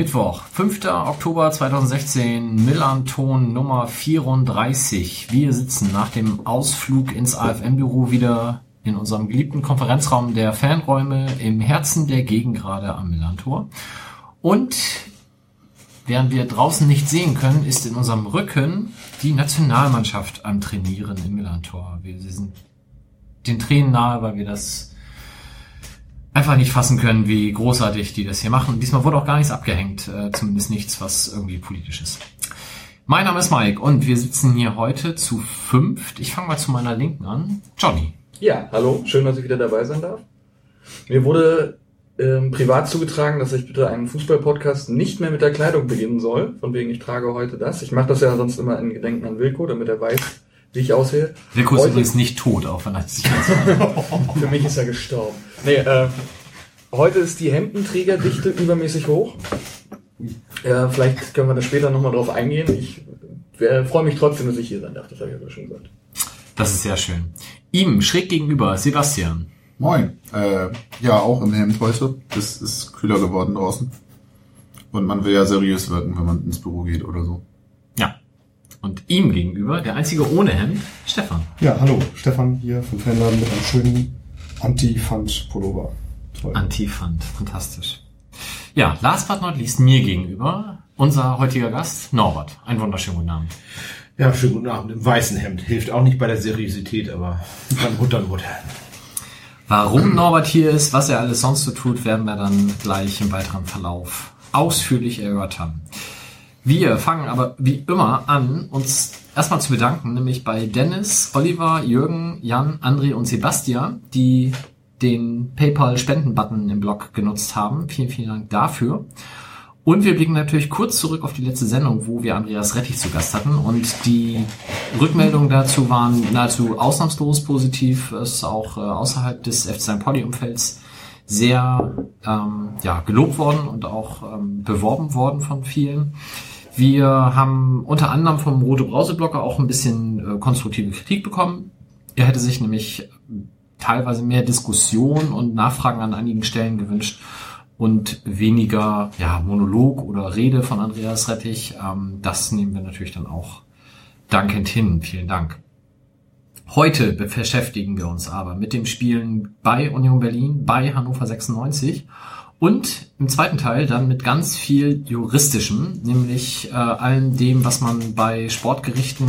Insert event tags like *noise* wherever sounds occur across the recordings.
Mittwoch, 5. Oktober 2016, Millanton Nummer 34. Wir sitzen nach dem Ausflug ins AFM-Büro wieder in unserem geliebten Konferenzraum der Fanräume im Herzen der Gegengrade am Millantor. Und während wir draußen nicht sehen können, ist in unserem Rücken die Nationalmannschaft am Trainieren im Millantor. Wir sind den Tränen nahe, weil wir das einfach nicht fassen können, wie großartig die das hier machen. Diesmal wurde auch gar nichts abgehängt, äh, zumindest nichts, was irgendwie politisch ist. Mein Name ist Mike und wir sitzen hier heute zu fünft. Ich fange mal zu meiner Linken an. Johnny. Ja, hallo, schön, dass ich wieder dabei sein darf. Mir wurde ähm, privat zugetragen, dass ich bitte einen Fußball-Podcast nicht mehr mit der Kleidung beginnen soll, von wegen ich trage heute das. Ich mache das ja sonst immer in Gedenken an Wilko, damit er weiß, wie ich aussehe. Wilko ist übrigens nicht tot, auch wenn er sich *laughs* Für mich ist er gestorben. Nee, äh, heute ist die Hemdenträgerdichte übermäßig hoch. Ja, vielleicht können wir da später nochmal drauf eingehen. Ich äh, freue mich trotzdem, dass ich hier sein darf. Das habe ich aber schon gesagt. Das ist sehr schön. Ihm schräg gegenüber Sebastian. Moin. Äh, ja, auch im Hemd heute. Es ist kühler geworden draußen. Und man will ja seriös wirken, wenn man ins Büro geht oder so. Und ihm gegenüber, der einzige ohne Hemd, Stefan. Ja, hallo, Stefan hier vom Fanladen mit einem schönen Anti-Fund-Pullover. Toll. Antifand. Fantastisch. Ja, last but not least mir gegenüber, unser heutiger Gast, Norbert. Einen wunderschönen guten Abend. Ja, schönen guten Abend. Im weißen Hemd. Hilft auch nicht bei der Seriosität, aber beim Buttermut. Warum Norbert hier ist, was er alles sonst so tut, werden wir dann gleich im weiteren Verlauf ausführlich erörtern. Wir fangen aber wie immer an, uns erstmal zu bedanken, nämlich bei Dennis, Oliver, Jürgen, Jan, André und Sebastian, die den PayPal-Spenden-Button im Blog genutzt haben. Vielen, vielen Dank dafür. Und wir blicken natürlich kurz zurück auf die letzte Sendung, wo wir Andreas Rettich zu Gast hatten. Und die Rückmeldungen dazu waren nahezu ausnahmslos positiv. Es ist auch äh, außerhalb des FC St. Pauli-Umfelds sehr ähm, ja, gelobt worden und auch ähm, beworben worden von vielen. Wir haben unter anderem vom Rote Brause-Blogger auch ein bisschen äh, konstruktive Kritik bekommen. Er hätte sich nämlich teilweise mehr Diskussion und Nachfragen an einigen Stellen gewünscht und weniger ja, Monolog oder Rede von Andreas Rettich. Ähm, das nehmen wir natürlich dann auch dankend hin. Vielen Dank. Heute beschäftigen wir uns aber mit dem Spielen bei Union Berlin, bei Hannover 96 und im zweiten Teil dann mit ganz viel juristischem, nämlich äh, allem dem, was man bei Sportgerichten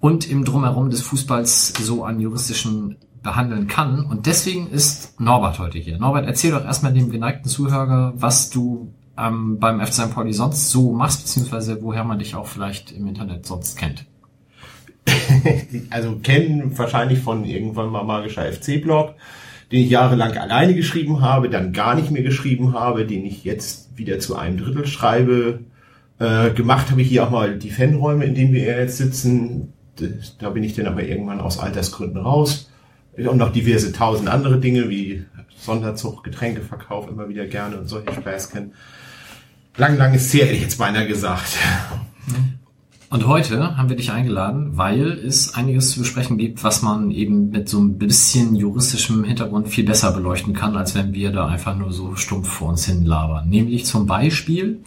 und im Drumherum des Fußballs so an juristischen behandeln kann. Und deswegen ist Norbert heute hier. Norbert, erzähl doch erstmal dem geneigten Zuhörer, was du ähm, beim FC St. Pauli sonst so machst, beziehungsweise woher man dich auch vielleicht im Internet sonst kennt. *laughs* Also kennen wahrscheinlich von irgendwann mal magischer FC-Blog, den ich jahrelang alleine geschrieben habe, dann gar nicht mehr geschrieben habe, den ich jetzt wieder zu einem Drittel schreibe. Äh, gemacht habe ich hier auch mal die Fanräume, in denen wir jetzt sitzen. Da bin ich dann aber irgendwann aus Altersgründen raus. Und noch diverse tausend andere Dinge wie Sonderzug, Getränkeverkauf immer wieder gerne und solche Späßchen. Lang, lang ist her, hätte ich jetzt beinahe gesagt. Und heute haben wir dich eingeladen, weil es einiges zu besprechen gibt, was man eben mit so ein bisschen juristischem Hintergrund viel besser beleuchten kann, als wenn wir da einfach nur so stumpf vor uns hin labern. Nämlich zum Beispiel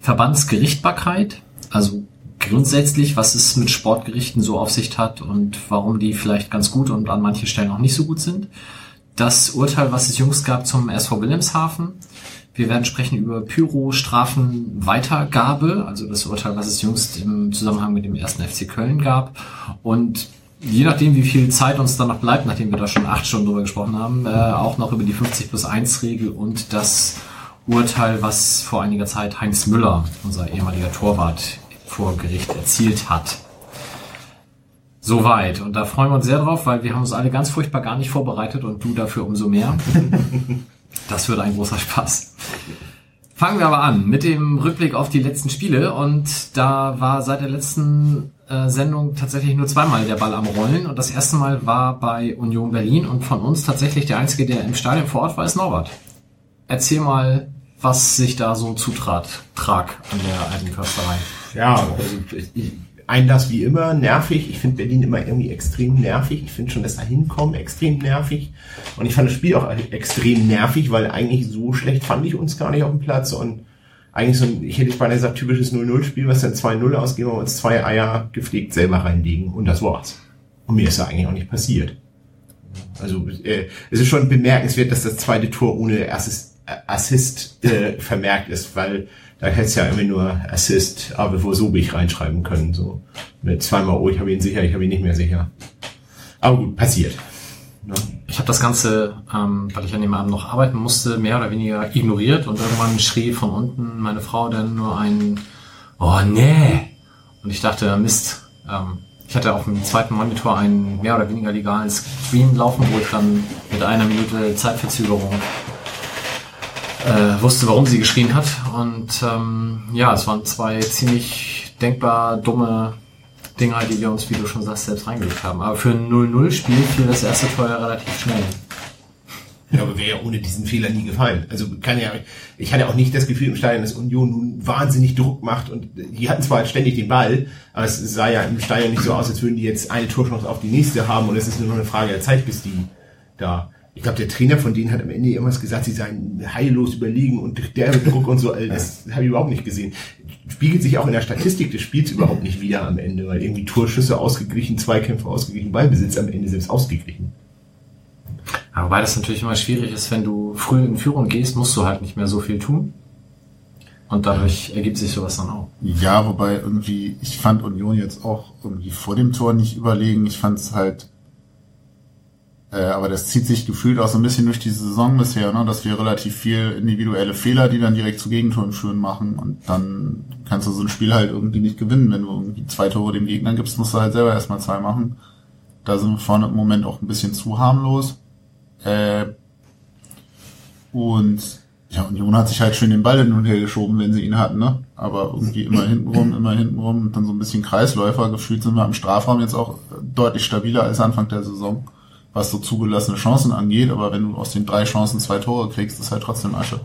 Verbandsgerichtbarkeit, also grundsätzlich, was es mit Sportgerichten so auf sich hat und warum die vielleicht ganz gut und an manchen Stellen auch nicht so gut sind. Das Urteil, was es jüngst gab zum SV Wilhelmshaven. Wir werden sprechen über Pyro-Strafenweitergabe, also das Urteil, was es jüngst im Zusammenhang mit dem ersten FC Köln gab. Und je nachdem, wie viel Zeit uns dann noch bleibt, nachdem wir da schon acht Stunden drüber gesprochen haben, äh, auch noch über die 50 plus 1 Regel und das Urteil, was vor einiger Zeit Heinz Müller, unser ehemaliger Torwart, vor Gericht erzielt hat. Soweit. Und da freuen wir uns sehr drauf, weil wir haben uns alle ganz furchtbar gar nicht vorbereitet und du dafür umso mehr. *laughs* Das wird ein großer Spaß. Fangen wir aber an mit dem Rückblick auf die letzten Spiele und da war seit der letzten äh, Sendung tatsächlich nur zweimal der Ball am Rollen und das erste Mal war bei Union Berlin und von uns tatsächlich der einzige, der im Stadion vor Ort war, ist Norbert. Erzähl mal, was sich da so zutrat, trag an der alten Försterei. Ja, also ich, Einlass wie immer, nervig. Ich finde Berlin immer irgendwie extrem nervig. Ich finde schon das da hinkommen extrem nervig. Und ich fand das Spiel auch extrem nervig, weil eigentlich so schlecht fand ich uns gar nicht auf dem Platz. Und eigentlich so ein, ich hätte beinahe gesagt, typisches 0-0-Spiel, was dann 2-0 ausgehen, wir uns zwei Eier gepflegt selber reinlegen. Und das war's. Und mir ist da eigentlich auch nicht passiert. Also äh, es ist schon bemerkenswert, dass das zweite Tor ohne Assist, äh, Assist äh, vermerkt ist, weil da hätte es ja immer nur Assist, aber wo so ich reinschreiben können. So mit zweimal, oh, ich habe ihn sicher, ich habe ihn nicht mehr sicher. Aber gut, passiert. Ne? Ich habe das Ganze, ähm, weil ich an dem Abend noch arbeiten musste, mehr oder weniger ignoriert und irgendwann schrie von unten meine Frau dann nur ein Oh nee! Und ich dachte, Mist, ähm, ich hatte auf dem zweiten Monitor einen mehr oder weniger legalen Screen laufen, wo ich dann mit einer Minute Zeitverzögerung äh, wusste, warum sie geschrien hat. Und ähm, ja, es waren zwei ziemlich denkbar dumme Dinger, die wir uns, wie du schon sagst, selbst reingelegt haben. Aber für ein 0-0-Spiel fiel das erste Tor ja relativ schnell. Ja, aber wäre ja ohne diesen Fehler nie gefallen. Also kann ja, ich hatte auch nicht das Gefühl im Stadion, dass Union nun wahnsinnig Druck macht und die hatten zwar ständig den Ball, aber es sah ja im Stadion nicht so aus, als würden die jetzt eine Torchance auf die nächste haben und es ist nur noch eine Frage der Zeit, bis die da ich glaube, der Trainer von denen hat am Ende irgendwas gesagt, sie seien heillos überlegen und der Druck und so. Also das habe ich überhaupt nicht gesehen. Spiegelt sich auch in der Statistik des Spiels überhaupt nicht wieder am Ende, weil irgendwie Torschüsse ausgeglichen, Zweikämpfe ausgeglichen, Ballbesitz am Ende selbst ausgeglichen. Ja, wobei das natürlich immer schwierig ist, wenn du früh in Führung gehst, musst du halt nicht mehr so viel tun. Und dadurch ergibt sich sowas dann auch. Ja, wobei irgendwie, ich fand Union jetzt auch irgendwie vor dem Tor nicht überlegen. Ich fand es halt äh, aber das zieht sich gefühlt auch so ein bisschen durch die Saison bisher, ne? dass wir relativ viel individuelle Fehler, die dann direkt zu Gegentoren führen, machen. Und dann kannst du so ein Spiel halt irgendwie nicht gewinnen. Wenn du irgendwie zwei Tore dem Gegner gibst, musst du halt selber erstmal zwei machen. Da sind wir vorne im Moment auch ein bisschen zu harmlos. Äh, und ja, Union hat sich halt schön den Ball hin und her geschoben, wenn sie ihn hatten, ne? Aber irgendwie immer hintenrum, immer hintenrum und dann so ein bisschen Kreisläufer. Gefühlt sind wir im Strafraum jetzt auch deutlich stabiler als Anfang der Saison was so zugelassene Chancen angeht, aber wenn du aus den drei Chancen zwei Tore kriegst, ist halt trotzdem Asche.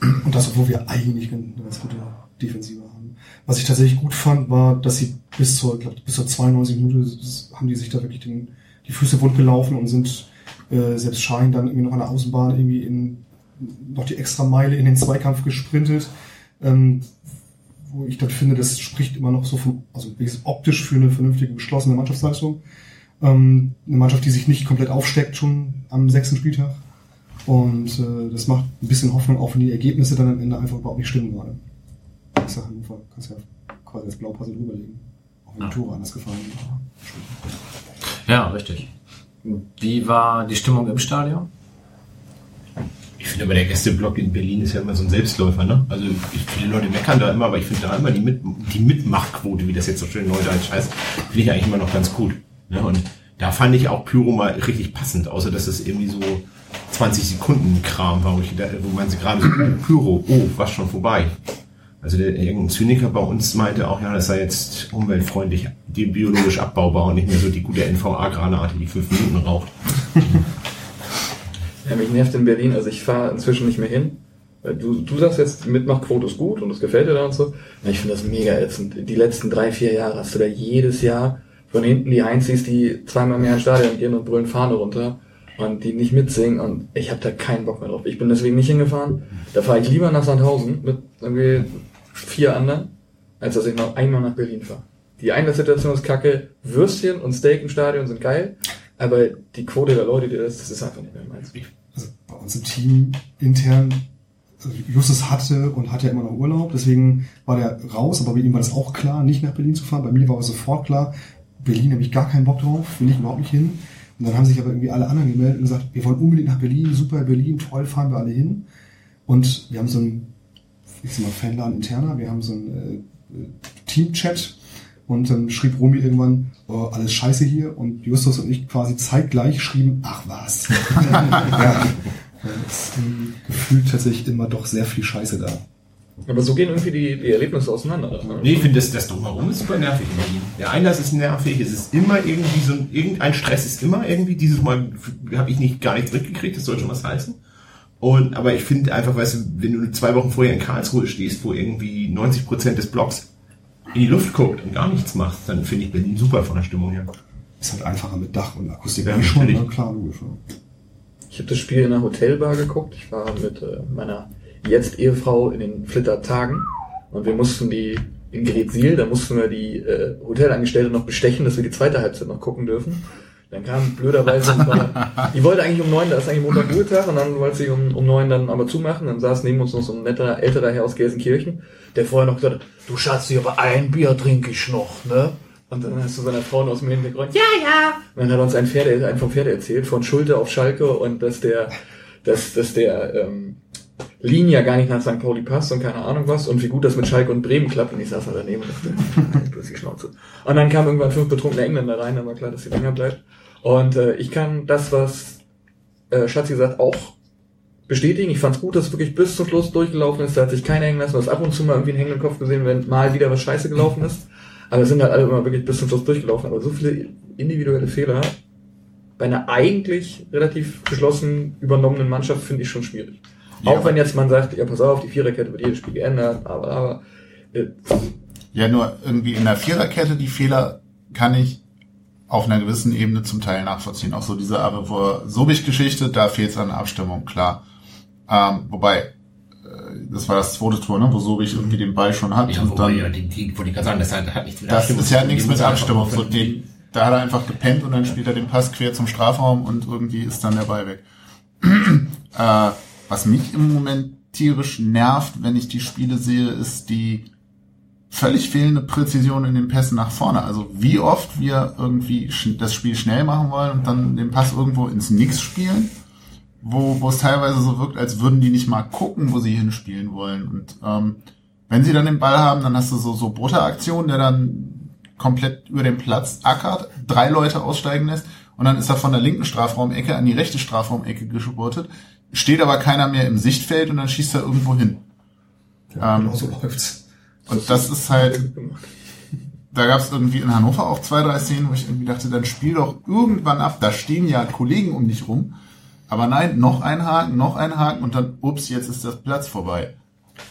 Und das, obwohl wir eigentlich eine ganz gute Defensive haben. Was ich tatsächlich gut fand, war, dass sie bis zur, ich glaube, bis zur 92 Minute haben die sich da wirklich den, die Füße wund gelaufen und sind äh, selbst Schein dann irgendwie noch an der Außenbahn irgendwie in noch die extra Meile in den Zweikampf gesprintet. Ähm, wo ich dann finde, das spricht immer noch so von, also optisch für eine vernünftige geschlossene Mannschaftsleistung. Ähm, eine Mannschaft, die sich nicht komplett aufsteckt schon am sechsten Spieltag. Und äh, das macht ein bisschen Hoffnung, auch wenn die Ergebnisse dann am Ende einfach überhaupt nicht stimmen gerade. Ich sag Hannover, kannst ja quasi das Blaupause drüberlegen. Auch wenn die Tore anders gefallen Ja, richtig. Wie war die Stimmung im Stadion? Ich finde aber der Gästeblock in Berlin ist ja immer so ein Selbstläufer, ne? Also ich, viele Leute meckern da immer, aber ich finde da immer die, Mit die Mitmachquote, wie das jetzt so schön Neudeutsch heißt, finde ich eigentlich immer noch ganz gut. Ne? Und da fand ich auch Pyro mal richtig passend, außer dass es irgendwie so 20 Sekunden Kram war, wo, ich, wo man sich gerade so, *clears throat* Pyro, oh, was schon vorbei. Also der irgendein Zyniker bei uns meinte auch, ja, das sei jetzt umweltfreundlich, die biologisch abbaubar und nicht mehr so die gute NVA-Granate, die fünf Minuten raucht. Ja, mich nervt in Berlin, also ich fahre inzwischen nicht mehr hin. Du, du sagst jetzt, Mitmachquote ist gut und es gefällt dir da und so. Ich finde das mega ätzend. Die letzten drei, vier Jahre hast du da jedes Jahr von hinten die Einzies, die zweimal mehr ins Stadion gehen und brüllen Fahne runter und die nicht mitsingen und ich habe da keinen Bock mehr drauf. Ich bin deswegen nicht hingefahren. Da fahre ich lieber nach Sandhausen mit irgendwie vier anderen, als dass ich noch einmal nach Berlin fahre. Die Einlasssituation ist kacke, Würstchen und Steak im Stadion sind geil, aber die Quote der Leute, die das, das ist einfach nicht mehr meins. Also bei uns im Team intern also Justus hatte und hat ja immer noch Urlaub, deswegen war der raus, aber bei ihm war das auch klar, nicht nach Berlin zu fahren. Bei mir war es sofort klar, Berlin habe ich gar keinen Bock drauf, will ich überhaupt nicht hin. Und dann haben sich aber irgendwie alle anderen gemeldet und gesagt, wir wollen unbedingt nach Berlin, super Berlin, toll, fahren wir alle hin. Und wir haben so ein, ich sag mal, Fanladen interner, wir haben so ein äh, Team-Chat und dann schrieb Romy irgendwann, oh, alles scheiße hier und Justus und ich quasi zeitgleich schrieben, ach was. *laughs* ja, es ist gefühlt tatsächlich immer doch sehr viel Scheiße da. Aber so gehen irgendwie die, die Erlebnisse auseinander. Ne? Nee, ich finde das, das drumherum ist super nervig in Berlin. Der Einlass ist nervig, es ist immer irgendwie so ein, irgendein Stress ist immer irgendwie. Dieses Mal habe ich nicht gar nichts mitgekriegt, das soll schon was heißen. Und, aber ich finde einfach, weißt du, wenn du zwei Wochen vorher in Karlsruhe stehst, wo irgendwie 90 Prozent des Blocks in die Luft guckt und gar nichts macht, dann finde ich Berlin super von der Stimmung her. Ist halt einfacher mit Dach und Akustik. Ja, schon, ne? klar, logisch. Ja. Ich habe das Spiel in einer Hotelbar geguckt. Ich war mit äh, meiner jetzt Ehefrau in den Flittertagen und wir mussten die in Gretsiel, da mussten wir die äh, Hotelangestellte noch bestechen, dass wir die zweite Halbzeit noch gucken dürfen. Dann kam blöderweise, *laughs* die wollte eigentlich um neun, da ist eigentlich Montag Ruhetag und dann wollte sie um, um neun dann aber zumachen. Dann saß neben uns noch so ein netter älterer Herr aus Gelsenkirchen, der vorher noch gesagt hat, du Schatz, hier aber ein Bier trinke ich noch, ne? Und dann hast du seiner Frau aus dem Hintergrund, ja, ja. Und dann hat er uns ein Pferd, ein vom Pferd erzählt, von Schulte auf Schalke und dass der, dass, dass der ähm, Linie ja gar nicht nach St. Pauli passt und keine Ahnung was und wie gut das mit Schalke und Bremen klappt. Und ich saß da daneben und dachte, *laughs* hast die Schnauze. Und dann kamen irgendwann fünf betrunkene Engländer rein, dann war klar, dass sie länger bleibt. Und äh, ich kann das, was äh, Schatzi sagt, auch bestätigen. Ich fand's gut, dass es wirklich bis zum Schluss durchgelaufen ist. Da hat sich keiner hängen lassen. Du hast ab und zu mal irgendwie einen hängenden Kopf gesehen, wenn mal wieder was scheiße gelaufen ist. Aber es sind halt alle immer wirklich bis zum Schluss durchgelaufen. Aber so viele individuelle Fehler bei einer eigentlich relativ geschlossen übernommenen Mannschaft finde ich schon schwierig. Ja, Auch wenn jetzt man sagt, ja pass auf, die Viererkette wird jedes Spiel geändert, aber, aber äh, Ja, nur irgendwie in der Viererkette, die Fehler kann ich auf einer gewissen Ebene zum Teil nachvollziehen. Auch so diese Arevor Sobich-Geschichte, da fehlt es an Abstimmung, klar. Ähm, wobei, äh, das war das zweite Tor, ne, wo Sobich irgendwie den Ball schon hat. Ja, und dann, ja, die, die, wollte ich gerade sagen, das hat, hat nichts mit das Abstimmung ist ja nichts mit Abstimmung. So, den, da hat er einfach gepennt und dann spielt er den Pass quer zum Strafraum und irgendwie ist dann der Ball weg. *clears throat* äh, was mich im Moment tierisch nervt, wenn ich die Spiele sehe, ist die völlig fehlende Präzision in den Pässen nach vorne. Also wie oft wir irgendwie das Spiel schnell machen wollen und dann den Pass irgendwo ins Nix spielen, wo, wo es teilweise so wirkt, als würden die nicht mal gucken, wo sie hinspielen wollen. Und ähm, wenn sie dann den Ball haben, dann hast du so, so Butter-Aktionen, der dann komplett über den Platz ackert, drei Leute aussteigen lässt und dann ist er von der linken Strafraumecke an die rechte Strafraumecke geschuburtet, steht aber keiner mehr im Sichtfeld und dann schießt er irgendwo hin. Ja, Ähm, genau so läuft's. Und das ist halt, da gab es irgendwie in Hannover auch zwei, drei Szenen, wo ich irgendwie dachte, dann spiel doch irgendwann ab, da stehen ja Kollegen um dich rum. Aber nein, noch ein Haken, noch ein Haken und dann, ups, jetzt ist das Platz vorbei.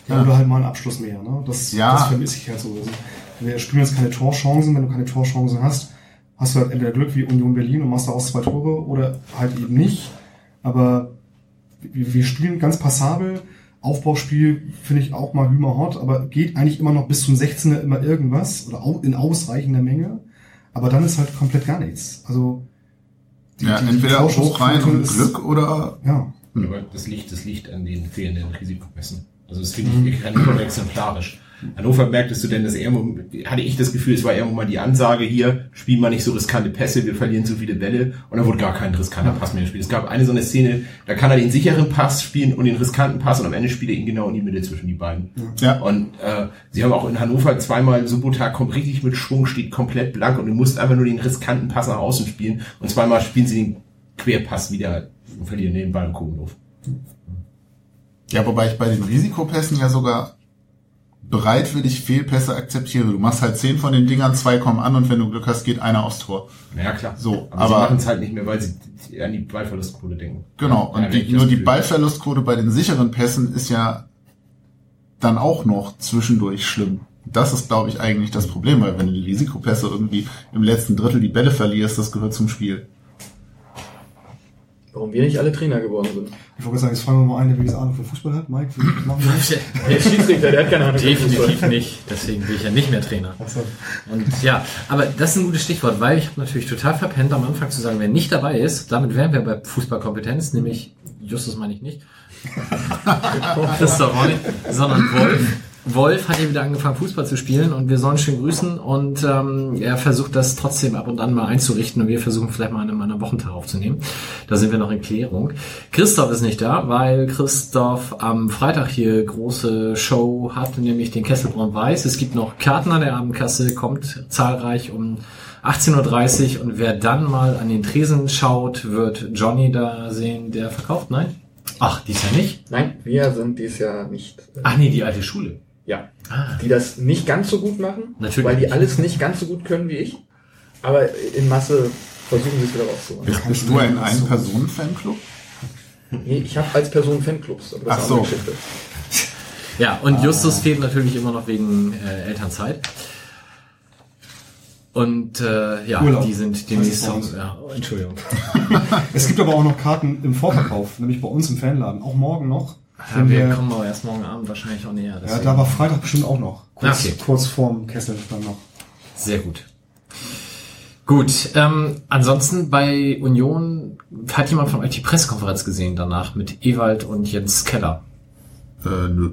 Ja, oder halt mal einen Abschluss mehr, ne? Das, Ja. das vermisse ich halt so. Also, wir spielen jetzt keine Torchancen. Wenn du keine Torchancen hast, hast du halt entweder Glück wie Union Berlin und machst daraus zwei Tore oder halt eben nicht. Aber wir, wir spielen ganz passabel. Aufbauspiel finde ich auch mal Hümer hot, aber geht eigentlich immer noch bis zum 16er immer irgendwas oder au- in ausreichender Menge. Aber dann ist halt komplett gar nichts. Also die- ja, die- entweder hoch rein und ist- Glück oder Ja, Aber das liegt, das liegt an den fehlenden Risikomessen. Also das finde ich wirklich Hannover exemplarisch. Hannover merktest du denn, dass er, hatte ich das Gefühl, es war irgendwo mal die Ansage hier, spielen wir nicht so riskante Pässe, wir verlieren zu viele Bälle und dann wurde gar kein riskanter Pass mehr gespielt. Es gab eine so eine Szene, da kann er den sicheren Pass spielen und den riskanten Pass und am Ende spielt er ihn genau in die Mitte zwischen die beiden. Ja. Und äh, sie haben auch in Hannover zweimal Subota kommt richtig mit Schwung, steht komplett blank und du musst einfach nur den riskanten Pass nach außen spielen und zweimal spielen sie den Querpass wieder und verlieren den Ball im Kugelhof. Ja, wobei ich bei den Risikopässen ja sogar bereitwillig Fehlpässe akzeptiere. Du machst halt zehn von den Dingern, zwei kommen an und wenn du Glück hast, geht einer aufs Tor. Ja, klar. So, aber, sie aber- machen es halt nicht mehr, weil sie an die Ballverlustquote denken. Genau, Ja, und die, nur die. Ballverlustquote bei den sicheren Pässen ist ja dann auch noch zwischendurch schlimm. Das ist, glaube ich, eigentlich das Problem, weil wenn du die Risikopässe irgendwie im letzten Drittel die Bälle verlierst, das gehört zum Spiel. Warum wir nicht alle Trainer geworden sind. ich wollte sagen, jetzt fragen wir mal einen, der wenigstens Ahnung von Fußball hat. Mike, wie machen wir *laughs* das? Der Schiedsrichter, der hat keine Ahnung. Definitiv nicht. Deswegen bin ich ja nicht mehr Trainer. Achso. Und ja, aber das ist ein gutes Stichwort, weil ich habe natürlich total verpennt, am Anfang zu sagen, wer nicht dabei ist, damit wären wir bei Fußballkompetenz, nämlich Justus meine ich nicht. *laughs* Christoph auch nicht, sondern Wolf. Wolf hat hier wieder angefangen, Fußball zu spielen und wir sollen schön grüßen und ähm, er versucht das trotzdem ab und an mal einzurichten und wir versuchen vielleicht mal einen meiner Wochentag aufzunehmen. Da sind wir noch in Klärung. Christoph ist nicht da, weil Christoph am Freitag hier große Show hat, nämlich den Kesselbraun Weiß. Es gibt noch Karten an der Abendkasse, kommt zahlreich um 18.30 Uhr und wer dann mal an den Tresen schaut, wird Johnny da sehen, der verkauft. Nein? Ach, dies ja nicht. Nein, wir sind dieses Jahr nicht. Ach nee, die alte Schule. Ja. Ah. Die das nicht ganz so gut machen, Natürlich weil die nicht. alles nicht ganz so gut können wie ich. Aber in Masse versuchen sie es wieder rauszuholen. Bist, bist du ein Ein-Personen-Fanclub? Nee, ich habe als Person Fanclubs, aber das Ach ist so. Geschichte. Ja, und Justus fehlt natürlich immer noch wegen äh, Elternzeit. Und äh, ja, Urlaub. die sind demnächst auch. Ja, oh, Entschuldigung. *laughs* Es gibt aber auch noch Karten im Vorverkauf, nämlich bei uns im Fanladen. Auch morgen noch. Ja, wir wir- kommen aber erst morgen Abend wahrscheinlich auch näher. ja, deswegen- da war Freitag bestimmt auch noch. Kurz, Okay. kurz vorm Kessel dann noch. Sehr gut. Gut, ähm, ansonsten bei Union hat jemand von euch die Pressekonferenz gesehen danach mit Ewald und Jens Keller. Äh, nö.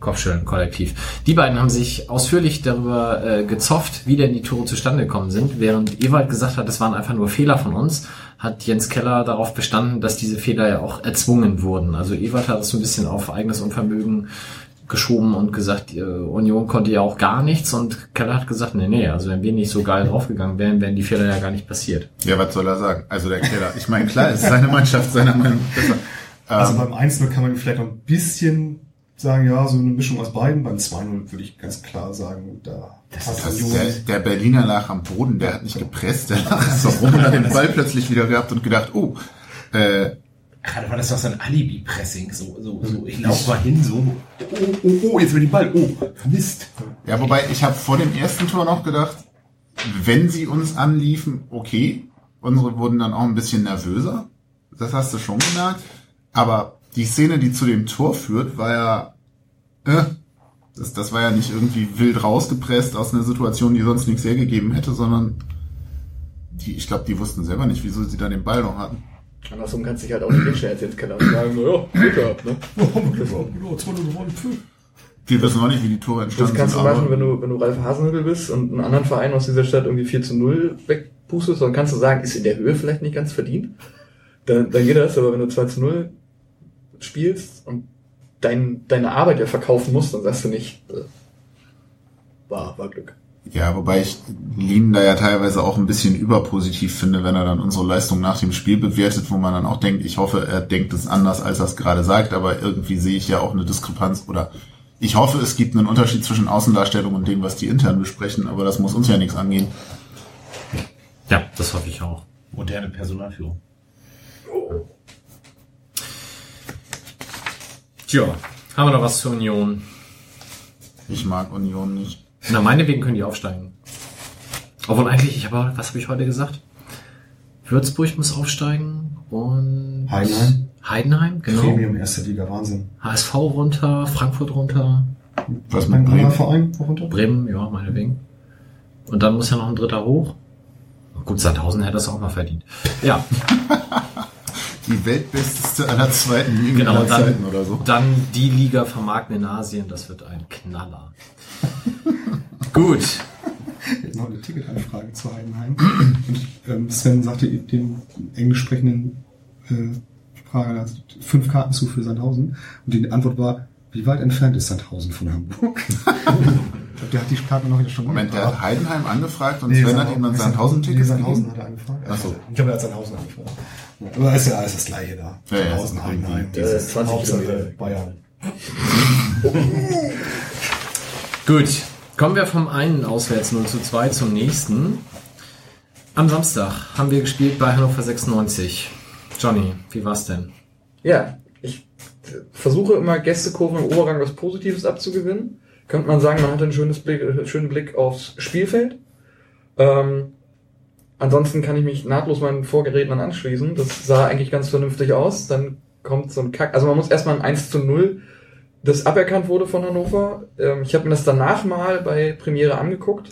Kopfschütteln kollektiv. Die beiden haben sich ausführlich darüber äh, gezofft, wie denn die Tore zustande gekommen sind. Während Ewald gesagt hat, es waren einfach nur Fehler von uns, hat Jens Keller darauf bestanden, dass diese Fehler ja auch erzwungen wurden. Also Ewald hat es so ein bisschen auf eigenes Unvermögen geschoben und gesagt, äh, Union konnte ja auch gar nichts und Keller hat gesagt, nee, nee, also wenn wir nicht so geil draufgegangen wären, wären die Fehler ja gar nicht passiert. Ja, was soll er sagen? Also der Keller. Ich meine, klar, es ist seine Mannschaft, seiner Meinung besser. Also Ähm, beim 1-0 kann man vielleicht noch ein bisschen sagen, ja, so eine Mischung aus beiden. Beim 2-0 würde ich ganz klar sagen, da hat das, Union- der, der Berliner lag am Boden, der hat nicht gepresst, der lag *laughs* so rum und hat den Ball *laughs* plötzlich wieder gehabt und gedacht, oh, äh, Gerade war das doch so ein Alibi-Pressing. So, so, so, ich laufe mal hin, so, oh, oh, oh, jetzt will die Ball, oh, Mist. Ja, wobei ich habe vor dem ersten Tor noch gedacht, wenn sie uns anliefen, okay. Unsere wurden dann auch ein bisschen nervöser. Das hast du schon gemerkt. Aber die Szene, die zu dem Tor führt, war ja, äh, das, das war ja nicht irgendwie wild rausgepresst aus einer Situation, die sonst nichts hergegeben hätte, sondern die, ich glaube, die wussten selber nicht, wieso sie da den Ball noch hatten. Andersrum kannst du dich halt auch nicht hinstellen als Keller und sagen, so, ja, Glück gehabt, ne? *laughs* Wir wissen auch nicht, wie die Tore Das entstanden kannst du sind. aber- machen, wenn du, wenn du Ralf Hasenhüttl bist und einen anderen Verein aus dieser Stadt irgendwie 4 zu 0 wegpustest, dann kannst du sagen, ist in der Höhe vielleicht nicht ganz verdient. Dann, dann geht das, aber wenn du 2 zu 0 spielst und dein, deine Arbeit ja verkaufen musst, dann sagst du nicht, äh, war, war Glück. Ja, wobei ich Lien da ja teilweise auch ein bisschen überpositiv finde, wenn er dann unsere Leistung nach dem Spiel bewertet, wo man dann auch denkt, ich hoffe, er denkt es anders, als er es gerade sagt, aber irgendwie sehe ich ja auch eine Diskrepanz oder ich hoffe, es gibt einen Unterschied zwischen Außendarstellung und dem, was die intern besprechen, aber das muss uns ja nichts angehen. Ja, das hoffe ich auch. Moderne Personalführung. Tja, haben wir noch was zur Union? Ich mag Union nicht. Na, meinetwegen können die aufsteigen. Obwohl eigentlich, ich habe, was habe ich heute gesagt? Würzburg muss aufsteigen und Heidenheim. Heidenheim, genau. Premium erster Liga, Wahnsinn. HSV runter, Frankfurt runter, Was mit Ein anderer Bremen? Verein runter? Bremen, ja, meinetwegen. Und dann muss ja noch ein dritter hoch. Gut, Sandhausen hätte das auch mal verdient. Ja, *laughs* Die weltbesteste aller zweiten Ligen genau. aller Dann, Zeiten oder so. dann die Liga vermarkten in Asien, das wird ein Knaller. *laughs* Gut. noch eine Ticketanfrage zu Heidenheim. Und ähm, Sven sagte dem englisch sprechenden äh, Prager fünf Karten zu für Sandhausen. Und die Antwort war, wie weit entfernt ist Sandhausen von Hamburg? *laughs* ich glaub, der hat die Karte noch schon Moment, der hat Heidenheim angefragt und Nee, Sven hat ihm dann Sandhausen-Tickets nee, Sandhausen hat er angefragt. Ach so. Ich glaube, er hat Sandhausen angefragt. Ja, aber ist ja alles das gleiche da. Ja, ja, Sandhausen, ist Heidenheim. Äh, 20 Hauptsache. Bayern. *laughs* Gut, kommen wir vom einen Auswärts 0 zu 2 zum nächsten. Am Samstag haben wir gespielt bei Hannover 96. Johnny, wie war's denn? Ja, ich versuche immer Gästekurven im Oberrang was Positives abzugewinnen. Könnte man sagen, man hatte einen schönes Blick, äh, schönen Blick aufs Spielfeld. Ähm, ansonsten kann ich mich nahtlos meinen Vorgerednern anschließen. Das sah eigentlich ganz vernünftig aus. Dann kommt so ein Kack. Also man muss erstmal ein 1 zu 0, das aberkannt wurde von Hannover. Ähm, ich habe mir das danach mal bei Premiere angeguckt.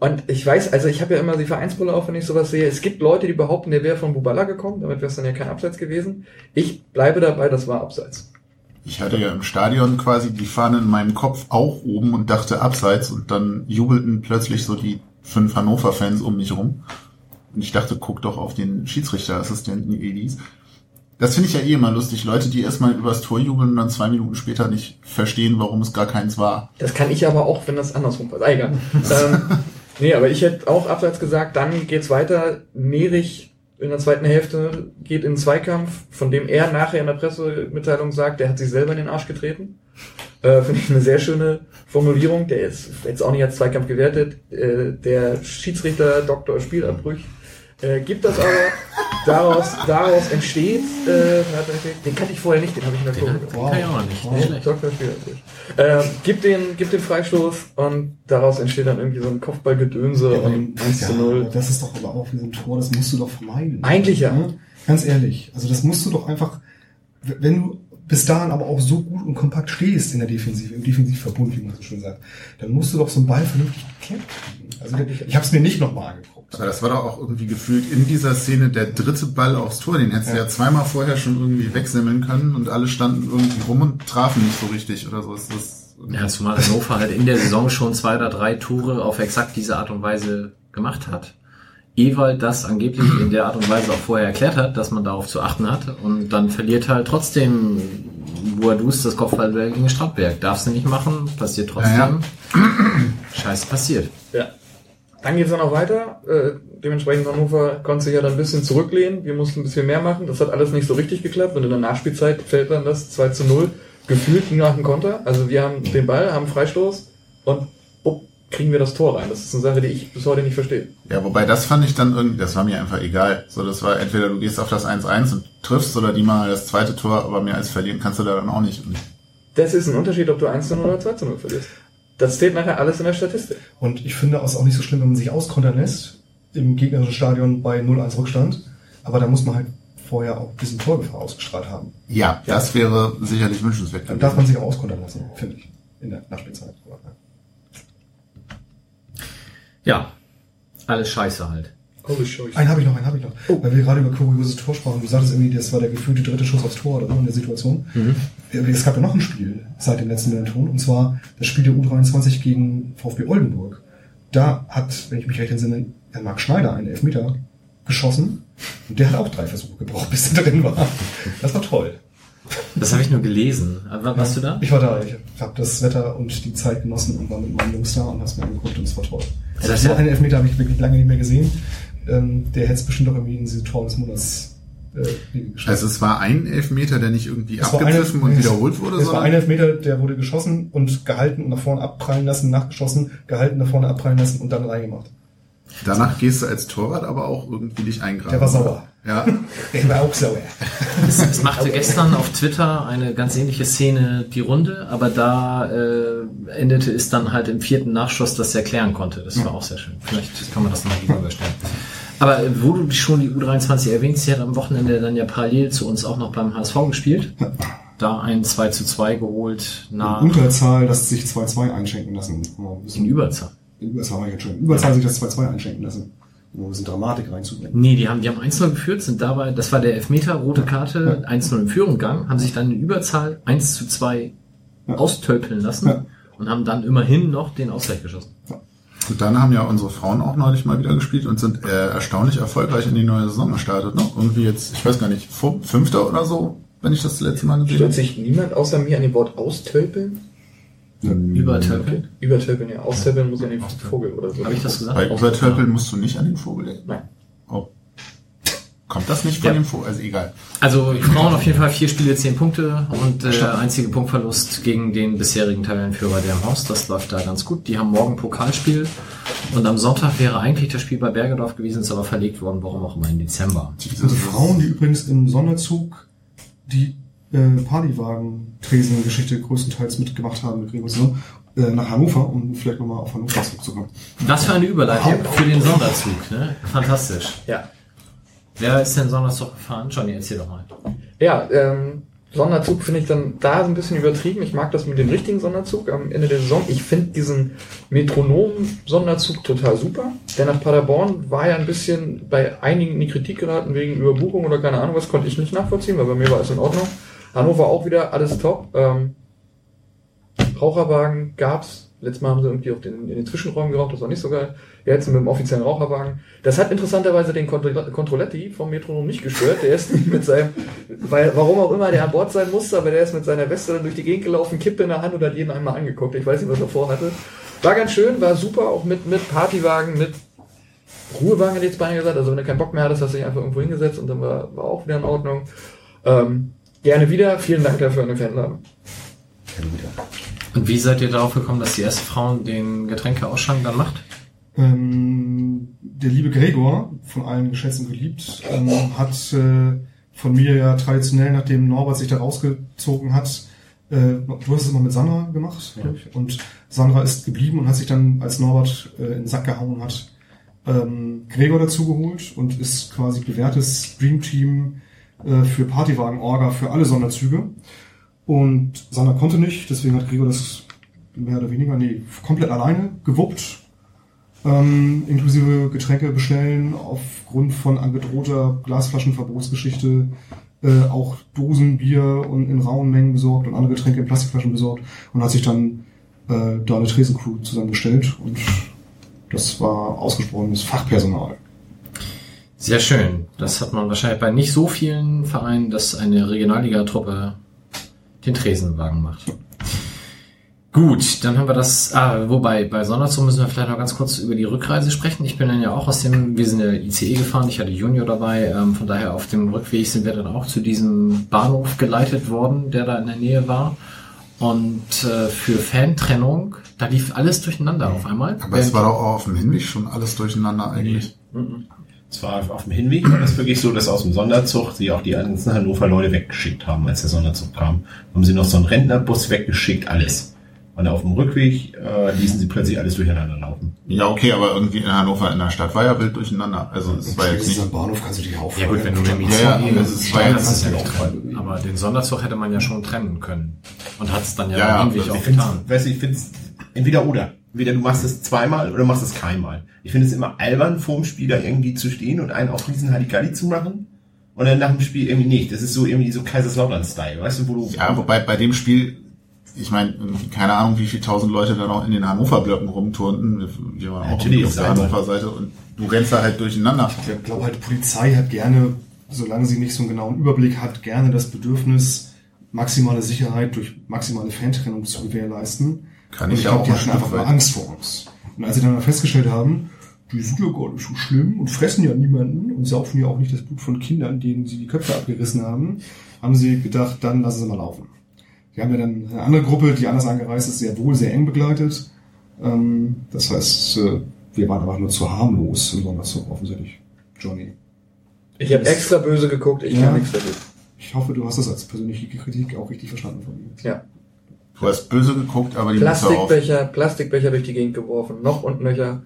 Und ich weiß, also ich habe ja immer die Vereinsbrille auf, wenn ich sowas sehe. Es gibt Leute, die behaupten, der wäre von Bubala gekommen, damit wäre es dann ja kein Abseits gewesen. Ich bleibe dabei, das war Abseits. Ich hatte ja im Stadion quasi die Fahne in meinem Kopf auch oben und dachte abseits und dann jubelten plötzlich so die fünf Hannover-Fans um mich rum. Und ich dachte, guck doch auf den Schiedsrichterassistenten Elis. Das finde ich ja eh immer lustig. Leute, die erstmal übers Tor jubeln und dann zwei Minuten später nicht verstehen, warum es gar keins war. Das kann ich aber auch, wenn das andersrum. Ah, egal. *laughs* ähm, nee, aber ich hätte auch Abseits gesagt, dann geht's weiter. Nerich in der zweiten Hälfte geht in den Zweikampf, von dem er nachher in der Pressemitteilung sagt, der hat sich selber in den Arsch getreten. Äh, Finde ich eine sehr schöne Formulierung. Der ist jetzt auch nicht als Zweikampf gewertet. Äh, der Schiedsrichter Dr. Spielabbrüch Äh, gibt das aber, daraus, daraus entsteht, äh, den kannte ich vorher nicht, den habe ich in der Den, Kurve den kann ich auch nicht. Nicht schlecht. Sorgfältig, ähm, gibt den, gibt den Freistoß und daraus entsteht dann irgendwie so ein Kopfballgedönse und 1 zu 0. Das ist doch aber auch wie so ein Tor, das musst du doch vermeiden. Eigentlich ja. Ganz ehrlich. Also das musst du doch einfach, wenn du bis dahin aber auch so gut und kompakt stehst in der Defensive, im Defensivverbund, wie man so schön sagt, dann musst du doch so einen Ball vernünftig geklärt kriegen. Also ich habe es mir nicht nochmal angeguckt. Aber das war doch auch irgendwie gefühlt in dieser Szene der dritte Ball aufs Tor. Den hättest du Ja. ja zweimal vorher schon irgendwie wegsemmeln können und alle standen irgendwie rum und trafen nicht so richtig oder so. Ist das Ja, zumal Hannover halt in der Saison schon zwei oder drei Tore auf exakt diese Art und Weise gemacht hat. Ewald das angeblich in der Art und Weise auch vorher erklärt hat, dass man darauf zu achten hat und dann verliert halt trotzdem Boadus das Kopfballduell gegen Stadtberg. Darfst du nicht machen, passiert trotzdem. Ja, Scheiße passiert. Ja. Dann geht's dann noch weiter. Äh, dementsprechend Hannover konnte sich ja dann ein bisschen zurücklehnen. Wir mussten ein bisschen mehr machen. Das hat alles nicht so richtig geklappt. Und in der Nachspielzeit fällt dann das 2 zu 0 gefühlt nach dem Konter. Also wir haben den Ball, haben Freistoß und bupp, kriegen wir das Tor rein. Das ist eine Sache, die ich bis heute nicht verstehe. Ja, wobei das fand ich dann irgendwie, das war mir einfach egal. So, das war entweder du gehst auf das 1-1 und triffst oder die mal das zweite Tor, aber mehr als verlieren kannst du da dann auch nicht. Das ist ein Unterschied, ob du 1 zu 0 oder 2 zu 0 verlierst. Das steht nachher alles in der Statistik. Und ich finde es auch nicht so schlimm, wenn man sich auskontern lässt im gegnerischen Stadion bei 0-1 Rückstand. Aber da muss man halt vorher auch ein bisschen Torgefahr ausgestrahlt haben. ja, das wäre sicherlich wünschenswert Dann darf man sich auch auskontern lassen, finde ich. In der Nachspielzeit. Ja, alles scheiße halt. Einen habe ich noch, einen habe ich noch. Weil wir gerade über kuriose Tor sprachen. Du sagtest irgendwie, das war der gefühlte dritte Schuss aufs Tor oder so in der Situation. Es gab ja noch ein Spiel seit dem letzten Ton und zwar das Spiel der U23 gegen VfB Oldenburg. Da hat, wenn ich mich recht entsinne, der Marc Schneider einen Elfmeter geschossen und der hat auch drei Versuche gebraucht, *laughs* bis er drin war. Das war toll. Das habe ich nur gelesen. Aber warst du da? Ich war da, ich habe das Wetter und die Zeit genossen und war mit meinen Jungs da und hab's mir angeguckt und es war toll. Das Also so ja- einen Elfmeter habe ich wirklich lange nicht mehr gesehen. Ähm, der hätte es bestimmt auch irgendwie in diese Tor des Monats äh. Also es war ein Elfmeter, der nicht irgendwie Es war abgepfiffen eine- und wiederholt wurde, Es war sondern ein Elfmeter, der wurde geschossen und gehalten und nach vorne abprallen lassen, nachgeschossen, gehalten, nach vorne abprallen lassen und dann reingemacht. danach gehst du als Torwart aber auch irgendwie dich eingraben. Der war sauer. Ja, *laughs* Der war auch sauer. Es, es machte gestern auf Twitter eine ganz ähnliche Szene die Runde, aber da äh, endete es dann halt im vierten Nachschuss, das er erklären konnte. Das war auch sehr schön. Vielleicht kann man das nochmal gegenüberstellen. Aber wo du schon die U23 erwähnst, sie hat am Wochenende dann ja parallel zu uns auch noch beim HSV gespielt. Da ein 2 zu 2 geholt nach In Unterzahl, dass sich 2-2 einschenken lassen. Mal ein in Überzahl. in Überzahl war ich jetzt schon. In Überzahl sich das 2-2 einschenken lassen. Um ein bisschen Dramatik reinzubringen. Nee, die haben, die haben 1-0 geführt, sind dabei, das war der Elfmeter, rote Karte, 1-0 in Führung gegangen, haben sich dann in Überzahl 1 zu 2 Ja. austölpeln lassen Ja. und haben dann immerhin noch den Ausgleich geschossen. Und dann haben ja unsere Frauen auch neulich mal wieder gespielt und sind äh, erstaunlich erfolgreich in die neue Saison gestartet. Ne? Irgendwie jetzt, ich weiß gar nicht, Fünfter oder so, wenn ich das letzte Mal gesehen Stört habe. sich niemand außer mir an dem Wort austölpeln? Übertölpeln? Übertölpeln, ja. Austölpeln muss ja den Vogel oder so. Habe ich das gesagt? Bei Übertölpeln musst du nicht an den Vogel denken. Nein. Oh. Kommt das nicht von Ja. dem Vogel? Also egal. Also Frauen auf jeden Fall vier Spiele, zehn Punkte und äh, einzige Punktverlust gegen den bisherigen Tabellenführer der im Haus. Das läuft da ganz gut. Die haben morgen Pokalspiel und am Sonntag wäre eigentlich das Spiel bei Bergedorf gewesen, ist aber verlegt worden, warum auch immer, im Dezember. Also Frauen, die übrigens im Sonderzug die äh, Partywagen-Tresen-Geschichte größtenteils mitgemacht haben mit Gregor zusammen, äh, nach Hannover, um vielleicht nochmal auf Hannover zurückzukommen. Was für eine Überleitung für den Sonderzug, ne? Fantastisch. Ja. Wer ist denn Sonderzug gefahren? Johnny, erzähl doch mal. Ja, ähm, Sonderzug finde ich dann da so ein bisschen übertrieben. Ich mag das mit dem richtigen Sonderzug am Ende der Saison. Ich finde diesen Metronom-Sonderzug total super. Der nach Paderborn war ja ein bisschen bei einigen in die Kritik geraten wegen Überbuchung oder keine Ahnung was, konnte ich nicht nachvollziehen, weil bei mir war es in Ordnung. Hannover auch wieder, alles top. Ähm, Raucherwagen gab's. Letztes Mal haben sie irgendwie auf den, in den Zwischenräumen geraucht, das war nicht so geil. Ja, jetzt mit dem offiziellen Raucherwagen. Das hat interessanterweise den Controletti vom Metronom nicht gestört. Der ist mit seinem, weil, warum auch immer der an Bord sein musste, aber der ist mit seiner Weste dann durch die Gegend gelaufen, Kippe in der Hand und hat jeden einmal angeguckt. Ich weiß nicht, was er vorhatte. War ganz schön, war super, auch mit, mit Partywagen, mit Ruhewagen hätte ich jetzt beinahe gesagt. Also wenn du keinen Bock mehr hattest, hast du dich einfach irgendwo hingesetzt und dann war, war auch wieder in Ordnung. Ähm, gerne wieder. Vielen Dank dafür an den Fanladen. Und wie seid ihr darauf gekommen, dass die erste Frau den Getränkeausschank dann macht? Ähm, der liebe Gregor, von allen geschätzt und geliebt, ähm, hat äh, von mir ja traditionell, nachdem Norbert sich da rausgezogen hat, äh, du hast es immer mit Sandra gemacht, glaub ich, und Sandra ist geblieben und hat sich dann, als Norbert äh, in den Sack gehauen hat, ähm, Gregor dazugeholt und ist quasi bewährtes Dreamteam äh, für Partywagen-Orga für alle Sonderzüge. Und Sandra konnte nicht, deswegen hat Gregor das mehr oder weniger, nee, komplett alleine gewuppt ähm, inklusive Getränke bestellen, aufgrund von angedrohter Glasflaschenverbotsgeschichte äh, auch Dosenbier und in rauen Mengen besorgt und andere Getränke in Plastikflaschen besorgt und hat sich dann äh, da eine Tresencrew zusammengestellt und das war ausgesprochenes Fachpersonal. Sehr schön. Das hat man wahrscheinlich bei nicht so vielen Vereinen, dass eine Regionalligatruppe den Tresenwagen macht. Gut, dann haben wir das, ah, wobei, bei Sonderzug müssen wir vielleicht noch ganz kurz über die Rückreise sprechen. Ich bin dann ja auch aus dem, wir sind ja ICE gefahren, ich hatte Junior dabei, ähm, von daher auf dem Rückweg sind wir dann auch zu diesem Bahnhof geleitet worden, der da in der Nähe war. Und äh, für Fantrennung, da lief alles durcheinander auf einmal. Aber es war doch auch auf dem Hinweg schon alles durcheinander eigentlich. Es war auf dem Hinweg, war das wirklich so, dass aus dem Sonderzug sie auch die ganzen Hannover Leute weggeschickt haben, als der Sonderzug kam. Haben sie noch so einen Rentnerbus weggeschickt, alles. Und auf dem Rückweg äh, ließen sie plötzlich alles durcheinander laufen. Ja, okay, aber irgendwie in Hannover in der Stadt war ja wild durcheinander. Also es war jetzt nicht. Bahnhof kannst du dich auch Ja gut, wenn du mit ICE Ja, ja, das ist- war ja nicht trennen. Aber den Sonderzug hätte man ja schon trennen können. Und hat es dann ja, Ja, Hinweg also auch getan. weißt du, ich finde es entweder oder. Entweder du machst es zweimal oder machst es keinmal. Ich finde es immer albern, vorm Spiel da irgendwie zu stehen und einen auf diesen Halligalli zu machen. Und dann nach dem Spiel irgendwie nicht. Das ist so irgendwie so Kaiserslautern-Style, weißt du, wo du. Ja, wobei bei dem Spiel, ich meine, keine Ahnung, wie viele tausend Leute da noch in den Hannover-Blöcken rumturnten. Wir- waren auch Natürlich, auf der. Hannover-Seite und du rennst da halt durcheinander. Ich glaube halt, die Polizei hat gerne, solange sie nicht so einen genauen Überblick hat, gerne das Bedürfnis, maximale Sicherheit durch maximale Fantrennung zu gewährleisten. Kann Und ich ich ja glaube, auch die hatten einfach mal. Angst vor uns. Und als sie dann mal festgestellt haben, die sind ja gar nicht so schlimm und fressen ja niemanden und saufen ja auch nicht das Blut von Kindern, denen sie die Köpfe abgerissen haben, haben sie gedacht, dann lassen sie mal laufen. Wir haben ja dann eine andere Gruppe, die anders angereist ist, sehr wohl, sehr eng begleitet. Ähm, das heißt, äh, wir waren einfach nur zu harmlos im Sonderzug offensichtlich. Johnny. Ich habe extra böse geguckt, ich Ja. kann nichts dafür. Ich hoffe, du hast das als persönliche Kritik auch richtig verstanden von mir. Ja. Du hast böse geguckt, aber die. Plastikbecher, Plastikbecher durch die Gegend geworfen, noch und nöcher,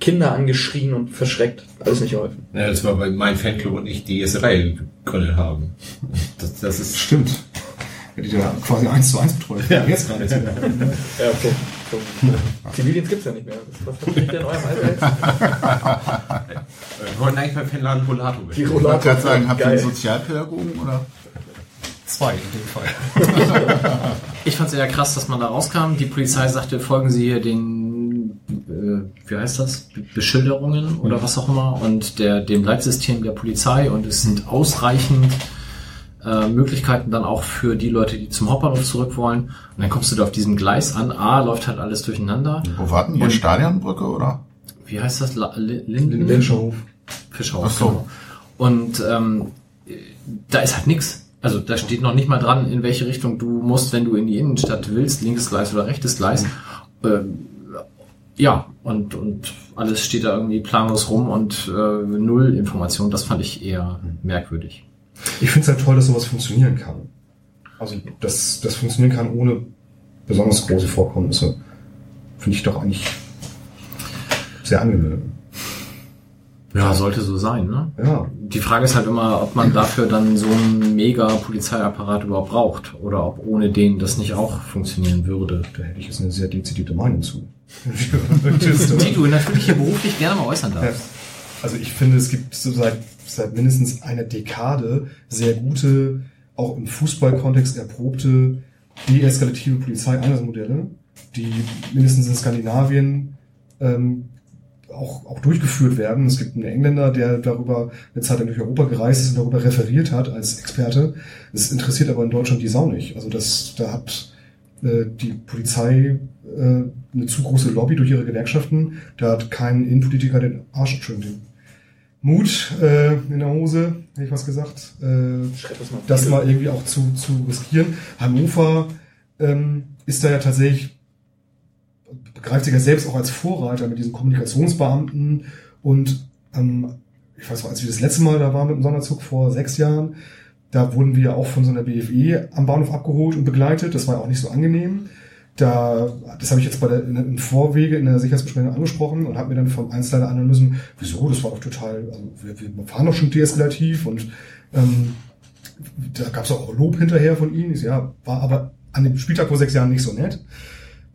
Kinder angeschrien und verschreckt. Alles nicht geholfen. Ja, das war, weil mein Fanclub und ich die Reihe gegründet haben. Das, das ist. Stimmt. Hätte ich ja quasi eins zu eins betreut. Ja. Jetzt mehr. Ja, okay. So. Zivildienst gibt's ja nicht mehr. Was, ihr denn in eurem Alter jetzt? Wir wollten eigentlich beim Fanladen Rollator Die Ich wollte gerade sagen, habt ihr einen. Sozialpädagogen oder? Zwei in dem Fall. *laughs* Ich fand es eher krass, dass man da rauskam. Die Polizei sagte, folgen Sie hier den, äh, wie heißt das, Be- Beschilderungen oder was auch immer und der, dem Leitsystem der Polizei und es sind ausreichend äh, Möglichkeiten dann auch für die Leute, die zum Hauptbahnhof zurück wollen. Und dann kommst du da auf diesem Gleis an. A, läuft halt alles durcheinander. Wo warten die? Und- Stadionbrücke oder? Wie heißt das? La Li- Linden? Lenscherhof. Fischhaus. Ach so. Genau. Und ähm, da ist halt nix. Also da steht noch nicht mal dran, in welche Richtung du musst, wenn du in die Innenstadt willst, linkes Gleis oder rechtes Gleis. Ähm, ja, und, und alles steht da irgendwie planlos rum und äh, null Information. Das fand ich eher merkwürdig. Ich finde es halt toll, dass sowas funktionieren kann. Also, dass das funktionieren kann ohne besonders große Vorkommnisse. Finde ich doch eigentlich sehr angenehm. Ja, sollte so sein, ne? Ja. Die Frage ist halt immer, ob man dafür dann so einen mega Polizeiapparat überhaupt braucht oder ob ohne den das nicht auch funktionieren würde. Da hätte ich jetzt eine sehr dezidierte Meinung zu. *laughs* Die du natürlich hier beruflich gerne mal äußern darfst. Also ich finde, es gibt so seit, seit mindestens einer Dekade sehr gute, auch im Fußballkontext erprobte, deeskalative Polizeieinsatzmodelle, die mindestens in Skandinavien ähm, auch, auch durchgeführt werden. Es gibt einen Engländer, der darüber eine Zeit lang durch Europa gereist ist und darüber referiert hat als Experte. Das interessiert aber in Deutschland die Sau nicht. Also das, da hat äh, die Polizei äh, eine zu große Lobby durch ihre Gewerkschaften. Da hat kein Innenpolitiker den Arsch, den Mut äh, in der Hose, hätte ich was gesagt, äh, das mal. das mal irgendwie auch zu, zu riskieren. Hannover ähm, ist da ja tatsächlich begreift sich ja selbst auch als Vorreiter mit diesen Kommunikationsbeamten und ähm, ich weiß noch, als wir das letzte Mal da waren mit dem Sonderzug vor sechs Jahren, da wurden wir auch von so einer BFE am Bahnhof abgeholt und begleitet. Das war auch nicht so angenehm. Da, das habe ich jetzt bei der in, im Vorwege in der Sicherheitsbesprechung angesprochen und habe mir dann vom Einzelner anhören müssen, wieso, das war doch total, also wir, wir fahren doch schon deeskalativ und ähm, da gab es auch Lob hinterher von ihnen. Ich ja, war aber an dem Spieltag vor sechs Jahren nicht so nett.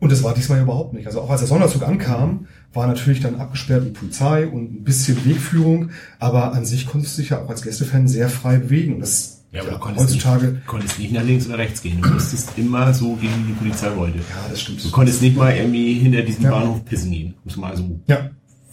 Und das war diesmal überhaupt nicht. Also auch als der Sonderzug ankam, war natürlich dann abgesperrt mit Polizei und ein bisschen Wegführung, aber an sich konntest du dich ja auch als Gästefan sehr frei bewegen. Das Ja, aber ja, du konntest heutzutage. nicht, konntest nicht nach links oder rechts gehen. Du musstest immer so gehen, wie die Polizei wollte. Ja, das stimmt. Du konntest nicht mal irgendwie hinter diesem Ja. Bahnhof pissen gehen, es mal so Ja,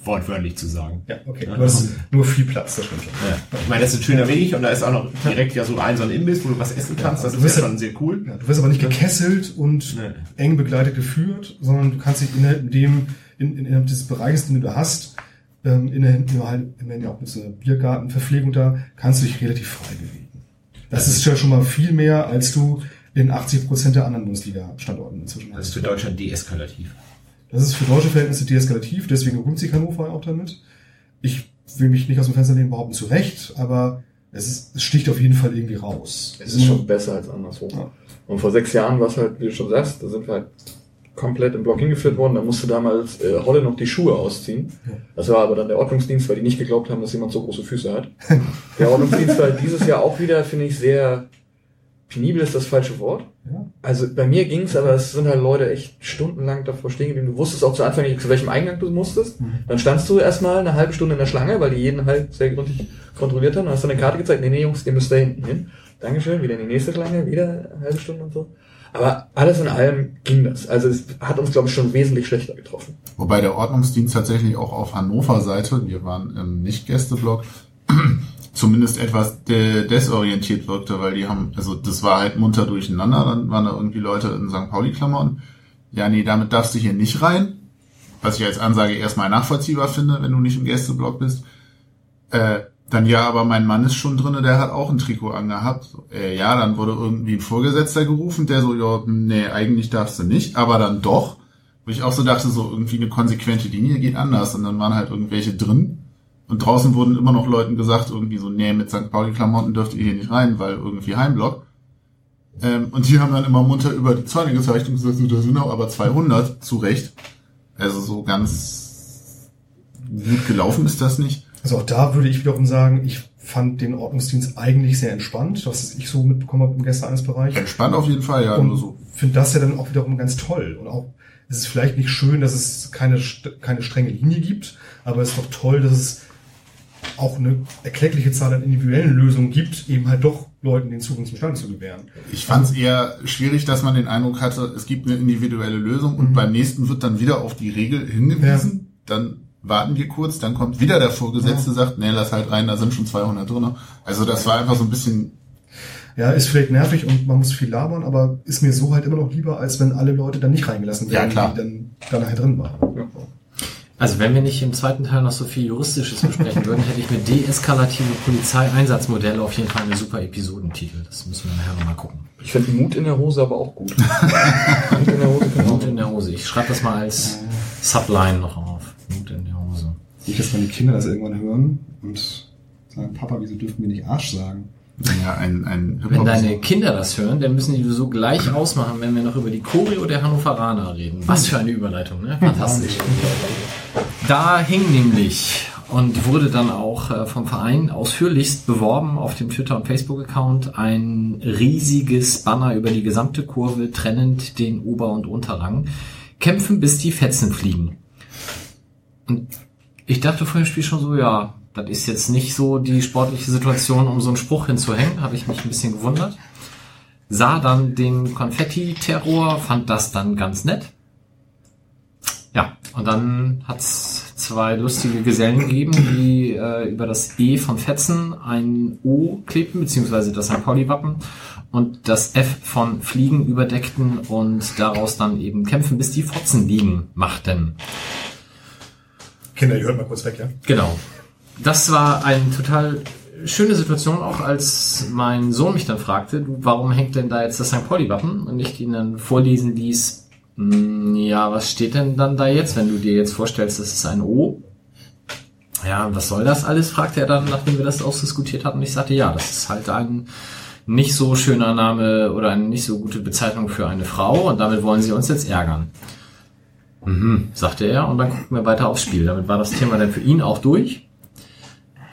wortwörtlich zu sagen. ja, okay. Du hast nur viel Platz, das stimmt schon. Ja. Ich meine, das ist ein schöner Weg und da ist auch noch direkt ja so ein so ein Imbiss, wo du was essen kannst. Das du ist ja ja- schon sehr cool. Ja, du wirst aber nicht gekesselt und Nee. eng begleitet geführt, sondern du kannst dich innerhalb dem, in, in, innerhalb des Bereiches, den du hast, ähm, innerhalb, immerhin ja auch mit so einer Biergartenverpflegung da, kannst du dich relativ frei bewegen. Das ist ja schon mal viel mehr, als du in 80 Prozent der anderen Bundesliga-Standorten inzwischen Das ist hast. für Deutschland deeskalativ. Das ist für deutsche Verhältnisse deeskalativ, deswegen rühmt sich Hannover auch damit. Ich will mich nicht aus dem Fenster lehnen, behaupten zu Recht, aber es, ist, es sticht auf jeden Fall irgendwie raus. Es ist schon besser als anderswo. Ja. Und vor sechs Jahren war es halt, wie du schon sagst, da sind wir halt komplett im Block hingeführt worden. Da musste damals äh, Holle noch die Schuhe ausziehen. Das war aber dann der Ordnungsdienst, weil die nicht geglaubt haben, dass jemand so große Füße hat. *laughs* Der Ordnungsdienst war dieses Jahr auch wieder, finde ich, sehr penibel ist das falsche Wort. Ja. Also bei mir ging's, aber es sind halt Leute echt stundenlang davor stehen geblieben. Du wusstest auch zu Anfang nicht, zu welchem Eingang du musstest. Mhm. Dann standst du erstmal eine halbe Stunde in der Schlange, weil die jeden halt sehr gründlich kontrolliert haben. Dann hast du eine Karte gezeigt, nee, nee, Jungs, ihr müsst da hinten hin. Dankeschön, wieder in die nächste Schlange, wieder eine halbe Stunde und so. Aber alles in allem ging das. Also es hat uns, glaube ich, schon wesentlich schlechter getroffen. Wobei der Ordnungsdienst tatsächlich auch auf Hannover Seite, wir waren im Nicht-Gästeblock, zumindest etwas de desorientiert wirkte, weil die haben, also das war halt munter durcheinander, dann waren da irgendwie Leute in St. Pauli-Klamotten. Ja, nee, damit darfst du hier nicht rein. Was ich als Ansage erstmal nachvollziehbar finde, wenn du nicht im Gästeblock bist. Äh, dann ja, aber mein Mann ist schon drinne, der hat auch ein Trikot angehabt. Äh, ja, dann wurde irgendwie ein Vorgesetzter gerufen, der so, ja, nee, eigentlich darfst du nicht, aber dann doch. Wo ich auch so dachte, so irgendwie eine konsequente Linie geht anders. Und dann waren halt irgendwelche drin. Und draußen wurden immer noch Leuten gesagt, irgendwie so, nee, mit St. Pauli-Klamotten dürft ihr hier nicht rein, weil irgendwie Heimblock. Ähm, und die haben dann immer munter über die Zäune gezeigt und gesagt, so, da sind auch aber 200, zu Recht. Also so ganz gut gelaufen ist das nicht. Also auch da würde ich wiederum sagen, ich fand den Ordnungsdienst eigentlich sehr entspannt, was ich so mitbekommen habe im Gäste-Eines-Bereich. Entspannt auf jeden Fall, ja, nur Und so. finde das ja dann auch wiederum ganz toll. Und auch, es ist vielleicht nicht schön, dass es keine, keine strenge Linie gibt, aber es ist doch toll, dass es auch eine erkleckliche Zahl an individuellen Lösungen gibt, eben halt doch Leuten den Zugang zum Stand zu gewähren. Ich fand es eher schwierig, dass man den Eindruck hatte, es gibt eine individuelle Lösung und beim nächsten wird dann wieder auf die Regel hingewiesen. Dann warten wir kurz, dann kommt wieder der Vorgesetzte, sagt, nee, lass halt rein, da sind schon 200 drin. Also das war einfach so ein bisschen, Ja, ist vielleicht nervig und man muss viel labern, aber ist mir so halt immer noch lieber, als wenn alle Leute dann nicht reingelassen Ja, werden, klar. die dann da nachher drin waren. Also wenn wir nicht im zweiten Teil noch so viel Juristisches besprechen würden, hätte ich mit deeskalative Polizeieinsatzmodelle auf jeden Fall eine super Episodentitel. Das müssen wir nachher nochmal gucken. Ich finde Mut in der Hose aber auch gut. *laughs* Mut in der Hose kann Mut in der Hose. Ich schreibe das mal als Subline noch auf. Mut in der Hose. Nicht, dass meine Kinder das irgendwann hören und sagen, Papa, wieso dürfen wir nicht Arsch sagen? Ja, ein, ein Wenn deine Kinder das hören, dann müssen die so gleich ausmachen, wenn wir noch über die Choreo der Hannoveraner reden. Was für eine Überleitung, ne? Fantastisch. Da hing nämlich und wurde dann auch äh, vom Verein ausführlichst beworben auf dem Twitter- und Facebook-Account ein riesiges Banner über die gesamte Kurve, trennend den Ober- und Unterrang. Kämpfen, bis die Fetzen fliegen. Und ich dachte vor dem Spiel schon so, ja, das ist jetzt nicht so die sportliche Situation, um so einen Spruch hinzuhängen, habe ich mich ein bisschen gewundert. Sah dann den Konfetti-Terror, fand das dann ganz nett. Ja, und dann hat's zwei lustige Gesellen gegeben, die äh, über das E von Fetzen ein O klebten, beziehungsweise das St. Pauli-Wappen und das F von Fliegen überdeckten und daraus dann eben kämpfen, bis die Fotzen liegen machten. Kinder, ihr hört mal kurz weg, ja? Genau. Das war eine total schöne Situation, auch als mein Sohn mich dann fragte, warum hängt denn da jetzt das St. Pauli-Wappen? Und ich ihn dann vorlesen ließ, Hm, Ja, was steht denn dann da jetzt, wenn du dir jetzt vorstellst, das ist ein O? Ja, was soll das alles? fragte er dann, nachdem wir das ausdiskutiert hatten. Ich sagte, ja, das ist halt ein nicht so schöner Name oder eine nicht so gute Bezeichnung für eine Frau und damit wollen sie uns jetzt ärgern. Mhm, sagte er und dann gucken wir weiter aufs Spiel. Damit war das Thema dann für ihn auch durch.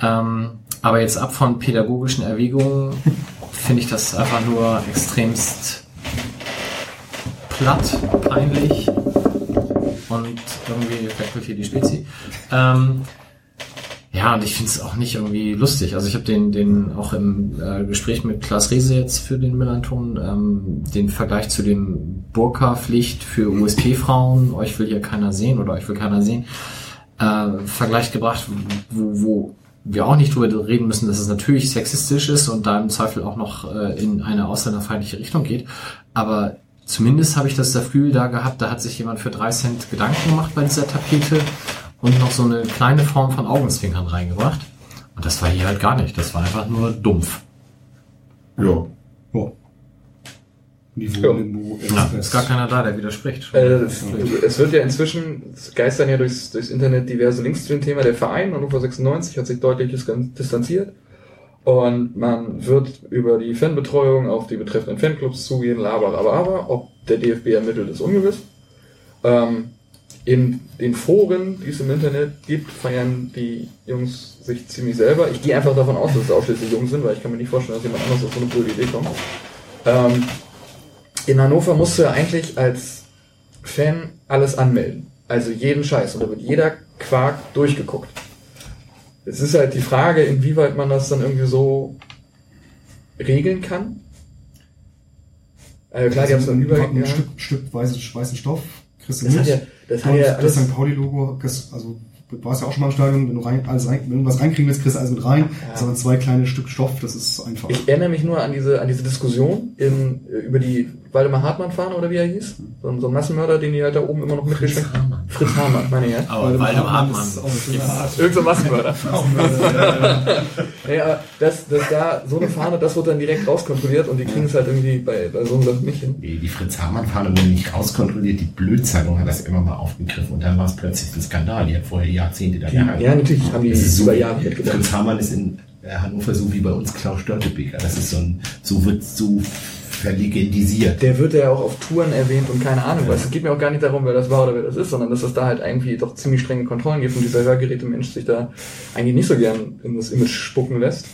Ähm, aber jetzt ab von pädagogischen Erwägungen *laughs* finde ich das einfach nur extremst platt, peinlich und irgendwie wechselt hier die Spezi. Ähm, ja, und ich finde es auch nicht irgendwie lustig. Also ich habe den, den auch im äh, Gespräch mit Klaas Riese jetzt für den Millanton, ähm, den Vergleich zu dem Burka-Pflicht für USP-Frauen, euch will hier keiner sehen oder euch will keiner sehen, äh, Vergleich gebracht, wo, wo wir auch nicht drüber reden müssen, dass es natürlich sexistisch ist und da im Zweifel auch noch äh, in eine ausländerfeindliche Richtung geht. Aber zumindest habe ich das Gefühl da gehabt, da hat sich jemand für drei Cent Gedanken gemacht bei dieser Tapete und noch so eine kleine Form von Augenzwinkern reingebracht. Und das war hier halt gar nicht. Das war einfach nur dumpf. Ja. Niveau, Ja. Niveau, Ja, ist gar keiner da, der widerspricht. Äh, es, wird ja inzwischen, es geistern ja durchs, durchs Internet diverse Links zu dem Thema. Der Verein Hannover 96 hat sich deutlich distanziert. Und man wird über die Fanbetreuung auf die betreffenden Fanclubs zugehen, aber, aber, aber, ob der DFB ermittelt, ist ungewiss. Ähm, in den Foren, die es im Internet gibt, feiern die Jungs sich ziemlich selber. Ich gehe einfach davon aus, dass es ausschließlich Jungs sind, weil ich kann mir nicht vorstellen, dass jemand anderes auf so eine blöde Idee kommt. Ähm, in Hannover musst du ja eigentlich als Fan alles anmelden. Also jeden Scheiß. Und da wird jeder Quark durchgeguckt. Es ist halt die Frage, inwieweit man das dann irgendwie so regeln kann. Also klar, die haben so einen ein, Übergang. ein Ja. Stück, Stück weißen, Stoff, kriegst du Das mit. hat ja, das hat ja das St. Pauli-Logo, also du warst ja auch schon mal im Stadion, wenn du rein, alles rein, wenn du was reinkriegen willst, kriegst du alles mit rein. Das sind zwei kleine Stück Stoff, das ist einfach. Ich erinnere mich nur an diese, an diese Diskussion in, über die Waldemar Hartmann-Fahne oder wie er hieß. So, ein- so ein Massenmörder, den die halt da oben immer noch mitgeschickt haben. Fritz Hamann, meine ich ja. Aber Waldemar Hartmann. ist. Irgend so ein Massenmörder. *laughs* ja, aber das, das da, so eine Fahne, das wird dann direkt rauskontrolliert und die kriegen es halt irgendwie bei, bei so einem Sachen nicht hin. Die die Fritz-Hamann-Fahne wurde nicht rauskontrolliert, die Blödzeitung hat das immer mal aufgegriffen und dann war es plötzlich ein Skandal. Die hat vorher Jahrzehnte da gehangen. Ja, natürlich haben die so, über Jahre mitgedacht. Fritz Hamann ist in äh, Hannover so wie bei uns Klaus Störtebeker. Das ist so ein, so wird so verlegendisiert. Der wird ja auch auf Touren erwähnt und keine Ahnung was. Es geht mir auch gar nicht darum, wer das war oder wer das ist, sondern dass es da halt irgendwie doch ziemlich strenge Kontrollen gibt und dieser Hörgeräte-Mensch sich da eigentlich nicht so gern in das Image spucken lässt.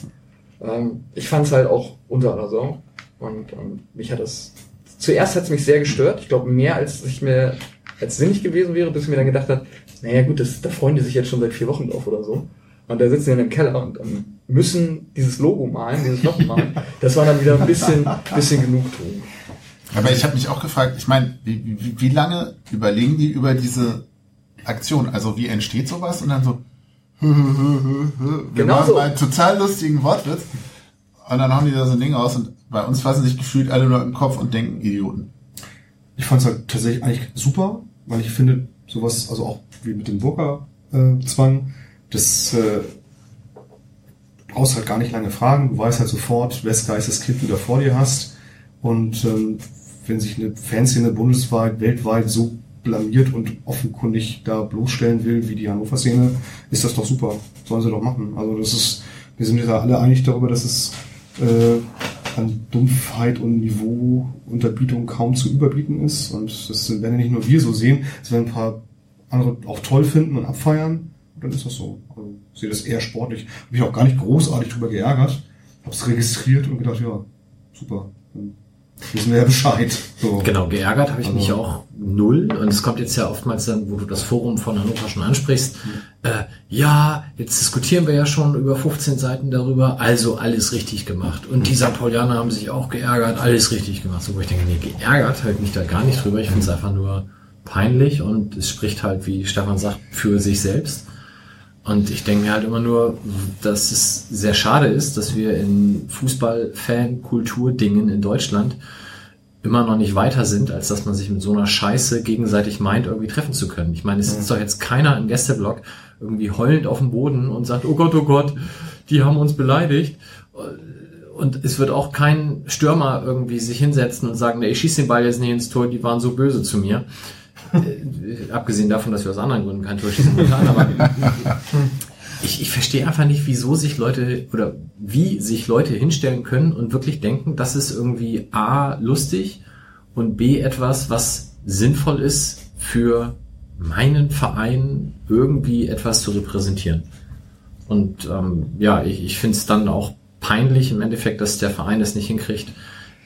Ähm, ich fand es halt auch unter aller Sau. Und ähm, mich hat das. Zuerst hat es mich sehr gestört. Ich glaube, mehr als ich mir als sinnig gewesen wäre, bis ich mir dann gedacht habe, naja gut, das, da freuen die sich jetzt schon seit vier Wochen drauf oder so. Und da sitzen die dann im Keller und ähm, müssen dieses Logo malen, dieses Loch malen. Das war dann wieder ein bisschen, bisschen Genugtuung. Aber ich habe mich auch gefragt, ich meine, wie, wie, wie lange überlegen die über diese Aktion? Also wie entsteht sowas? Und dann so, wir Genau machen so. mal einen total lustigen Wortwitz. Und dann hauen die da so ein Ding aus und bei uns fassen sich gefühlt alle nur im Kopf und denken Idioten. Ich fand es halt tatsächlich eigentlich super, weil ich finde, sowas, also auch wie mit dem Burka-Zwang, das äh, brauchst halt gar nicht lange fragen, du weißt halt sofort, wes Kind du da vor dir hast. Und ähm, wenn sich eine Fanszene bundesweit, weltweit so blamiert und offenkundig da bloßstellen will, wie die Hannover-Szene, ist das doch super. Sollen sie doch machen. Also das ist, wir sind ja alle einig darüber, dass es äh, an Dumpfheit und Niveauunterbietung kaum zu überbieten ist. Und das werden ja nicht nur wir so sehen, es werden ein paar andere auch toll finden und abfeiern. Dann ist das so. Also, ich sehe das eher sportlich. Habe mich auch gar nicht großartig drüber geärgert. Habe es registriert und gedacht, ja, super. Dann wissen wir ja Bescheid. So. Genau, geärgert habe ich Also- mich auch null. Und es kommt jetzt ja oftmals dann, wo du das Forum von Hannover schon ansprichst. Äh, ja, jetzt diskutieren wir ja schon über 15 Seiten darüber, also alles richtig gemacht. Und die St. Paulianer haben sich auch geärgert, alles richtig gemacht. So, wo ich denke, nee, geärgert halt mich da gar nicht drüber. Ich finde es einfach nur peinlich und es spricht halt, wie Stefan sagt, für sich selbst. Und ich denke mir halt immer nur, dass es sehr schade ist, dass wir in Fußball-Fan-Kultur-Dingen in Deutschland immer noch nicht weiter sind, als dass man sich mit so einer Scheiße gegenseitig meint, irgendwie treffen zu können. Ich meine, es sitzt doch jetzt keiner im Gästeblock irgendwie heulend auf dem Boden und sagt, oh Gott, oh Gott, die haben uns beleidigt. und es wird auch kein Stürmer irgendwie sich hinsetzen und sagen, nee, ich schieße den Ball jetzt nicht ins Tor, die waren so böse zu mir. Äh, abgesehen davon, dass wir aus anderen Gründen kein Tor schießen können, aber *laughs* ich, ich verstehe einfach nicht, wieso sich Leute oder wie sich Leute hinstellen können und wirklich denken, das ist irgendwie A lustig und B etwas, was sinnvoll ist für meinen Verein irgendwie etwas zu repräsentieren. Und ähm, ja, ich, ich finde es dann auch peinlich im Endeffekt, dass der Verein es nicht hinkriegt,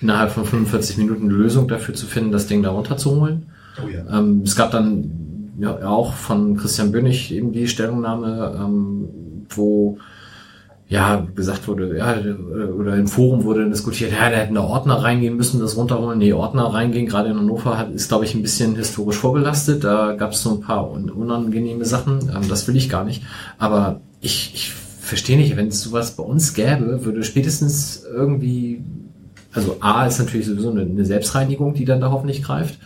innerhalb von 45 Minuten eine Lösung dafür zu finden, das Ding da runterzuholen. Oh ja. Ähm, es gab dann ja auch von Christian Bönig eben die Stellungnahme, ähm, wo ja gesagt wurde, ja, oder im Forum wurde diskutiert, ja, da hätten da Ordner reingehen müssen, das runterholen. Nee, Ordner reingehen, gerade in Hannover hat, ist, glaube ich, ein bisschen historisch vorbelastet. Da gab es so ein paar un unangenehme Sachen. Ähm, das will ich gar nicht. Aber ich, ich verstehe nicht, wenn es sowas bei uns gäbe, würde spätestens irgendwie, also A ist natürlich sowieso eine, eine Selbstreinigung, die dann da hoffentlich greift.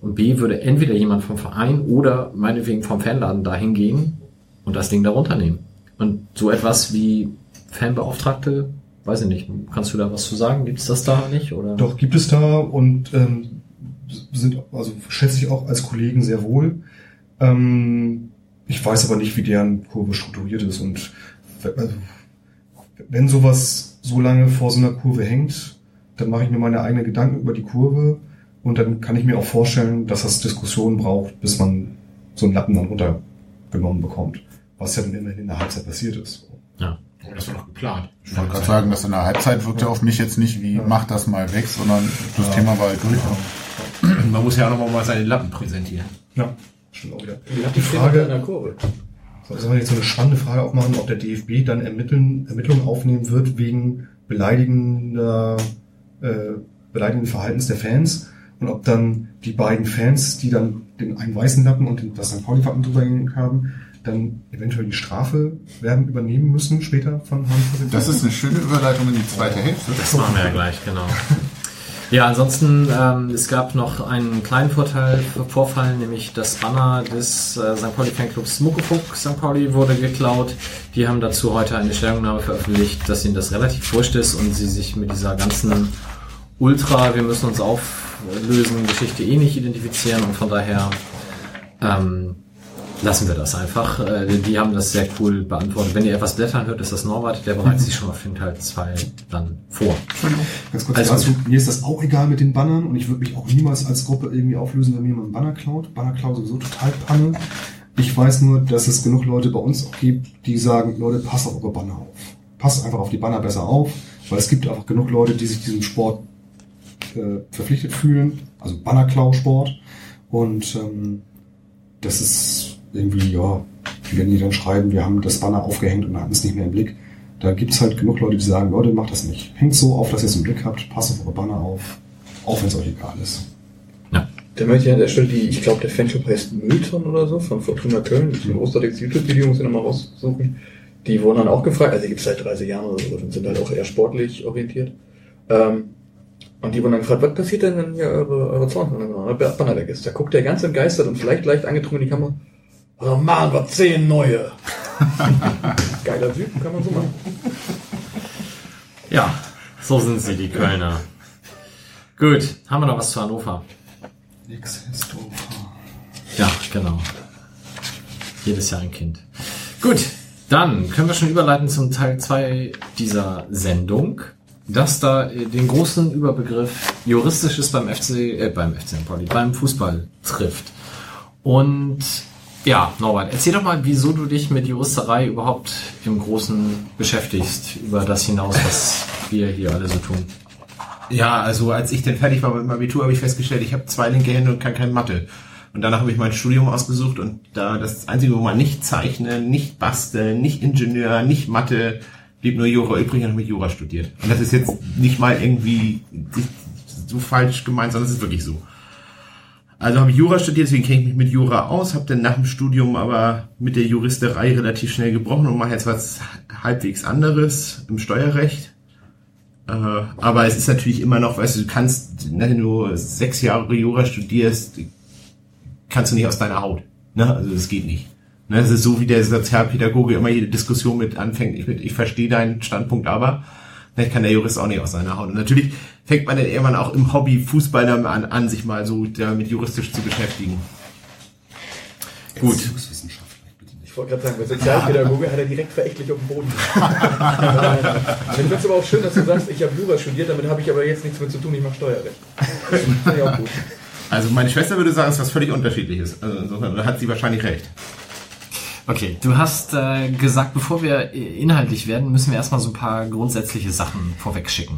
Und B würde entweder jemand vom Verein oder meinetwegen vom Fanladen dahin gehen und das Ding da runternehmen. Und so etwas wie Fanbeauftragte, weiß ich nicht, kannst du da was zu sagen? Gibt es das da nicht? Oder? Doch, gibt es da und ähm, sind, also schätze ich auch als Kollegen sehr wohl. Ähm, ich weiß aber nicht, wie deren Kurve strukturiert ist und also, wenn sowas so lange vor so einer Kurve hängt, dann mache ich mir meine eigenen Gedanken über die Kurve und dann kann ich mir auch vorstellen, dass das Diskussionen braucht, bis man so einen Lappen dann runtergenommen bekommt. Was ja dann immerhin in der Halbzeit passiert ist. Ja. Oh, das war doch geplant. Ich wollte gerade sagen, dass in der Halbzeit wirkte auf mich jetzt nicht wie, mach das mal weg, sondern das Thema war halt durch. Man muss ja auch noch mal seine Lappen präsentieren. Ja, stimmt auch wieder. Die Frage- in der Kurve. So, Sollen wir jetzt so eine spannende Frage auch machen, ob der DFB dann ermitteln, Ermittlungen aufnehmen wird wegen beleidigender, äh, beleidigenden Verhaltens der Fans und ob dann die beiden Fans, die dann den einen weißen Lappen und den, das St. Pauli-Wappen drüber hängen haben, dann eventuell die Strafe werden übernehmen müssen später von Hans Das ist eine schöne Überleitung in die zweite Hälfte. Das machen wir ja gleich, genau. Ja, ansonsten, ähm, es gab noch einen kleinen Vorteil, Vorfall, nämlich das Banner des äh, St. Pauli Fanclubs Muckefuck St. Pauli wurde geklaut. Die haben dazu heute eine Stellungnahme veröffentlicht, dass ihnen das relativ wurscht ist und sie sich mit dieser ganzen Ultra, wir müssen uns auflösen, Geschichte eh nicht identifizieren und von daher ähm, lassen wir das einfach. Äh, die haben das sehr cool beantwortet. Wenn ihr etwas blättern hört, ist das Norbert, der bereitet sich schon auf den Teil 2 dann vor. Ganz kurz Also- dazu, mir ist das auch egal mit den Bannern und ich würde mich auch niemals als Gruppe irgendwie auflösen, wenn mir jemand einen Banner klaut. Banner klauen sowieso total Panne. Ich weiß nur, dass es genug Leute bei uns auch gibt, die sagen, Leute, passt auf eure Banner auf. Passt einfach auf die Banner besser auf, weil es gibt einfach genug Leute, die sich diesem Sport äh, verpflichtet fühlen, also Bannerklau-Sport. Und ähm, das ist irgendwie, ja, wenn die dann schreiben, wir haben das Banner aufgehängt und hatten es nicht mehr im Blick, da gibt's halt genug Leute, die sagen, Leute, macht das nicht. Hängt so auf, dass ihr es im Blick habt, passt auf eure Banner auf, auch wenn es euch egal ist. Da möchte ich an der Stelle die, ich glaube, der Fanclub heißt Müllton oder so, von Fortuna Köln. Das ist ein großartiges YouTube-Video, muss ich nochmal raussuchen. Die wurden dann auch gefragt, also die gibt's seit 30 Jahren oder so, und sind halt auch eher sportlich orientiert. Ähm, und die wurden dann gefragt, was passiert denn, wenn ihr eure, eure Zornbanner Banner weg ist? Da guckt der ganz entgeistert und vielleicht leicht angetrunken in die Kamera. Oh Mann, was zehn neue. *laughs* Geiler Typ, kann man so machen. Ja, so sind sie, die Kölner. Gut, haben wir noch was zu Hannover? Nix ist doof. Ja, genau. Jedes Jahr ein Kind. Gut, dann können wir schon überleiten zum Teil 2 dieser Sendung, das da äh, den großen Überbegriff Juristisches beim FC, äh, beim FC St. Beim Fußball trifft. Und ja, Norbert, erzähl doch mal, wieso du dich mit Juristerei überhaupt im Großen beschäftigst, über das hinaus, was wir hier alle so tun. Ja, also als ich dann fertig war mit dem Abitur, habe ich festgestellt, ich habe zwei linke Hände und kann kein Mathe. Und danach habe ich mein Studium ausgesucht und da das einzige, wo man nicht zeichnen, nicht basteln, nicht Ingenieur, nicht Mathe, blieb nur Jura übrig und habe mit Jura studiert. Und das ist jetzt nicht mal irgendwie so falsch gemeint, sondern es ist wirklich so. Also habe ich Jura studiert, deswegen kenne ich mich mit Jura aus, habe dann nach dem Studium aber mit der Juristerei relativ schnell gebrochen und mache jetzt was halbwegs anderes im Steuerrecht. Äh, aber es ist natürlich immer noch, weißt du, du kannst, ne, wenn du sechs Jahre Jura studierst, kannst du nicht aus deiner Haut. Ne? Also das geht nicht. Ne? Das ist so, wie der Sozialpädagoge immer jede Diskussion mit anfängt. Ich, ich verstehe deinen Standpunkt, aber Vielleicht kann der Jurist auch nicht aus seiner Haut. Und natürlich fängt man dann irgendwann auch im Hobby Fußball an, an sich mal so damit juristisch zu beschäftigen. Gut. Ich wollte gerade sagen, bei Sozialpädagoge hat er direkt verächtlich auf dem Boden. ich finde es aber auch schön, dass du sagst, ich habe Jura studiert, damit habe ich aber jetzt nichts mehr zu tun, ich mache Steuerrecht. Das finde ich auch gut. Also meine Schwester würde sagen, es ist was völlig unterschiedliches. Also insofern da hat sie wahrscheinlich recht. Okay, du hast äh, gesagt, bevor wir inhaltlich werden, müssen wir erstmal so ein paar grundsätzliche Sachen vorwegschicken.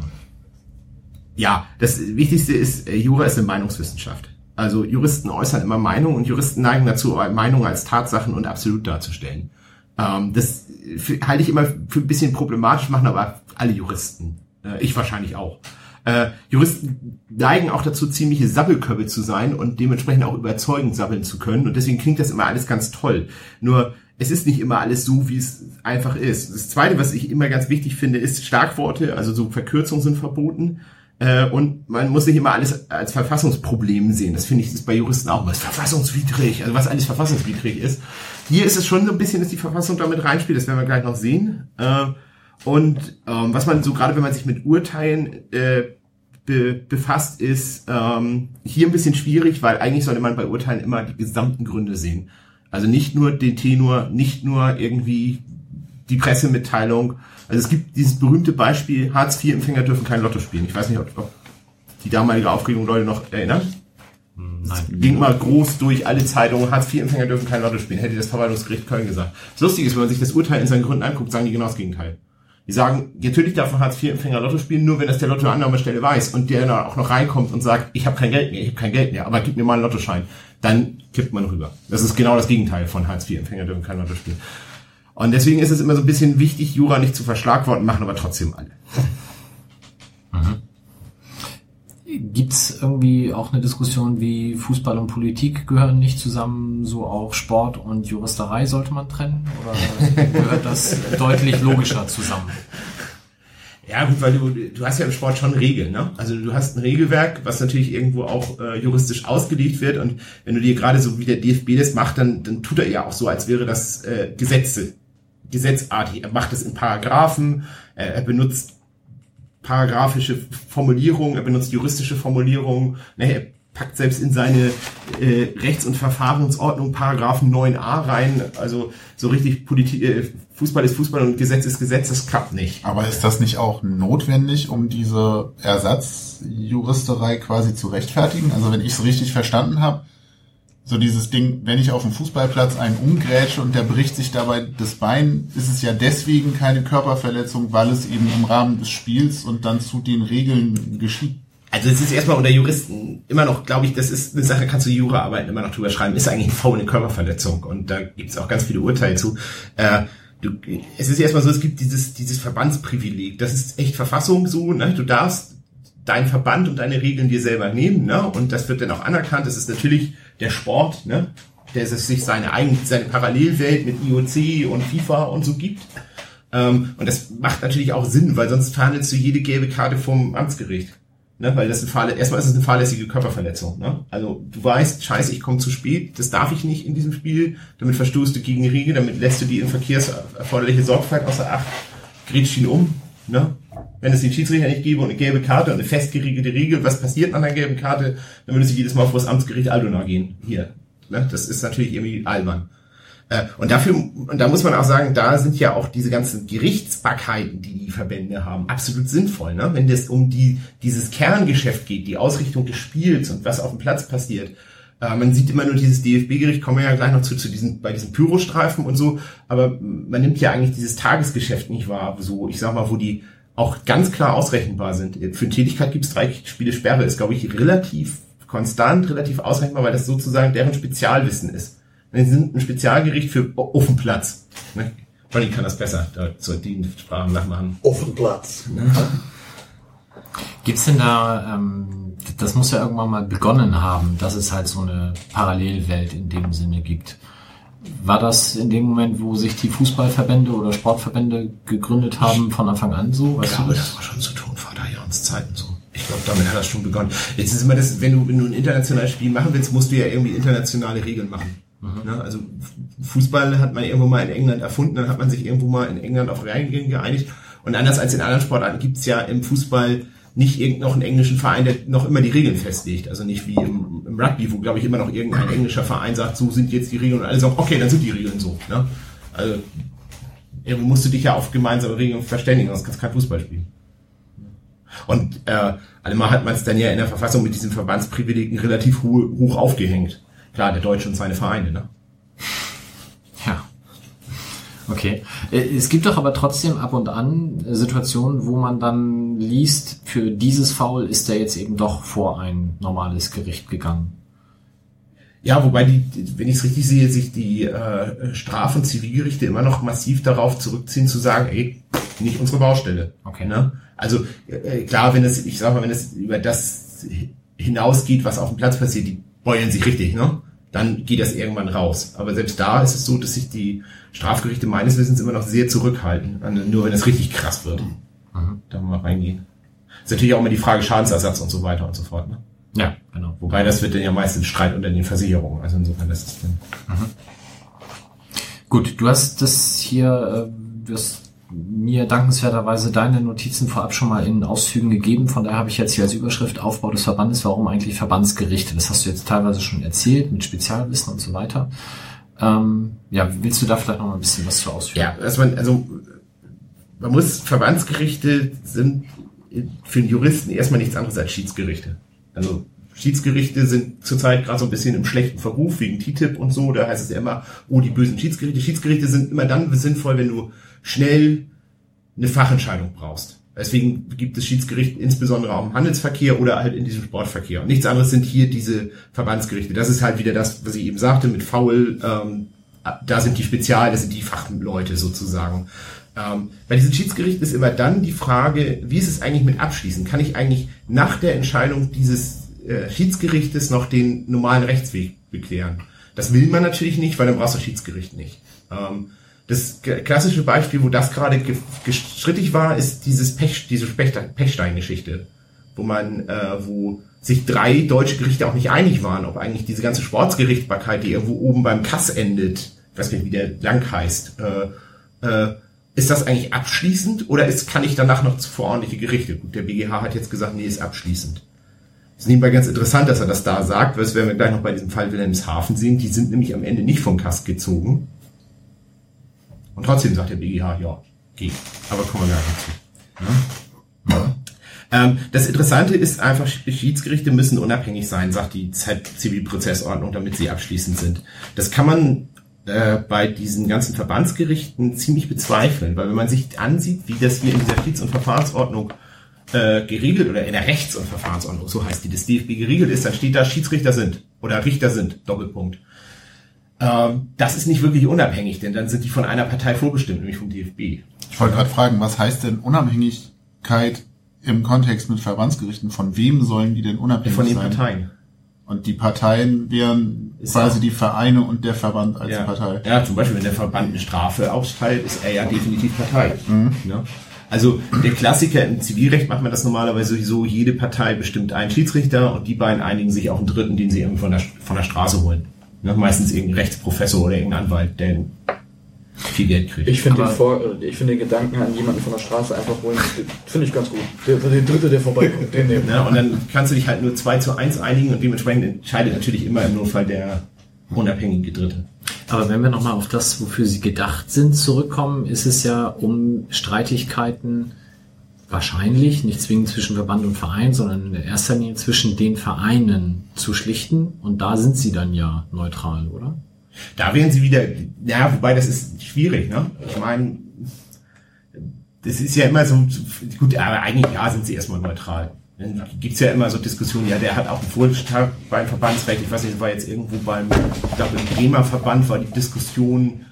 Ja, das Wichtigste ist, äh, Jura ist eine Meinungswissenschaft. Also Juristen äußern immer Meinungen und Juristen neigen dazu, Meinungen als Tatsachen und absolut darzustellen. Ähm, das für, halte ich immer für ein bisschen problematisch, machen aber alle Juristen. Äh, ich wahrscheinlich auch. Äh, Juristen neigen auch dazu, ziemliche Sabbelköpfe zu sein und dementsprechend auch überzeugend sabbeln zu können. Und deswegen klingt das immer alles ganz toll. Nur es ist nicht immer alles so, wie es einfach ist. Das Zweite, was ich immer ganz wichtig finde, ist Starkworte, also so Verkürzungen sind verboten. Äh, und man muss nicht immer alles als Verfassungsproblem sehen. Das finde ich ist bei Juristen auch immer. Verfassungswidrig, also was alles verfassungswidrig ist. Hier ist es schon so ein bisschen, dass die Verfassung damit reinspielt. Das werden wir gleich noch sehen. Äh, und ähm, was man so gerade, wenn man sich mit Urteilen äh, be befasst, ist ähm, hier ein bisschen schwierig, weil eigentlich sollte man bei Urteilen immer die gesamten Gründe sehen. Also nicht nur den Tenor, nicht nur irgendwie die Pressemitteilung, also es gibt dieses berühmte Beispiel, Hartz-IV-Empfänger dürfen kein Lotto spielen. Ich weiß nicht, ob, ob die damalige Aufregung Leute noch erinnern. Nein. Ging mal groß durch alle Zeitungen, Hartz-IV-Empfänger dürfen kein Lotto spielen, hätte das Verwaltungsgericht Köln gesagt. Das Lustige ist, wenn man sich das Urteil in seinen Gründen anguckt, sagen die genau das Gegenteil. Die sagen, natürlich darf ein Hartz-IV-Empfänger Lotto spielen, nur wenn das der Lottoannahmestelle weiß und der dann auch noch reinkommt und sagt, ich habe kein Geld mehr, ich habe kein Geld mehr, aber gib mir mal einen Lottoschein. Dann kippt man rüber. Das ist genau das Gegenteil von Hartz-IV-Empfänger dürfen kein Lotto spielen. Und deswegen ist es immer so ein bisschen wichtig, Jura nicht zu verschlagworten, machen aber trotzdem alle. Gibt's irgendwie auch eine Diskussion wie Fußball und Politik gehören nicht zusammen, so auch Sport und Juristerei sollte man trennen? Oder gehört das deutlich logischer zusammen? Ja, gut, weil du, du hast ja im Sport schon Regeln, ne? Also du hast ein Regelwerk, was natürlich irgendwo auch äh, juristisch ausgelegt wird und wenn du dir gerade so wie der DFB das macht, dann, dann tut er ja auch so, als wäre das äh, Gesetze, gesetzartig. Er macht es in Paragraphen, äh, er benutzt paragraphische Formulierungen, er benutzt juristische Formulierungen, ne, er packt selbst in seine äh, Rechts- und Verfahrensordnung Paragraphen 9a rein, also so richtig Politik, äh, Fußball ist Fußball und Gesetz ist Gesetz, das klappt nicht. Aber ist das nicht auch notwendig, um diese Ersatzjuristerei quasi zu rechtfertigen? Also wenn ich es richtig verstanden habe, so dieses Ding, wenn ich auf dem Fußballplatz einen umgrätsche und der bricht sich dabei das Bein, ist es ja deswegen keine Körperverletzung, weil es eben im Rahmen des Spiels und dann zu den Regeln geschieht. Also es ist erstmal unter Juristen immer noch, glaube ich, das ist eine Sache, kannst du Juraarbeiten immer noch drüber schreiben, ist eigentlich ein Foul, eine Körperverletzung und da gibt es auch ganz viele Urteile zu. Äh, du, es ist erstmal so, es gibt dieses, dieses Verbandsprivileg, das ist echt Verfassung so, ne? du darfst dein Verband und deine Regeln dir selber nehmen ne? und das wird dann auch anerkannt, das ist natürlich der Sport, ne? der sich seine eigene, seine Parallelwelt mit IOC und FIFA und so gibt. Ähm, und das macht natürlich auch Sinn, weil sonst verhandelst du jede gelbe Karte vom Amtsgericht. Ne, weil das ein Fahrlä erstmal ist es eine fahrlässige Körperverletzung. Ne? Also du weißt, scheiße, ich komme zu spät, das darf ich nicht in diesem Spiel, damit verstoßt du gegen die Regel, damit lässt du die in Verkehrs erforderliche Sorgfalt außer Acht, grätscht ihn um. Ne? Wenn es den Schiedsrichter nicht gäbe und eine gelbe Karte und eine festgeriegelte Regel, was passiert an einer gelben Karte, dann würde sie jedes Mal vor das Amtsgericht Aldona gehen. Hier. Ne? Das ist natürlich irgendwie albern. Äh, Und dafür, und da muss man auch sagen, da sind ja auch diese ganzen Gerichtsbarkeiten, die die Verbände haben, absolut sinnvoll. Ne? Wenn es um die, dieses Kerngeschäft geht, die Ausrichtung des Spiels und was auf dem Platz passiert. Äh, Man sieht immer nur dieses DFB-Gericht, kommen wir ja gleich noch zu, zu diesen, bei diesen Pyrostreifen und so, aber man nimmt ja eigentlich dieses Tagesgeschäft nicht wahr, so, ich sag mal, wo die auch ganz klar ausrechenbar sind. Für Tätigkeit gibt es drei Spiele Sperre, ist, glaube ich, relativ konstant, relativ ausrechenbar, weil das sozusagen deren Spezialwissen ist. Wir sind ein Spezialgericht für Offenplatz. Ne? Ronny kann das besser, da zu den Sprachen nachmachen. Offenplatz. Gibt's denn da, ähm, das muss ja irgendwann mal begonnen haben, dass es halt so eine Parallelwelt in dem Sinne gibt. War das in dem Moment, wo sich die Fußballverbände oder Sportverbände gegründet haben, von Anfang an so? Ich Weißt du glaube, das? das war schon zu Tonvater Jans Zeiten so. Ich glaube, damit hat das schon begonnen. Jetzt ist immer das, wenn du, wenn du ein internationales Spiel machen willst, musst du ja irgendwie internationale Regeln machen. Ne? Also Fußball hat man irgendwo mal in England erfunden, dann hat man sich irgendwo mal in England auf Regeln geeinigt Und anders als in anderen Sportarten gibt's ja im Fußball nicht irgend noch einen englischen Verein, der noch immer die Regeln festlegt. Also nicht wie im, im Rugby, wo glaube ich immer noch irgendein englischer Verein sagt, so sind jetzt die Regeln und alle sagen, okay, dann sind die Regeln so. Ne? Also irgendwo musst du dich ja auf gemeinsame Regeln verständigen, sonst kannst du kein Fußball spielen. Und äh, allemal hat man es dann ja in der Verfassung mit diesen Verbandsprivilegien relativ hoch, hoch aufgehängt. Klar, der Deutsche und seine Vereine, ne? Ja. Okay. Äh, Es gibt doch aber trotzdem ab und an Situationen, wo man dann liest, für dieses Foul ist er jetzt eben doch vor ein normales Gericht gegangen. Ja, wobei die, die wenn ich es richtig sehe, sich die äh, Straf- und Zivilgerichte immer noch massiv darauf zurückziehen, zu sagen, ey, nicht unsere Baustelle. Okay. Ne? Also äh, klar, wenn es, ich sag mal, wenn es über das hinausgeht, was auf dem Platz passiert, die beulen sich richtig, ne? Dann geht das irgendwann raus. Aber selbst da ist es so, dass sich die Strafgerichte meines Wissens immer noch sehr zurückhalten. Nur wenn es richtig krass wird. Da mal reingehen. Ist natürlich auch immer die Frage Schadensersatz und so weiter und so fort. Ne? Ja, genau. Wobei das wird dann ja meistens Streit unter den Versicherungen. Also insofern das ist dann. Gut, du hast das hier, äh, du hast mir dankenswerterweise deine Notizen vorab schon mal in Auszügen gegeben. Von daher habe ich jetzt hier als Überschrift Aufbau des Verbandes, warum eigentlich Verbandsgerichte. Das hast du jetzt teilweise schon erzählt mit Spezialwissen und so weiter. Ähm, ja, willst du da vielleicht noch mal ein bisschen was zu ausführen? Ja, dass man, also man muss, Verbandsgerichte sind für einen Juristen erstmal nichts anderes als Schiedsgerichte. Also Schiedsgerichte sind zurzeit gerade so ein bisschen im schlechten Verruf wegen TTIP und so. Da heißt es ja immer, oh, die bösen Schiedsgerichte. Schiedsgerichte sind immer dann sinnvoll, wenn du schnell eine Fachentscheidung brauchst. Deswegen gibt es Schiedsgerichte insbesondere auch im Handelsverkehr oder halt in diesem Sportverkehr. Und nichts anderes sind hier diese Verbandsgerichte. Das ist halt wieder das, was ich eben sagte, mit Foul, ähm, da sind die Spezial, das sind die Fachleute sozusagen. Ähm, bei diesen Schiedsgerichten ist immer dann die Frage, wie ist es eigentlich mit Abschließen? Kann ich eigentlich nach der Entscheidung dieses äh, Schiedsgerichtes noch den normalen Rechtsweg beklären? Das will man natürlich nicht, weil dann brauchst du Schiedsgericht nicht. Ähm, das klassische Beispiel, wo das gerade ge gestrittig war, ist dieses Pech, diese Pechstein-Geschichte, wo man, äh, wo sich drei deutsche Gerichte auch nicht einig waren, ob eigentlich diese ganze Sportsgerichtbarkeit, die irgendwo oben beim Kass endet, ich weiß nicht, wie der lang heißt, äh, äh, ist das eigentlich abschließend oder ist, kann ich danach noch vor ordentliche Gerichte? Gut, der BGH hat jetzt gesagt, nee, ist abschließend. ist nebenbei ganz interessant, dass er das da sagt, weil das werden wir gleich noch bei diesem Fall Wilhelmshaven sehen. Die sind nämlich am Ende nicht vom Kass gezogen. Und trotzdem sagt der BGH, ja, geht. Aber kommen wir gleich dazu. Ja? Ähm, das Interessante ist einfach, Schiedsgerichte müssen unabhängig sein, sagt die Zivilprozessordnung, damit sie abschließend sind. Das kann man äh, bei diesen ganzen Verbandsgerichten ziemlich bezweifeln, weil wenn man sich ansieht, wie das hier in dieser Schieds- und Verfahrensordnung äh, geregelt oder in der Rechts- und Verfahrensordnung, so heißt die des DFB geregelt ist, dann steht da Schiedsrichter sind oder Richter sind, Doppelpunkt. Ähm, das ist nicht wirklich unabhängig, denn dann sind die von einer Partei vorbestimmt, nämlich vom DFB. Ich wollte gerade fragen, was heißt denn Unabhängigkeit im Kontext mit Verbandsgerichten? Von wem sollen die denn unabhängig Von den sein? Parteien. Und die Parteien wären Ist quasi die Vereine und der Verband als ja. Partei. Ja, zum Beispiel, wenn der Verband eine Strafe austeilt, ist er ja definitiv Partei. Ne? Also der Klassiker im Zivilrecht macht man das normalerweise sowieso, jede Partei bestimmt einen Schiedsrichter und die beiden einigen sich auf einen dritten, den sie irgendwie von der, von der Straße holen. Ne? Meistens irgendein Rechtsprofessor oder irgendein Anwalt, der viel Geld kriegt. Ich finde den, Aber- Vor ich finde den Gedanken an jemanden von der Straße einfach holen, finde ich ganz gut. Der, der dritte, der vorbeikommt, den nehmen. Ne? Und dann kannst du dich halt nur 2 zu 1 einigen und dementsprechend entscheidet natürlich immer im Notfall der unabhängige Dritte. Aber wenn wir nochmal auf das, wofür sie gedacht sind, zurückkommen, ist es ja um Streitigkeiten wahrscheinlich, nicht zwingend zwischen Verband und Verein, sondern in erster Linie zwischen den Vereinen zu schlichten. Und da sind sie dann ja neutral, oder? Da wären sie wieder, ja, wobei das ist schwierig, ne? Ich meine, das ist ja immer so, gut, aber eigentlich ja, sind sie erstmal neutral. Dann gibt's ja immer so Diskussionen, ja, der hat auch einen Vorstand beim Verbandsrecht, ich weiß nicht, war jetzt irgendwo beim, ich glaube im Bremer Verband war die Diskussion,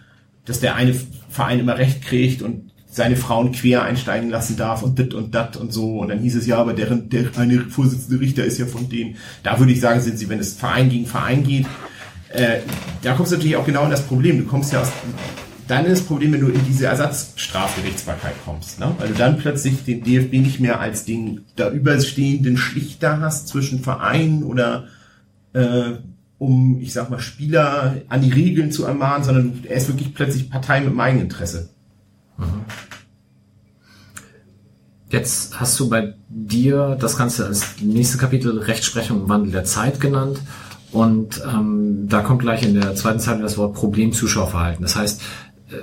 dass der eine Verein immer Recht kriegt und seine Frauen quer einsteigen lassen darf und dit und dat und so. Und dann hieß es ja, aber der, der eine Vorsitzende Richter ist ja von denen. Da würde ich sagen, sind sie, wenn es Verein gegen Verein geht, äh, da kommst du natürlich auch genau in das Problem. Du kommst ja aus, dann ist das Problem, wenn du in diese Ersatzstrafgerichtsbarkeit kommst, ne? weil du dann plötzlich den DFB nicht mehr als den da überstehenden Schlichter hast zwischen Verein oder äh, um, ich sag mal, Spieler an die Regeln zu ermahnen, sondern er ist wirklich plötzlich Partei mit meinem Eigeninteresse. Jetzt hast du bei dir das Ganze als nächste Kapitel Rechtsprechung im Wandel der Zeit genannt. Und ähm, da kommt gleich in der zweiten Zeile das Wort Problem-Zuschauerverhalten. Das heißt, äh,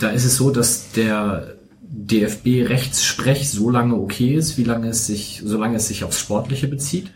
da ist es so, dass der DFB-Rechtssprech so lange okay ist, wie lange es sich, solange es sich aufs Sportliche bezieht.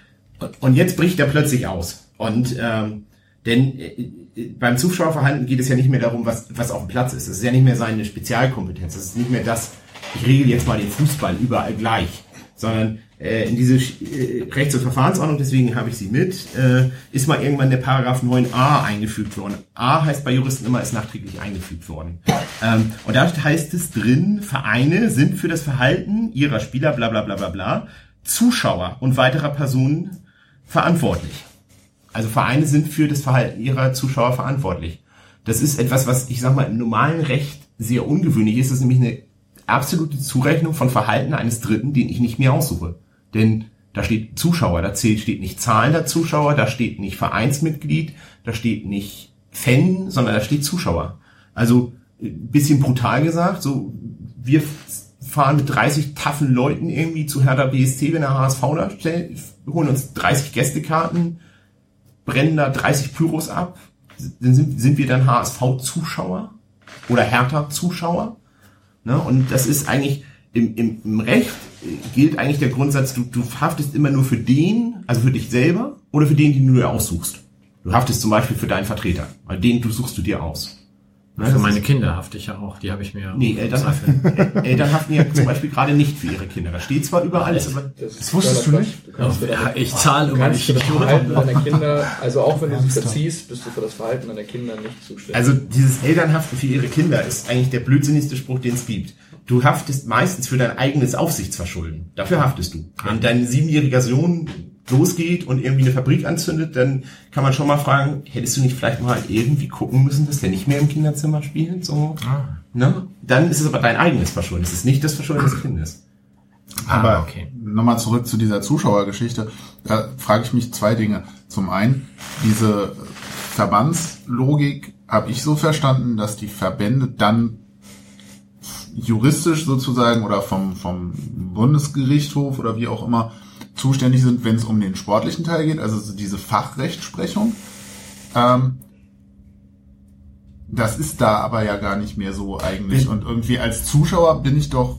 Und jetzt bricht er plötzlich aus. Und ähm, denn äh, beim Zuschauerverhalten geht es ja nicht mehr darum, was, was auf dem Platz ist. Es ist ja nicht mehr seine Spezialkompetenz. Es ist nicht mehr das, ich regel jetzt mal den Fußball überall gleich, sondern äh, in diese äh, Rechts- und Verfahrensordnung, deswegen habe ich sie mit, äh, ist mal irgendwann der Paragraph 9a eingefügt worden. A heißt bei Juristen immer, ist nachträglich eingefügt worden. Ähm, und da heißt es drin, Vereine sind für das Verhalten ihrer Spieler, bla bla bla bla bla, Zuschauer und weiterer Personen verantwortlich. Also Vereine sind für das Verhalten ihrer Zuschauer verantwortlich. Das ist etwas, was ich sag mal im normalen Recht sehr ungewöhnlich ist. Das ist nämlich eine absolute Zurechnung von Verhalten eines Dritten, den ich nicht mehr aussuche. Denn da steht Zuschauer, da steht nicht Zahlen der Zuschauer, da steht nicht Vereinsmitglied, da steht nicht Fan, sondern da steht Zuschauer. Also ein bisschen brutal gesagt, so wir fahren mit 30 taffen Leuten irgendwie zu Hertha BSC, wenn der HSV da stellt, holen uns 30 Gästekarten, brennen da 30 Pyros ab, sind, sind wir dann HSV-Zuschauer oder Hertha-Zuschauer. Ne? Und das ist eigentlich im, im, im Recht gilt eigentlich der Grundsatz, du, du haftest immer nur für den, also für dich selber oder für den, den du dir aussuchst. Du haftest zum Beispiel für deinen Vertreter, weil den du suchst du dir aus. Für das meine Kinder hafte ich ja auch. Die habe ich mir. Nee, Eltern, haften, *laughs* Eltern haften ja zum Beispiel gerade nicht für ihre Kinder. Das steht zwar über alles, aber Das, wusstest du nicht? Du kannst Ja, deine- ich zahle immer nicht. für das Verhalten deiner Kinder, also auch wenn du sie verziehst, bist du für das Verhalten deiner Kinder nicht zuständig. Also dieses Elternhaften für ihre Kinder ist eigentlich der blödsinnigste Spruch, den es gibt. Du haftest meistens für dein eigenes Aufsichtsverschulden. Dafür haftest du. Wenn dein siebenjähriger Sohn losgeht und irgendwie eine Fabrik anzündet, dann kann man schon mal fragen, hättest du nicht vielleicht mal irgendwie gucken müssen, dass der nicht mehr im Kinderzimmer spielt? So, ne? Dann ist es aber dein eigenes Verschulden. Es ist nicht das Verschulden des Kindes. Aber Ah, okay. nochmal zurück zu dieser Zuschauergeschichte. Da frage ich mich zwei Dinge. Zum einen, diese Verbandslogik habe ich so verstanden, dass die Verbände dann juristisch sozusagen oder vom, vom Bundesgerichtshof oder wie auch immer zuständig sind, wenn es um den sportlichen Teil geht, also so diese Fachrechtsprechung. Ähm, das ist da aber ja gar nicht mehr so eigentlich. Und irgendwie als Zuschauer bin ich doch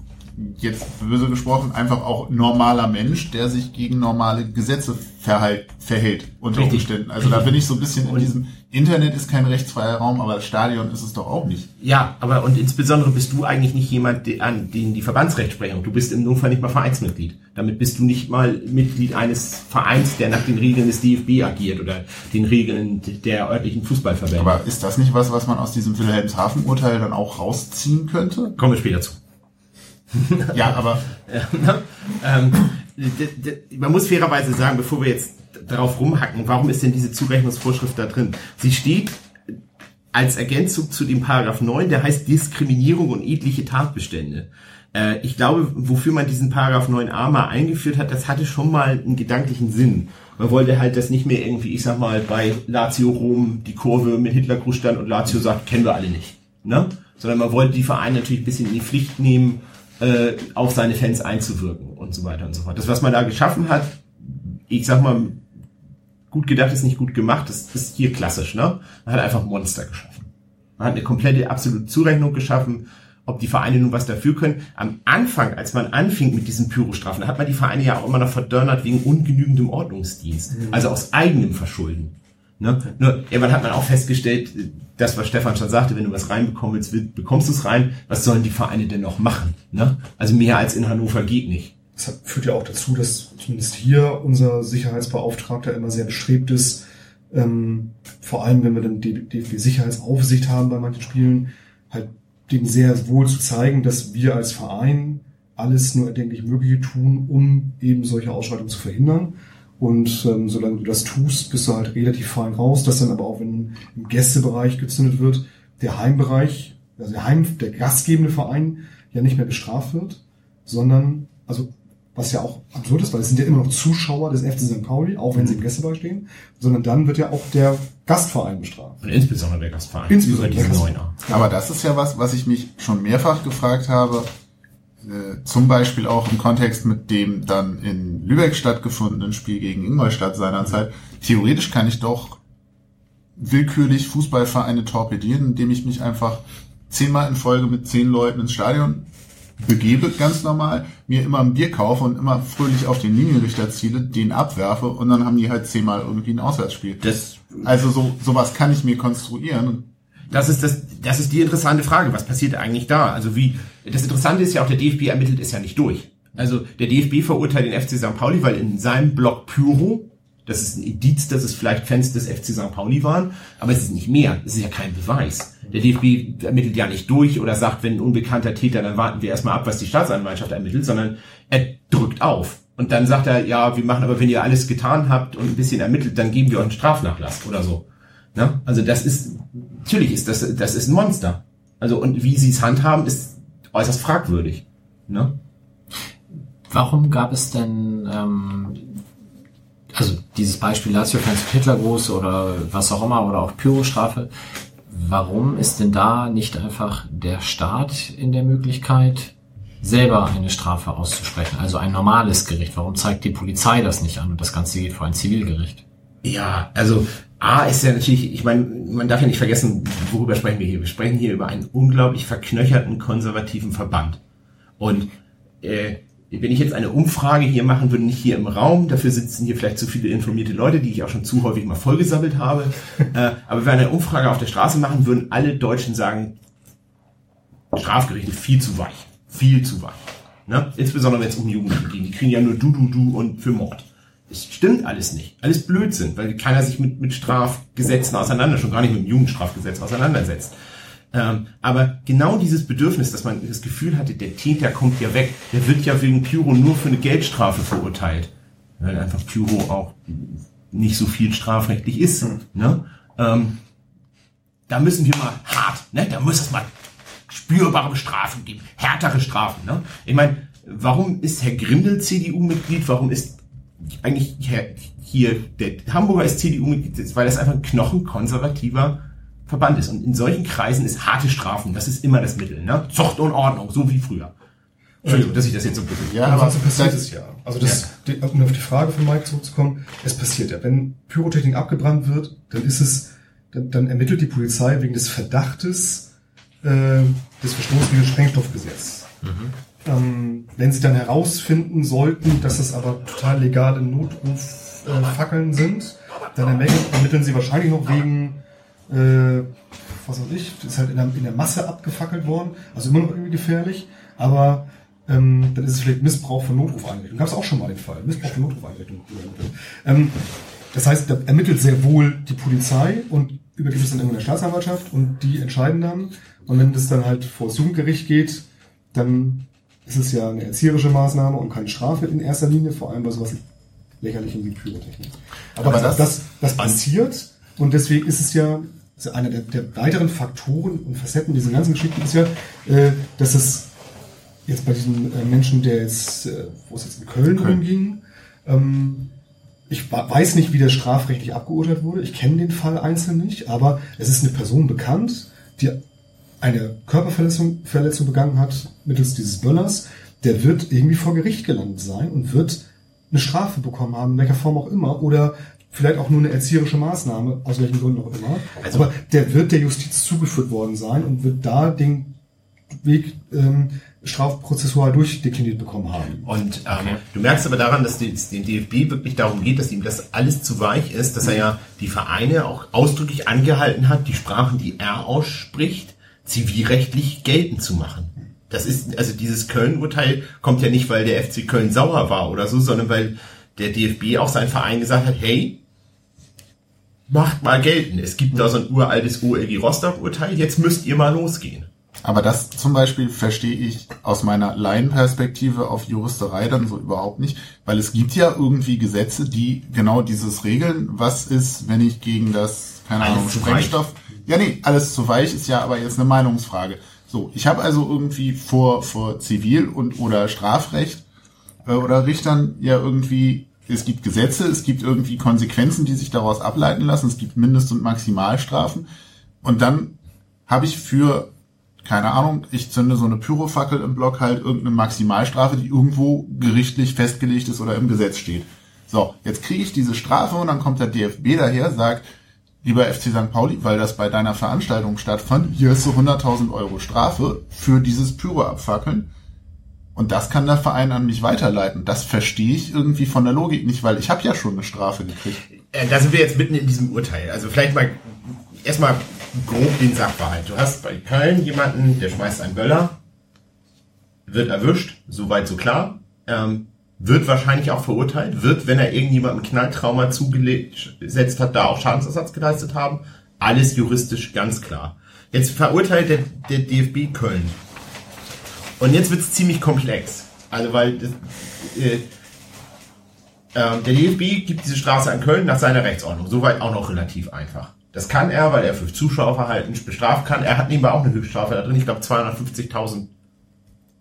jetzt böse gesprochen einfach auch normaler Mensch, der sich gegen normale Gesetze verhalt, verhält unter Richtig. Umständen. Also da bin ich so ein bisschen in diesem Internet ist kein rechtsfreier Raum, aber das Stadion ist es doch auch nicht. Ja, aber und insbesondere bist du eigentlich nicht jemand, der, an den die Verbandsrechtsprechung, du bist im Notfall nicht mal Vereinsmitglied. Damit bist du nicht mal Mitglied eines Vereins, der nach den Regeln des DFB agiert oder den Regeln der örtlichen Fußballverbände. Aber ist das nicht was, was man aus diesem Wilhelmshaven-Urteil dann auch rausziehen könnte? Kommen wir später zu. Ja, aber *laughs* ähm, man muss fairerweise sagen, bevor wir jetzt darauf rumhacken, warum ist denn diese Zurechnungsvorschrift da drin? Sie steht als Ergänzung zu dem Paragraph 9, der heißt Diskriminierung und edliche Tatbestände. Äh, ich glaube, wofür man diesen Paragraph 9a mal eingeführt hat, das hatte schon mal einen gedanklichen Sinn. Man wollte halt das nicht mehr irgendwie, ich sag mal, bei Lazio Rom die Kurve mit Hitlergruß stand und Lazio sagt, kennen wir alle nicht. Ne? Sondern man wollte die Vereine natürlich ein bisschen in die Pflicht nehmen, äh, auf seine Fans einzuwirken und so weiter und so fort. Das, was man da geschaffen hat, ich sag mal, gut gedacht ist nicht gut gemacht, das ist hier klassisch, ne? Man hat einfach Monster geschaffen. Man hat eine komplette absolute Zurechnung geschaffen, ob die Vereine nun was dafür können. Am Anfang, als man anfing mit diesen Pyrostrafen, da hat man die Vereine ja auch immer noch verdonnert wegen ungenügendem Ordnungsdienst. Also aus eigenem Verschulden. Ne? Nur irgendwann hat man auch festgestellt, das, was Stefan schon sagte, wenn du was reinbekommen willst, will- bekommst du es rein. Was sollen die Vereine denn noch machen? Ne? Also mehr als in Hannover geht nicht. Das führt ja auch dazu, dass zumindest hier unser Sicherheitsbeauftragter immer sehr bestrebt ist, ähm, vor allem wenn wir dann die, Sicherheitsaufsicht haben bei manchen Spielen, halt denen sehr wohl zu zeigen, dass wir als Verein alles nur erdenklich Mögliche tun, um eben solche Ausschreitungen zu verhindern. Und ähm, solange du das tust, bist du halt relativ fein raus, dass dann aber auch, wenn im Gästebereich gezündet wird, der Heimbereich, also der Heim, der gastgebende Verein ja nicht mehr bestraft wird, sondern, also was ja auch absurd ist, weil es sind ja immer noch Zuschauer des FC St. Pauli, auch wenn sie im Gästebereich stehen, sondern dann wird ja auch der Gastverein bestraft. Und insbesondere der Gastverein. Insbesondere Über diesen der Neuner. Aber das ist ja was, was ich mich schon mehrfach gefragt habe. äh, zum Beispiel auch im Kontext mit dem dann in Lübeck stattgefundenen Spiel gegen Ingolstadt seinerzeit, theoretisch kann ich doch willkürlich Fußballvereine torpedieren, indem ich mich einfach zehnmal in Folge mit zehn Leuten ins Stadion begebe, ganz normal, mir immer ein Bier kaufe und immer fröhlich auf den Linienrichter ziele, den abwerfe und dann haben die halt zehnmal irgendwie ein Auswärtsspiel. Das, Also so sowas kann ich mir konstruieren. das ist das, das ist die interessante Frage. Was passiert eigentlich da? Also wie, das Interessante ist ja auch, der DFB ermittelt es ja nicht durch. Also der DFB verurteilt den FC St. Pauli, weil in seinem Blog Pyro, das ist ein Indiz, dass es vielleicht Fans des FC St. Pauli waren, aber es ist nicht mehr. Es ist ja kein Beweis. Der DFB ermittelt ja nicht durch oder sagt, wenn ein unbekannter Täter, dann warten wir erstmal ab, was die Staatsanwaltschaft ermittelt, sondern er drückt auf. Und dann sagt er, ja, wir machen aber, wenn ihr alles getan habt und ein bisschen ermittelt, dann geben wir euch einen Strafnachlass oder so. Ne? Also das ist, natürlich ist das, das ist ein Monster. Also und wie sie es handhaben, ist äußerst fragwürdig. Ne? Warum gab es denn, ähm, also dieses Beispiel Lazio-Fans Hitlergruß oder was auch immer oder auch Pyrostrafe, warum ist denn da nicht einfach der Staat in der Möglichkeit, selber eine Strafe auszusprechen? Also ein normales Gericht. Warum zeigt die Polizei das nicht an und das Ganze geht vor ein Zivilgericht? Ja, also A ist ja natürlich, ich meine, man darf ja nicht vergessen, worüber sprechen wir hier? Wir sprechen hier über einen unglaublich verknöcherten konservativen Verband. Und äh, wenn ich jetzt eine Umfrage hier machen würde, nicht hier im Raum, dafür sitzen hier vielleicht zu viele informierte Leute, die ich auch schon zu häufig mal vollgesammelt habe, *laughs* äh, aber wenn wir eine Umfrage auf der Straße machen, würden alle Deutschen sagen, Strafgerichte viel zu weich. Viel zu weich. Ne? Insbesondere wenn es um Jugendliche geht. Die kriegen ja nur du, du, du und für Mord. Es stimmt alles nicht. Alles Blödsinn, weil keiner sich mit, mit Strafgesetzen auseinander, schon gar nicht mit dem Jugendstrafgesetz auseinandersetzt. Ähm, aber genau dieses Bedürfnis, dass man das Gefühl hatte, der Täter kommt ja weg, der wird ja wegen Pyro nur für eine Geldstrafe verurteilt. Weil einfach Pyro auch nicht so viel strafrechtlich ist. Ne? Ähm, da müssen wir mal hart, ne? da muss es mal spürbare Strafen geben, härtere Strafen. Ne? Ich meine, warum ist Herr Grindel CDU-Mitglied? Warum ist eigentlich Herr, hier der Hamburger ist CDU-Mitglied? Weil das einfach ein knochenkonservativer Verband ist. Und in solchen Kreisen ist harte Strafen, das ist immer das Mittel. Ne? Zucht und Ordnung, so wie früher. Entschuldigung, dass ich das jetzt so bitte. Ja, Ja, aber so passiert das- es ja. Also das, die, um auf die Frage von Mike zurückzukommen, es passiert ja. Wenn Pyrotechnik abgebrannt wird, dann ist es, dann, dann ermittelt die Polizei wegen des Verdachtes äh, des Verstoßes gegen das Sprengstoffgesetz. Ähm, wenn sie dann herausfinden sollten, dass es aber total legale Notrufackeln äh, Fackeln sind, dann ermitteln, ermitteln sie wahrscheinlich noch wegen äh, was weiß ich, ist halt in der, in der Masse abgefackelt worden, also immer noch irgendwie gefährlich, aber ähm, dann ist es vielleicht Missbrauch von Notrufeinrichtungen. Gab es auch schon mal den Fall, Missbrauch von Notrufeinrichtungen. Ähm, das heißt, da ermittelt sehr wohl die Polizei und übergibt es dann irgendwann der Staatsanwaltschaft und die entscheiden dann. Und wenn das dann halt vor das Jugendgericht geht, dann ist es ja eine erzieherische Maßnahme und keine Strafe in erster Linie, vor allem bei sowas lächerlichem wie Pyrotechnik. Aber, Aber das- das, das passiert und deswegen ist es ja also einer der, der weiteren Faktoren und Facetten dieser ganzen Geschichte ist ja, äh, dass es jetzt bei diesem äh, Menschen, der jetzt, äh, wo es jetzt in Köln, Köln. rumging, ähm, ich weiß nicht, wie der strafrechtlich abgeurteilt wurde. Ich kenne den Fall einzeln nicht, aber es ist eine Person bekannt, die eine Körperverletzung Verletzung begangen hat mittels dieses Böllers. Der wird irgendwie vor Gericht gelandet sein und wird eine Strafe bekommen haben, in welcher Form auch immer, oder vielleicht auch nur eine erzieherische Maßnahme, aus welchen Gründen auch immer. Also- aber der wird der Justiz zugeführt worden sein und wird da den Weg ähm, strafprozessual durchdekliniert bekommen haben. Und ähm, du merkst aber daran, dass es den DFB wirklich darum geht, dass ihm das alles zu weich ist, dass er ja die Vereine auch ausdrücklich angehalten hat, die Sprachen, die er ausspricht, zivilrechtlich geltend zu machen. Das ist, also dieses Köln-Urteil kommt ja nicht, weil der FC Köln sauer war oder so, sondern weil der DFB auch seinen Verein gesagt hat, hey, macht mal geltend. Es gibt da so ein uraltes OLG Rostock-Urteil, jetzt müsst ihr mal losgehen. Aber das zum Beispiel verstehe ich aus meiner Laienperspektive auf Juristerei dann so überhaupt nicht, weil es gibt ja irgendwie Gesetze, die genau dieses regeln. Was ist, wenn ich gegen das, keine Alles Ahnung, Sprengstoff... Ja, nee, alles zu weich ist ja aber jetzt eine Meinungsfrage. So, ich habe also irgendwie vor, vor Zivil- und oder Strafrecht äh, oder Richtern ja irgendwie, es gibt Gesetze, es gibt irgendwie Konsequenzen, die sich daraus ableiten lassen, es gibt Mindest- und Maximalstrafen. Und dann habe ich für keine Ahnung, ich zünde so eine Pyrofackel im Block halt irgendeine Maximalstrafe, die irgendwo gerichtlich festgelegt ist oder im Gesetz steht. So, jetzt kriege ich diese Strafe und dann kommt der DFB daher, sagt, lieber FC St. Pauli, weil das bei deiner Veranstaltung stattfand, hier ist so 100.000 Euro Strafe für dieses Pyro abfackeln. Und das kann der Verein an mich weiterleiten. Das verstehe ich irgendwie von der Logik nicht, weil ich habe ja schon eine Strafe gekriegt. Äh, da sind wir jetzt mitten in diesem Urteil. Also vielleicht mal erstmal grob den Sachverhalt. Du hast bei Köln jemanden, der schmeißt einen Böller, wird erwischt, soweit so klar, ähm, wird wahrscheinlich auch verurteilt, wird, wenn er irgendjemandem Knalltrauma zugesetzt hat, da auch Schadensersatz geleistet haben. Alles juristisch ganz klar. Jetzt verurteilt der, der DFB Köln. Und jetzt wird's ziemlich komplex. Also weil das, äh, äh, der DFB gibt diese Straße an Köln nach seiner Rechtsordnung. Soweit auch noch relativ einfach. Das kann er, weil er für Zuschauerverhalten bestraft kann. Er hat nebenbei auch eine Höchststrafe da drin. Ich glaube 250.000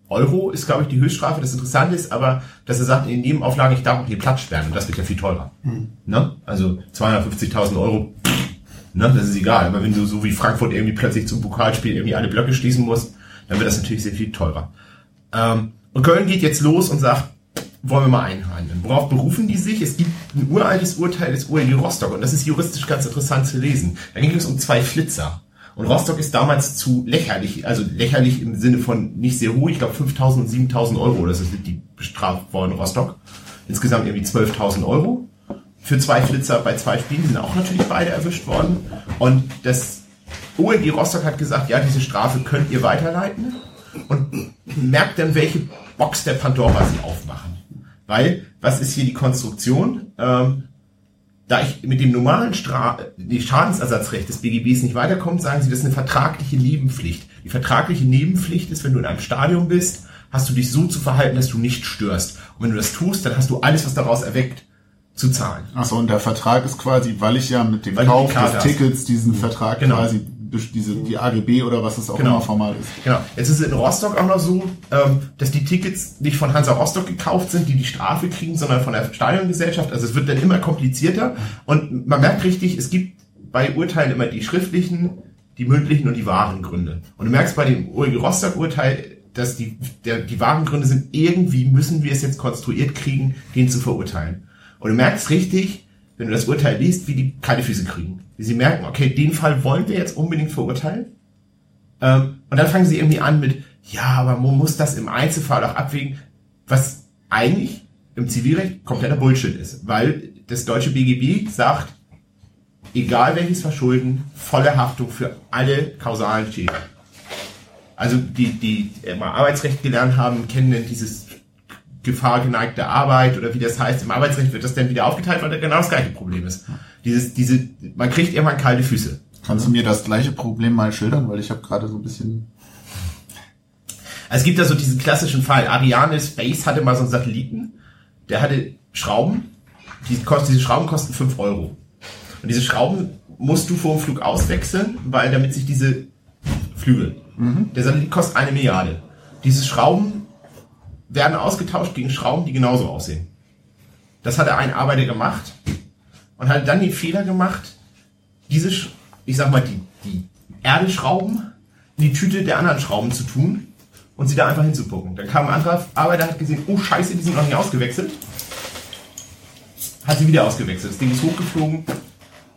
Euro ist, glaube ich, die Höchststrafe. Das Interessante ist aber, dass er sagt, in den Nebenauflagen, ich darf auch den Platz sperren. Und das wird ja viel teurer. Mhm. Ne? Also 250.000 Euro, pff, ne? das ist egal. Aber wenn du so wie Frankfurt irgendwie plötzlich zum Pokalspiel irgendwie alle Blöcke schließen musst, dann wird das natürlich sehr viel teurer. Ähm, und Köln geht jetzt los und sagt, wollen wir mal einhandeln. Worauf berufen die sich? Es gibt ein uraltes Urteil des OLG Rostock und das ist juristisch ganz interessant zu lesen. Da ging es um zwei Flitzer. Und Rostock ist damals zu lächerlich, also lächerlich im Sinne von nicht sehr hoch, ich glaube 5.000 und 7.000 Euro, das ist die bestraft worden, Rostock. Insgesamt irgendwie 12.000 Euro für zwei Flitzer bei zwei Spielen, die sind auch natürlich beide erwischt worden. Und das OLG Rostock hat gesagt, ja, diese Strafe könnt ihr weiterleiten und merkt dann, welche Box der Pandora sie aufmachen. Weil, was ist hier die Konstruktion? Ähm, da ich mit dem normalen Stra die Schadensersatzrecht des BGBs nicht weiterkomme, sagen sie, das ist eine vertragliche Nebenpflicht. Die vertragliche Nebenpflicht ist, wenn du in einem Stadion bist, hast du dich so zu verhalten, dass du nicht störst. Und wenn du das tust, dann hast du alles, was daraus erweckt, zu zahlen. Achso, und der Vertrag ist quasi, weil ich ja mit dem Weil Kauf des. Tickets diesen Vertrag Genau. quasi diese, die AGB oder was es auch Genau. immer formal ist. Genau. Jetzt ist es in Rostock auch noch so, ähm, dass die Tickets nicht von Hansa Rostock gekauft sind, die die Strafe kriegen, sondern von der Stadiongesellschaft. Also es wird dann immer komplizierter. Und man merkt richtig, es gibt bei Urteilen immer die schriftlichen, die mündlichen und die wahren Gründe. Und du merkst bei dem OLG Rostock-Urteil, dass die, der, die wahren Gründe sind, irgendwie müssen wir es jetzt konstruiert kriegen, den zu verurteilen. Und du merkst richtig, wenn du das Urteil liest, wie die kalte Füße kriegen. Wie sie merken, okay, den Fall wollen wir jetzt unbedingt verurteilen. Ähm, und dann fangen sie irgendwie an mit, ja, aber man muss das im Einzelfall auch abwägen, was eigentlich im Zivilrecht kompletter Bullshit ist. Weil das deutsche BGB sagt, egal welches Verschulden, volle Haftung für alle kausalen Schäden. Also die, die mal Arbeitsrecht gelernt haben, kennen denn dieses gefahrgeneigte Arbeit oder wie das heißt. Im Arbeitsrecht wird das dann wieder aufgeteilt, weil da genau das gleiche Problem ist. Dieses, diese, man kriegt irgendwann kalte Füße. Kannst du mir das gleiche Problem mal schildern? Weil ich habe gerade so ein bisschen... Also es gibt da so diesen klassischen Fall. Ariane Space hatte mal so einen Satelliten, der hatte Schrauben, die kost, diese Schrauben kosten 5 Euro. Und diese Schrauben musst du vor dem Flug auswechseln, weil damit sich diese Flügel, der Satellit kostet eine Milliarde. Diese Schrauben werden ausgetauscht gegen Schrauben, die genauso aussehen. Das hat ein Arbeiter gemacht und hat dann den Fehler gemacht, diese, ich sag mal, die, die Erdeschrauben in die Tüte der anderen Schrauben zu tun und sie da einfach hinzupucken. Dann kam ein anderer Arbeiter, hat gesehen, oh scheiße, die sind noch nicht ausgewechselt. Hat sie wieder ausgewechselt. Das Ding ist hochgeflogen,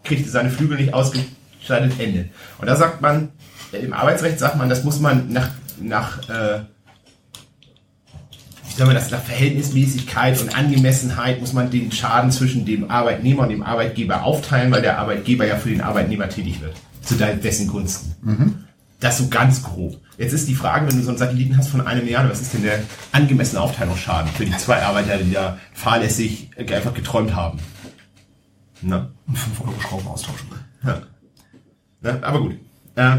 kriegte seine Flügel nicht ausgeschaltet, Ende. Und da sagt man, äh, im Arbeitsrecht sagt man, das muss man nach, nach äh, wie soll man das, nach Verhältnismäßigkeit und Angemessenheit muss man den Schaden zwischen dem Arbeitnehmer und dem Arbeitgeber aufteilen, weil der Arbeitgeber ja für den Arbeitnehmer tätig wird. Zu de- dessen Gunsten. Das so ganz grob. Jetzt ist die Frage, wenn du so einen Satelliten hast von einer Milliarde, was ist denn der angemessene Aufteilungsschaden für die zwei Arbeiter, die da fahrlässig äh, einfach geträumt haben? Na? Und 5 Euro Schrauben austauschen. Ja. Na, aber gut. Äh,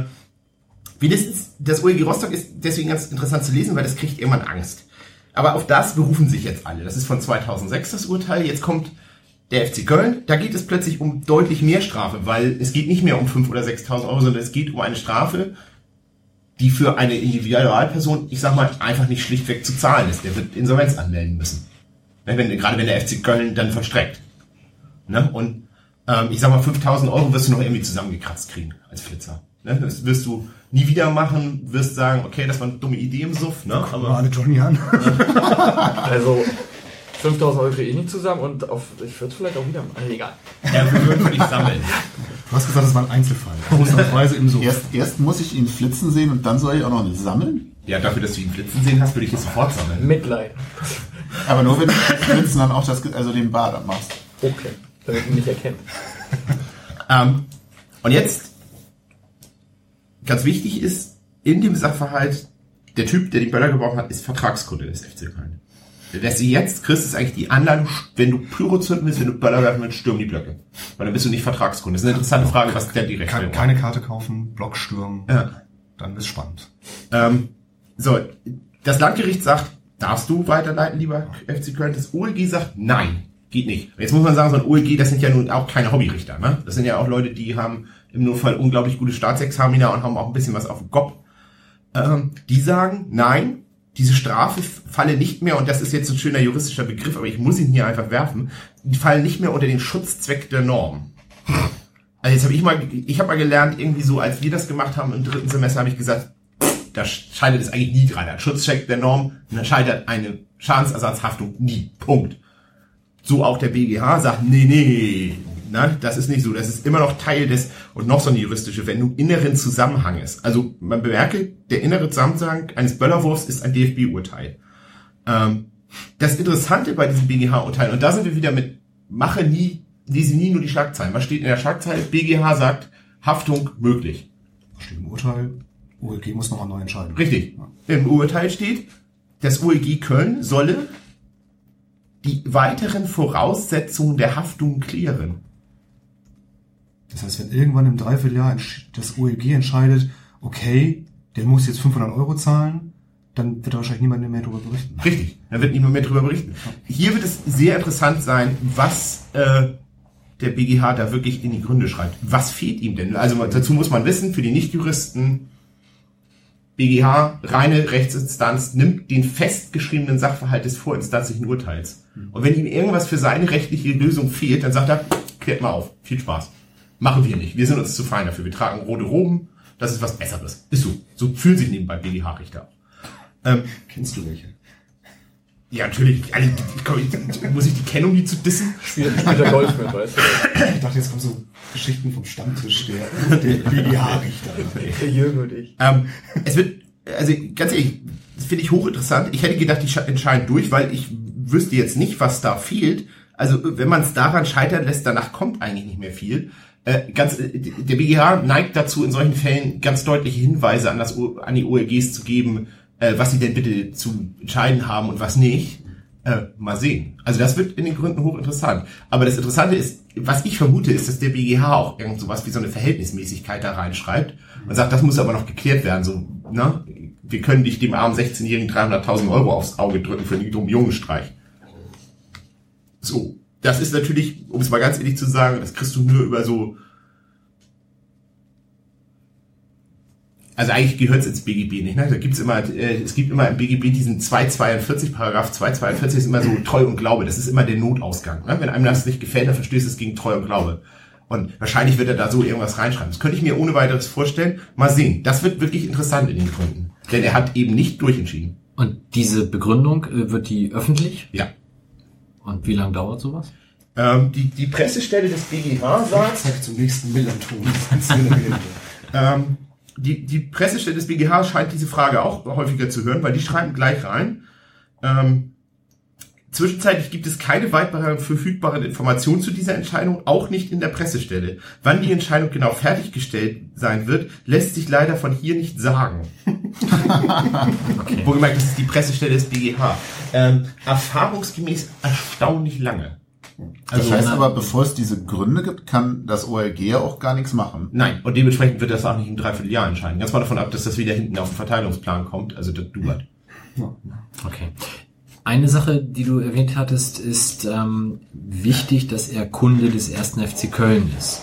wie das ist, das OEG Rostock ist deswegen ganz interessant zu lesen, weil das kriegt irgendwann Angst. Aber auf das berufen sich jetzt alle. Das ist von 2006 das Urteil. Jetzt kommt der FC Köln. Da geht es plötzlich um deutlich mehr Strafe, weil es geht nicht mehr um 5.000 oder 6.000 Euro, sondern es geht um eine Strafe, die für eine Individualperson, ich sag mal, einfach nicht schlichtweg zu zahlen ist. Der wird Insolvenz anmelden müssen. Wenn, gerade wenn der FC Köln dann verstreckt. Ne? Und ähm, ich sag mal, 5000 Euro wirst du noch irgendwie zusammengekratzt kriegen als Flitzer. Ne? Das wirst du nie wieder machen, wirst sagen, okay, das war eine dumme Idee im Suff, ne? Aber Aber alle Johnny an. *laughs* Also 5000 Euro kriege ich nicht zusammen und auf, ich würde es vielleicht auch wieder machen. Also, egal. ja, wir würden für dich sammeln. Du hast gesagt, das war ein Einzelfall. Ausnahmsweise im Suff. Erst, erst muss ich ihn flitzen sehen und dann soll ich auch noch nicht sammeln. Ja, dafür, dass du ihn flitzen sehen hast, würde ich es sofort sammeln. Mitleid. Aber nur wenn du Flitzen dann auch das, also den Bart abmachst. Okay. Damit man mich erkennt. Ähm, und jetzt, ganz wichtig ist, in dem Sachverhalt, der Typ, der die Böller gebraucht hat, ist Vertragskunde des FC Köln. Dass du jetzt kriegst, ist eigentlich die Anleitung, wenn du Pyro zünden willst, wenn du Böller werfen willst, stürm die Blöcke. Weil dann bist du nicht Vertragskunde. Das ist eine interessante Frage, was der direkt Keine, keine Karte kaufen, Block stürmen. Ja. Dann ist spannend. Ähm, so, das Landgericht sagt, darfst du weiterleiten, lieber FC Köln? Das OEG sagt, nein, geht nicht. Jetzt muss man sagen, so ein OEG, das sind ja nun auch keine Hobbyrichter. Ne? Das sind ja auch Leute, die haben im Notfall unglaublich gute Staatsexamina und haben auch ein bisschen was auf dem Kopf. Ähm, die sagen, nein, diese Strafe falle nicht mehr, und das ist jetzt ein schöner juristischer Begriff, aber ich muss ihn hier einfach werfen, die fallen nicht mehr unter den Schutzzweck der Norm. Also jetzt habe ich mal, ich habe mal gelernt, irgendwie so, als wir das gemacht haben im dritten Semester, habe ich gesagt, da scheitert es eigentlich nie dran. Ein Schutzcheck der Norm, und da scheitert eine Schadensersatzhaftung nie. Punkt. So auch der BGH sagt, nee, nee, na, das ist nicht so. Das ist immer noch Teil des, und noch so eine juristische Wendung, inneren Zusammenhanges. Also man bemerke, der innere Zusammenhang eines Böllerwurfs ist ein DFB-Urteil. Ähm, das Interessante bei diesem BGH-Urteil, und da sind wir wieder mit, mache nie, lese nie nur die Schlagzeilen. Was steht in der Schlagzeile? BGH sagt, Haftung möglich. Steht im Urteil. OLG muss nochmal neu entscheiden. Richtig. Im Urteil steht, das OEG Köln solle die weiteren Voraussetzungen der Haftung klären. Das heißt, wenn irgendwann im Dreivierteljahr das OLG entscheidet, okay, der muss jetzt 500 Euro zahlen, dann wird da wahrscheinlich niemand mehr darüber berichten. Richtig, da wird niemand mehr drüber berichten. Hier wird es sehr interessant sein, was äh, der BGH da wirklich in die Gründe schreibt. Was fehlt ihm denn? Also dazu muss man wissen, für die Nichtjuristen, BGH, reine Rechtsinstanz, nimmt den festgeschriebenen Sachverhalt des vorinstanzlichen Urteils. Und wenn ihm irgendwas für seine rechtliche Lösung fehlt, dann sagt er, klärt mal auf, viel Spaß. Machen wir nicht. Wir sind uns zu fein dafür. Wir tragen rote Roben. Das ist was Besseres. Ist so. So fühlen sich nebenbei BGH-Richter auch. Ähm, Kennst du welche? ja, natürlich. Also, komm, ich- muss ich die kennen, um die zu dissen? Spielt, spielt er Golf mit, weißt du? Ich dachte, jetzt kommen so Geschichten vom Stammtisch der, der BGH-Richter. Der Jürgen und ich. Ähm, es wird, also ganz ehrlich, das finde ich hochinteressant. Ich hätte gedacht, die sche- entscheiden durch, weil ich wüsste jetzt nicht, was da fehlt. Also wenn man es daran scheitern lässt, danach kommt eigentlich nicht mehr viel. Äh, ganz, äh, der BGH neigt dazu, in solchen Fällen ganz deutliche Hinweise an, das, an die OLGs zu geben, äh, was sie denn bitte zu entscheiden haben und was nicht. Äh, mal sehen. Also das wird in den Gründen hochinteressant. Aber das Interessante ist, was ich vermute, ist, dass der BGH auch irgend sowas wie so eine Verhältnismäßigkeit da reinschreibt und sagt, das muss aber noch geklärt werden. So, ne? Wir können nicht dem armen 16-Jährigen 300.000 Euro aufs Auge drücken für einen dummen Jungenstreich. So. Das ist natürlich, um es mal ganz ehrlich zu sagen, das kriegst du nur über so Also eigentlich gehört es ins BGB nicht. Ne? Da gibt's immer, äh, es gibt immer im BGB diesen 242, Paragraph 242 ist immer so Treu und Glaube. Das ist immer der Notausgang. Ne? Wenn einem das nicht gefällt, dann verstößt es gegen Treu und Glaube. Und wahrscheinlich wird er da so irgendwas reinschreiben. Das könnte ich mir ohne weiteres vorstellen. Mal sehen. Das wird wirklich interessant in den Gründen. Denn er hat eben nicht durchentschieden. Und diese Begründung, äh, wird die öffentlich? Ja. Und wie lange dauert sowas? Ähm, die, die Pressestelle des BGH sagt, Zeig zum nächsten Millanton. *laughs* Ähm, die, die Pressestelle des BGH scheint diese Frage auch häufiger zu hören, weil die schreiben gleich rein. Ähm, zwischenzeitlich gibt es keine weiteren verfügbaren Informationen zu dieser Entscheidung, auch nicht in der Pressestelle. Wann die Entscheidung genau fertiggestellt sein wird, lässt sich leider von hier nicht sagen. *laughs* Okay. Wohlgemerkt, das ist die Pressestelle des BGH. Ähm, erfahrungsgemäß erstaunlich lange. Das Also, heißt aber, bevor es diese Gründe gibt, kann das OLG ja auch gar nichts machen. Nein, und dementsprechend wird das auch nicht im Dreivierteljahr entscheiden. Ganz mal davon ab, dass das wieder hinten auf den Verteilungsplan kommt, also das dauert. Okay. Eine Sache, die du erwähnt hattest, ist ähm, wichtig, dass er Kunde des ersten FC Köln ist.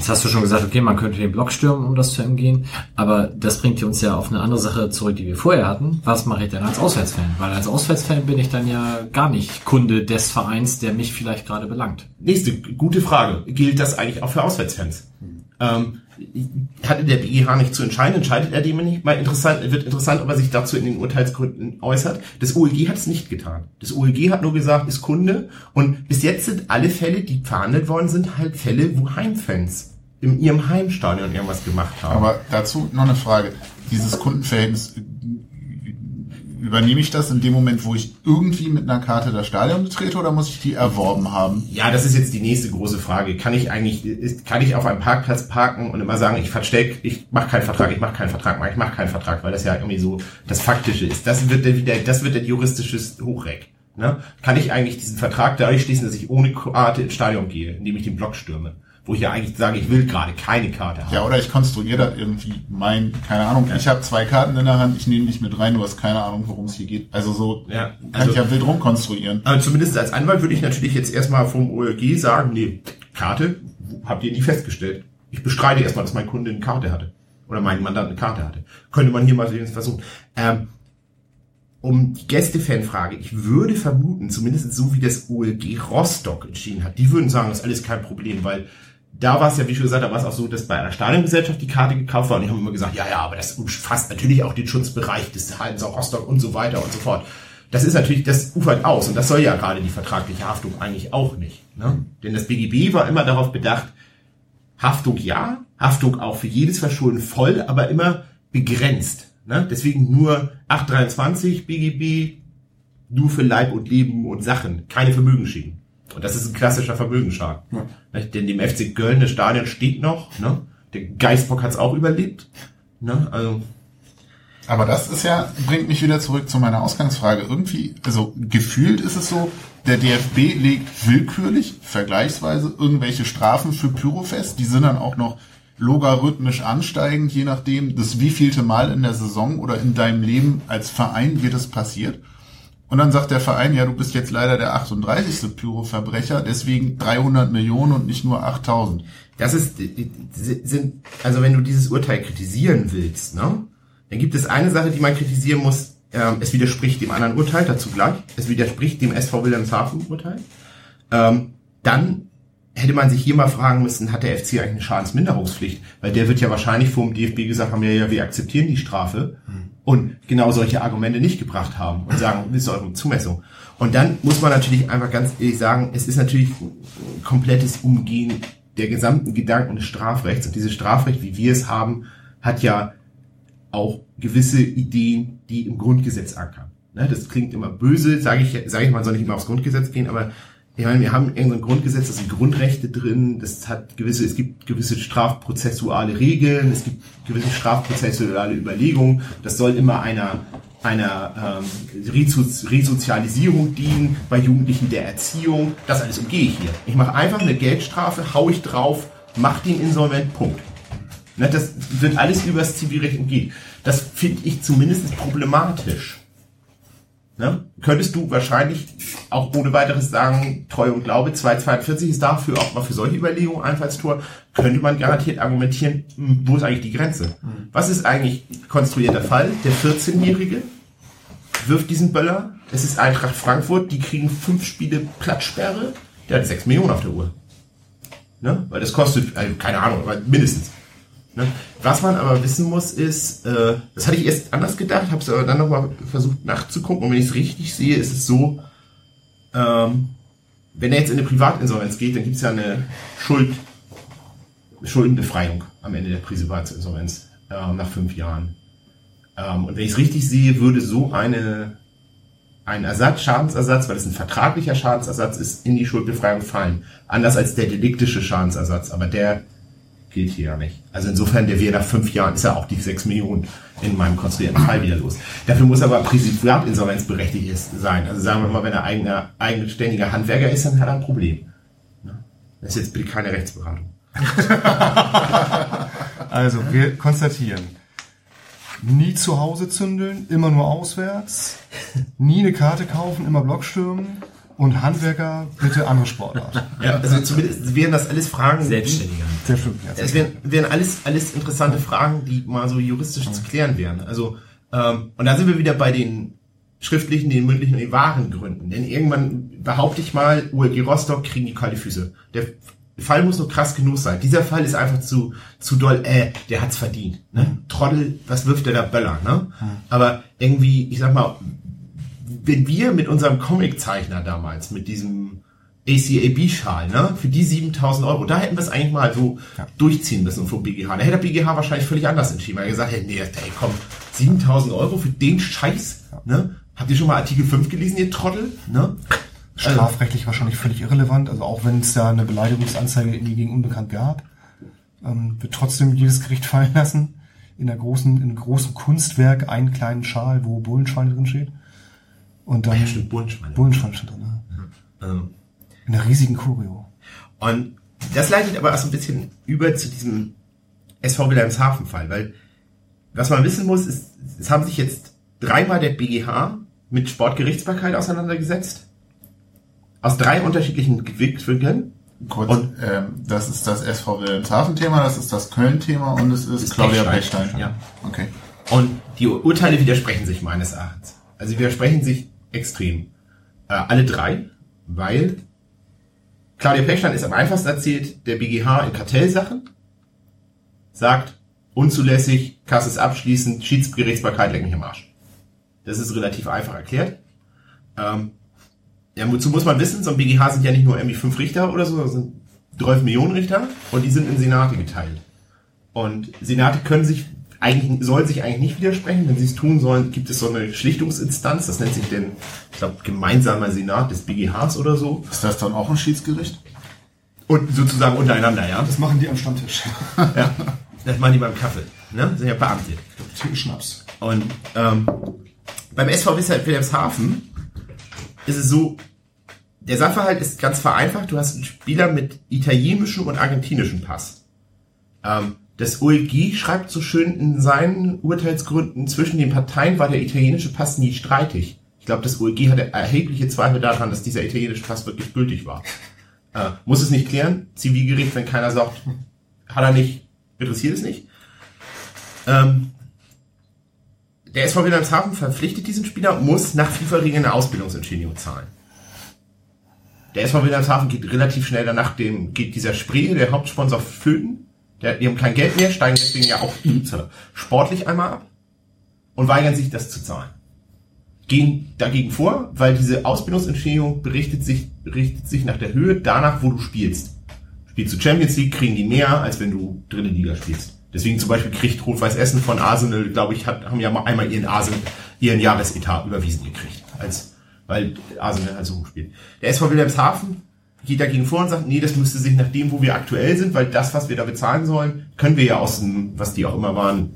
Jetzt hast du schon gesagt, okay, man könnte den Block stürmen, um das zu umgehen, aber das bringt uns ja auf eine andere Sache zurück, die wir vorher hatten. Was mache ich denn als Auswärtsfan? Weil als Auswärtsfan bin ich dann ja gar nicht Kunde des Vereins, der mich vielleicht gerade belangt. Nächste gute Frage. Gilt das eigentlich auch für Auswärtsfans? Ähm, hatte der BGH nicht zu entscheiden, entscheidet er dem nicht. Mal interessant, wird interessant, ob er sich dazu in den Urteilsgründen äußert. Das OLG hat es nicht getan. Das OLG hat nur gesagt, ist Kunde. Und bis jetzt sind alle Fälle, die verhandelt worden sind, halt Fälle, wo Heimfans in ihrem Heimstadion irgendwas gemacht haben. Aber dazu noch eine Frage. Dieses Kundenverhältnis, übernehme ich das in dem Moment, wo ich irgendwie mit einer Karte das Stadion betrete oder muss ich die erworben haben? Ja, das ist jetzt die nächste große Frage. Kann ich eigentlich, kann ich auf einem Parkplatz parken und immer sagen, ich versteck, ich mache keinen Vertrag, ich mache keinen Vertrag, ich mache keinen Vertrag, weil das ja irgendwie so das Faktische ist. Das wird dann wieder, das wird dann juristisches Hochreck. Ne? Kann ich eigentlich diesen Vertrag dadurch schließen, dass ich ohne Karte ins Stadion gehe, indem ich den Block stürme? Wo ich ja eigentlich sage, ich will gerade keine Karte haben. Ja, oder ich konstruiere das irgendwie mein, keine Ahnung, ich habe zwei Karten in der Hand, ich nehme dich mit rein, du hast keine Ahnung, worum es hier geht. Also so Ja, kann also- ich ja wild rumkonstruieren. Aber zumindest als Anwalt würde ich natürlich jetzt erstmal vom OLG sagen, nee, Karte habt ihr nie festgestellt. Ich bestreite erstmal, dass mein Kunde eine Karte hatte. Oder mein Mandant eine Karte hatte. Könnte man hier mal versuchen. Ähm, um die Gästefanfrage, ich würde vermuten, zumindest so wie das OLG Rostock entschieden hat, die würden sagen, das ist alles kein Problem, weil da war es ja, wie schon gesagt, da war es auch so, dass bei einer Stadiongesellschaft die Karte gekauft war und die haben immer gesagt, ja, ja, aber das umfasst natürlich auch den Schutzbereich des Hallenser Rostock und so weiter und so fort. Das ist natürlich, das ufert aus und das soll ja gerade die vertragliche Haftung eigentlich auch nicht. Ne? Denn das BGB war immer darauf bedacht, Haftung ja, Haftung auch für jedes Verschulden voll, aber immer begrenzt. Ne? Deswegen nur 823 BGB, nur für Leib und Leben und Sachen, keine Vermögensschäden. Und das ist ein klassischer Vermögensschaden. Nicht? Denn dem FC Köln, das Stadion steht noch, ne? der Geistbock hat es auch überlebt. Ne? Also, Aber das ist ja, bringt mich wieder zurück zu meiner Ausgangsfrage. Irgendwie, also gefühlt ist es so, der DFB legt willkürlich, vergleichsweise, irgendwelche Strafen für Pyro fest. Die sind dann auch noch logarithmisch ansteigend, je nachdem, das wievielte Mal in der Saison oder in deinem Leben als Verein wird es passiert. Und dann sagt der Verein, ja, du bist jetzt leider der 38. Pyro-Verbrecher, deswegen 300 Millionen und nicht nur 8000. Das ist, sind, also wenn du dieses Urteil kritisieren willst, ne, dann gibt es eine Sache, die man kritisieren muss. Ähm, es widerspricht dem anderen Urteil, dazu gleich. Es widerspricht dem SV Wilhelmshaven Urteil. Ähm, dann hätte man sich hier mal fragen müssen, hat der FC eigentlich eine Schadensminderungspflicht? Weil der wird ja wahrscheinlich vom DFB gesagt haben, ja, ja, wir akzeptieren die Strafe. Und genau solche Argumente nicht gebracht haben und sagen, das ist eure Zumessung. Und dann muss man natürlich einfach ganz ehrlich sagen, es ist natürlich ein komplettes Umgehen der gesamten Gedanken des Strafrechts. Und dieses Strafrecht, wie wir es haben, hat ja auch gewisse Ideen, die im Grundgesetz ankern. Ne, das klingt immer böse, sage ich, sage ich mal, soll nicht immer aufs Grundgesetz gehen, aber ich meine, wir haben irgendein Grundgesetz, da sind Grundrechte drin, das hat gewisse, es gibt gewisse strafprozessuale Regeln, es gibt gewisse strafprozessuale Überlegungen, das soll immer einer einer ähm, Reso- Resozialisierung dienen, bei Jugendlichen der Erziehung, das alles umgehe ich hier. Ich mache einfach eine Geldstrafe, hau ich drauf, mach den insolvent, Punkt. Ne, das wird alles übers Zivilrecht umgeht. Das finde ich zumindest problematisch. Ne? Könntest du wahrscheinlich auch ohne weiteres sagen, Treue und Glaube, 242 ist dafür auch mal für solche Überlegungen Einfallstor, könnte man garantiert argumentieren, hm, wo ist eigentlich die Grenze? Was ist eigentlich konstruierter Fall? Der 14-Jährige wirft diesen Böller, es ist Eintracht Frankfurt, die kriegen fünf Spiele Platzsperre, der hat sechs Millionen auf der Uhr. Ne? Weil das kostet, also keine Ahnung, aber mindestens. Ne? Was man aber wissen muss, ist, äh, das hatte ich erst anders gedacht, habe es aber dann nochmal versucht nachzugucken und wenn ich es richtig sehe, ist es so, ähm, wenn er jetzt in eine Privatinsolvenz geht, dann gibt es ja eine Schuld, Schuldenbefreiung am Ende der Privatinsolvenz ähm, nach fünf Jahren. Ähm, und wenn ich es richtig sehe, würde so eine ein Ersatz, Schadensersatz, weil es ein vertraglicher Schadensersatz ist, in die Schuldbefreiung fallen. Anders als der deliktische Schadensersatz, aber der gilt hier ja nicht. Also insofern, der wäre nach fünf Jahren, ist ja auch die sechs Millionen in meinem konstruierten Fall wieder los. Dafür muss aber Privatinsolvenz berechtigt ist- sein. Also sagen wir mal, wenn er eigener, eigenständiger Handwerker ist, dann hat er ein Problem. Ne? Das ist jetzt bitte keine Rechtsberatung. *laughs* Also, wir konstatieren. Nie zu Hause zündeln, immer nur auswärts. Nie eine Karte kaufen, immer Block stürmen. Und Handwerker, bitte andere Sportart. *laughs* Ja, also zumindest wären das alles Fragen, die- Selbstständiger. Sehr schön. Ja, Es wären, wären alles, alles interessante Fragen, die mal so juristisch zu klären wären. Also, ähm, und da sind wir wieder bei den schriftlichen, den mündlichen und den wahren Gründen. Denn irgendwann behaupte ich mal, ULG Rostock kriegen die kalte Füße. Der Fall muss nur krass genug sein. Dieser Fall ist einfach zu, zu doll, äh, der hat's verdient. Ne? Trottel, was wirft der da Böller, ne? Aber irgendwie, ich sag mal, wenn wir mit unserem Comiczeichner damals, mit diesem ACAB-Schal, ne, für die 7000 Euro, da hätten wir es eigentlich mal so durchziehen müssen vom BGH. Da hätte der BGH wahrscheinlich völlig anders entschieden, weil er gesagt hätte, nee, ey, komm, 7000 Euro für den Scheiß, ne? Habt ihr schon mal Artikel 5 gelesen, ihr Trottel, ne? Strafrechtlich wahrscheinlich völlig irrelevant. Also auch wenn es da eine Beleidigungsanzeige irgendwie gegen Unbekannt gab, ähm, wird trotzdem jedes Gericht *laughs* fallen lassen. In der großen, in einem großen Kunstwerk einen kleinen Schal, wo Bullenschweine drin steht. Und dann Ja, stimmt, Bullenschweine. Bullenschweine steht drin. Ne? Ähm, In einer riesigen Choreo. Und das leitet aber auch so ein bisschen über zu diesem SV Wilhelmshaven-Fall, weil was man wissen muss, ist, es haben sich jetzt dreimal der BGH mit Sportgerichtsbarkeit auseinandergesetzt. Aus drei unterschiedlichen Gewickwinkeln. Kurz, Und- ähm, das ist das SV Wilhelmshaven-Thema, das ist das Köln-Thema und es ist Ist Claudia Pechstein. ja. Okay. Und die Urteile widersprechen sich meines Erachtens. Also widersprechen sich extrem. Äh, alle drei, weil Claudia Pechstein ist am einfachsten erzählt, der BGH in Kartellsachen sagt, unzulässig, Kasse ist abschließend, Schiedsgerichtsbarkeit, leck mich am Arsch. Das ist relativ einfach erklärt. Ähm, ja, wozu muss man wissen, so ein BGH sind ja nicht nur irgendwie fünf Richter oder so, sondern sind 12 Millionen Richter und die sind in Senate geteilt. Und Senate können sich eigentlich, sollen sich eigentlich nicht widersprechen. Wenn sie es tun sollen, gibt es so eine Schlichtungsinstanz, das nennt sich den, ich glaube, gemeinsamer Senat des BGHs oder so. Ist das dann auch ein Schiedsgericht? Und sozusagen untereinander, ja. Das machen die am Stammtisch. *laughs* ja. Das machen die beim Kaffee, ne? Das sind ja Beamte. Trinken Schnaps. Und ähm, beim SV Wilhelmshaven ist es so, der Sachverhalt ist ganz vereinfacht. Du hast einen Spieler mit italienischem und argentinischem Pass. Ähm, das OLG schreibt so schön in seinen Urteilsgründen, zwischen den Parteien war der italienische Pass nie streitig. Ich glaube, das OLG hatte erhebliche Zweifel daran, dass dieser italienische Pass wirklich gültig war. *laughs* Äh, muss es nicht klären. Zivilgericht, wenn keiner sagt, hat er nicht, interessiert es nicht. Ähm, der SV Wilhelmshaven verpflichtet diesen Spieler und muss nach FIFA-Regeln eine Ausbildungsentschädigung zahlen. Der SV Wilhelmshaven geht relativ schnell danach, dem geht dieser Spree, der Hauptsponsor, flöten. Der, die haben kein Geld mehr, steigen deswegen ja auch sportlich einmal ab und weigern sich, das zu zahlen. Gehen dagegen vor, weil diese Ausbildungsentschädigung berichtet sich, richtet sich nach der Höhe danach, wo du spielst. Spielst du Champions League, kriegen die mehr, als wenn du dritte Liga spielst. Deswegen zum Beispiel kriegt Rot-Weiß Essen von Arsenal, glaube ich, hat, haben ja mal einmal ihren Arsenal, ihren Jahresetat überwiesen gekriegt. Als, weil Arsenal halt so hoch spielt. Der SV Wilhelmshaven geht dagegen vor und sagt, nee, das müsste sich nach dem, wo wir aktuell sind, weil das, was wir da bezahlen sollen, können wir ja aus dem, was die auch immer waren,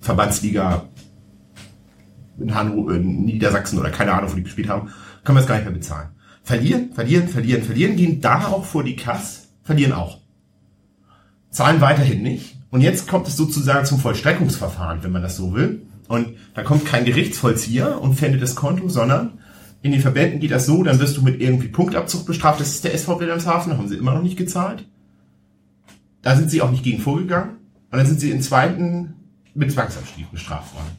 Verbandsliga in Hannover, in Niedersachsen oder keine Ahnung, wo die gespielt haben, können wir es gar nicht mehr bezahlen. Verlieren, verlieren, verlieren, verlieren, gehen da auch vor die Kass, verlieren auch. Zahlen weiterhin nicht. Und jetzt kommt es sozusagen zum Vollstreckungsverfahren, wenn man das so will. Und da kommt kein Gerichtsvollzieher und fändet das Konto, sondern in den Verbänden geht das so, dann wirst du mit irgendwie Punktabzug bestraft. Das ist der SV Wilhelmshaven, da haben sie immer noch nicht gezahlt. Da sind sie auch nicht gegen vorgegangen. Und dann sind sie im zweiten mit Zwangsabstieg bestraft worden.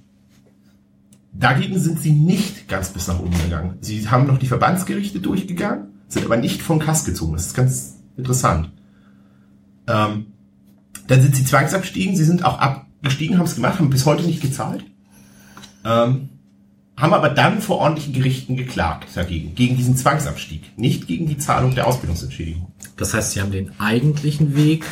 Dagegen sind sie nicht ganz bis nach oben gegangen. Sie haben noch die Verbandsgerichte durchgegangen, sind aber nicht vom Kass gezogen. Das ist ganz interessant. Ähm, dann sind sie zwangsabstiegen, sie sind auch abgestiegen, haben es gemacht, haben bis heute nicht gezahlt. Ähm, haben aber dann vor ordentlichen Gerichten geklagt dagegen, gegen diesen Zwangsabstieg, nicht gegen die Zahlung der Ausbildungsentschädigung. Das heißt, sie haben den eigentlichen Weg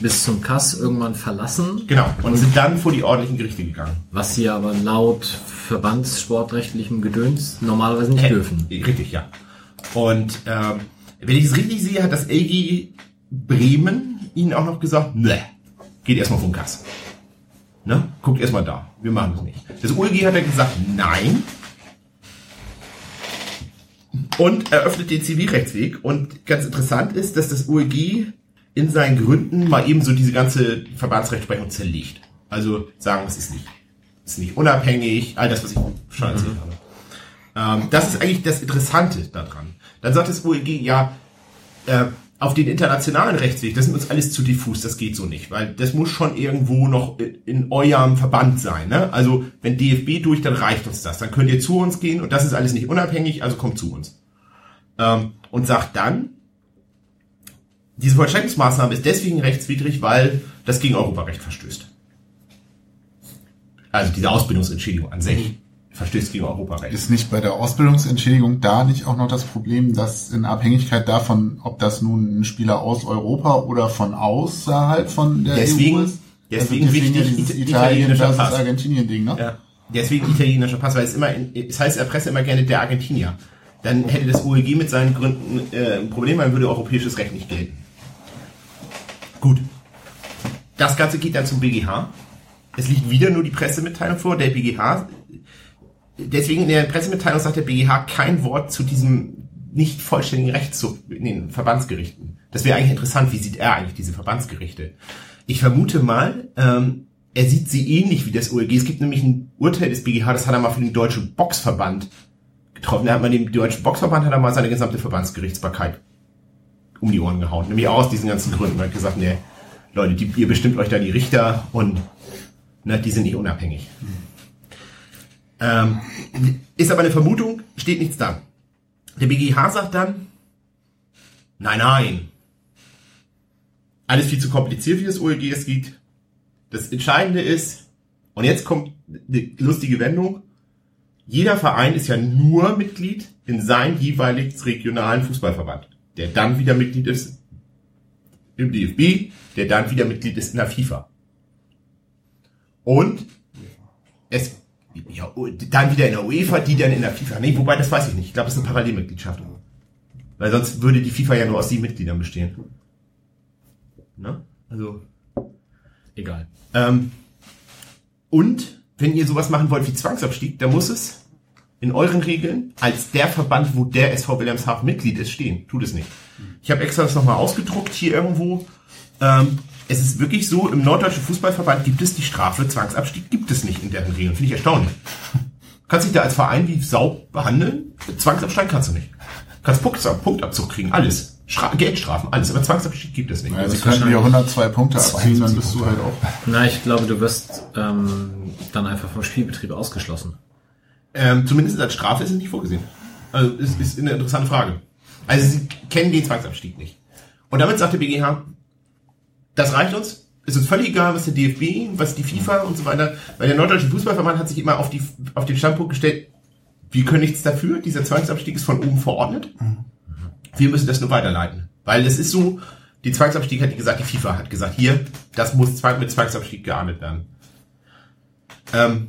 bis zum Kass irgendwann verlassen, Genau, und sind dann vor die ordentlichen Gerichte gegangen. was sie aber laut verbandssportrechtlichem Gedöns normalerweise nicht Äh, dürfen. Richtig, ja. Und ähm, wenn ich es richtig sehe, hat das LG Bremen ihnen auch noch gesagt, ne, geht erstmal vom Kass. Ne? Guckt erstmal da. Wir machen das nicht. Das OLG hat ja gesagt, nein. Und eröffnet den Zivilrechtsweg. Und ganz interessant ist, dass das OLG in seinen Gründen mal eben so diese ganze Verbandsrechtsprechung zerlegt. Also sagen, es ist nicht, ist nicht unabhängig, all das, was ich schon erzählt habe. Ähm, das ist eigentlich das Interessante daran. Dann sagt das OEG, ja, äh, auf den internationalen Rechtsweg, das ist uns alles zu diffus, das geht so nicht, weil das muss schon irgendwo noch in eurem Verband sein. Ne? Also wenn DFB durch, dann reicht uns das. Dann könnt ihr zu uns gehen und das ist alles nicht unabhängig, also kommt zu uns. Ähm, und sagt dann, diese Vollstreckungsmaßnahme ist deswegen rechtswidrig, weil das gegen Europarecht verstößt. Also diese Ausbildungsentschädigung an sich verstößt gegen Europarecht. Ist nicht bei der Ausbildungsentschädigung da nicht auch noch das Problem, dass in Abhängigkeit davon, ob das nun ein Spieler aus Europa oder von außerhalb von der Deswegen- EU ist? deswegen deswegen ja wichtig, Ita- Italien versus. Argentinien-Ding, ne? Ja. Deswegen italienischer Pass, weil es immer, in, es heißt in der Presse immer gerne der Argentinier. Dann hätte das OEG mit seinen Gründen äh, ein Problem, dann würde europäisches Recht nicht gelten. Gut. Das Ganze geht dann zum BGH. Es liegt wieder nur die Pressemitteilung vor. Der BGH, deswegen in der Pressemitteilung sagt der BGH kein Wort zu diesem nicht vollständigen Rechtszug in den Verbandsgerichten. Das wäre eigentlich interessant, wie sieht er eigentlich diese Verbandsgerichte? Ich vermute mal, ähm, er sieht sie ähnlich wie das OLG. Es gibt nämlich ein Urteil des BGH, das hat er mal für den Deutschen Boxverband getroffen. Da hat man dem Deutschen Boxverband hat er mal seine gesamte Verbandsgerichtsbarkeit um die Ohren gehauen. Nämlich auch aus diesen ganzen Gründen. Er hat gesagt, nee, Leute, die, ihr bestimmt euch da die Richter und ne, die sind nicht unabhängig. Ähm, ist aber eine Vermutung, steht nichts da. Der BGH sagt dann, nein, nein. Alles viel zu kompliziert, wie das OLG es gibt. Das Entscheidende ist, und jetzt kommt eine lustige Wendung, jeder Verein ist ja nur Mitglied in seinem jeweiligen regionalen Fußballverband, der dann wieder Mitglied ist im DFB, der dann wieder Mitglied ist in der FIFA. Und es ja, dann wieder in der UEFA, die dann in der FIFA. Nee, wobei, das weiß ich nicht. Ich glaube, es ist eine Parallelmitgliedschaft. Weil sonst würde die FIFA ja nur aus sieben Mitgliedern bestehen. Ne? Also. Egal. Ähm, und wenn ihr sowas machen wollt wie Zwangsabstieg, dann muss es in euren Regeln als der Verband, wo der SV Wilhelmshaven Mitglied ist, stehen. Tut es nicht. Ich habe extra das nochmal ausgedruckt hier irgendwo. Ähm, es ist wirklich so, im Norddeutschen Fußballverband gibt es die Strafe Zwangsabstieg, gibt es nicht in deren Regeln. Finde ich erstaunlich. Kannst dich da als Verein wie Sau behandeln, Zwangsabstieg kannst du nicht. Kannst Punktabzug, Punktabzug kriegen, alles. Stra Geldstrafen, alles. Aber Zwangsabstieg gibt es nicht. Also ist könnten wir wahrscheinlich 102 Punkte abziehen, dann bist du halt auch. Na, ich glaube, du wirst ähm, dann einfach vom Spielbetrieb ausgeschlossen. Ähm, zumindest als Strafe ist es nicht vorgesehen. Also ist, ist eine interessante Frage. Also sie kennen den Zwangsabstieg nicht. Und damit sagt der BGH, das reicht uns. Es ist völlig egal, was der DFB, was die FIFA und so weiter. Weil der Norddeutsche Fußballverband hat sich immer auf, die, auf den Standpunkt gestellt, wir können nichts dafür, dieser Zwangsabstieg ist von oben verordnet. Wir müssen das nur weiterleiten. Weil es ist so, die Zwangsabstieg hat die gesagt, die FIFA hat gesagt, hier, das muss mit Zwangsabstieg geahndet werden. Ähm,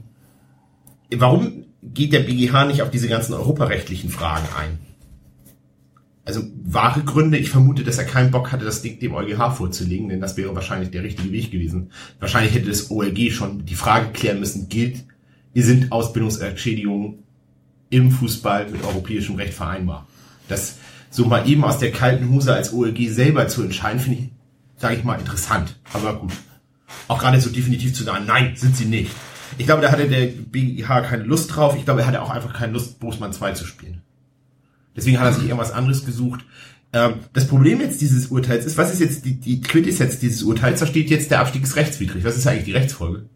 warum geht der BGH nicht auf diese ganzen europarechtlichen Fragen ein? Also wahre Gründe, ich vermute, dass er keinen Bock hatte, das Ding dem EuGH vorzulegen, denn das wäre wahrscheinlich der richtige Weg gewesen. Wahrscheinlich hätte das OLG schon die Frage klären müssen, gilt, sind Ausbildungsentschädigungen im Fußball mit europäischem Recht vereinbar? Das so mal eben aus der kalten Hose als OLG selber zu entscheiden, finde ich, sage ich mal, interessant. Aber gut. Auch gerade so definitiv zu sagen, nein, sind sie nicht. Ich glaube, da hatte der BGH keine Lust drauf. Ich glaube, er hatte auch einfach keine Lust, Bosman 2 zu spielen. Deswegen hat er sich irgendwas anderes gesucht. Ähm, das Problem jetzt dieses Urteils ist, was ist jetzt die, die Quintessenz dieses Urteils? Da steht jetzt, der Abstieg ist rechtswidrig. Was ist eigentlich die Rechtsfolge?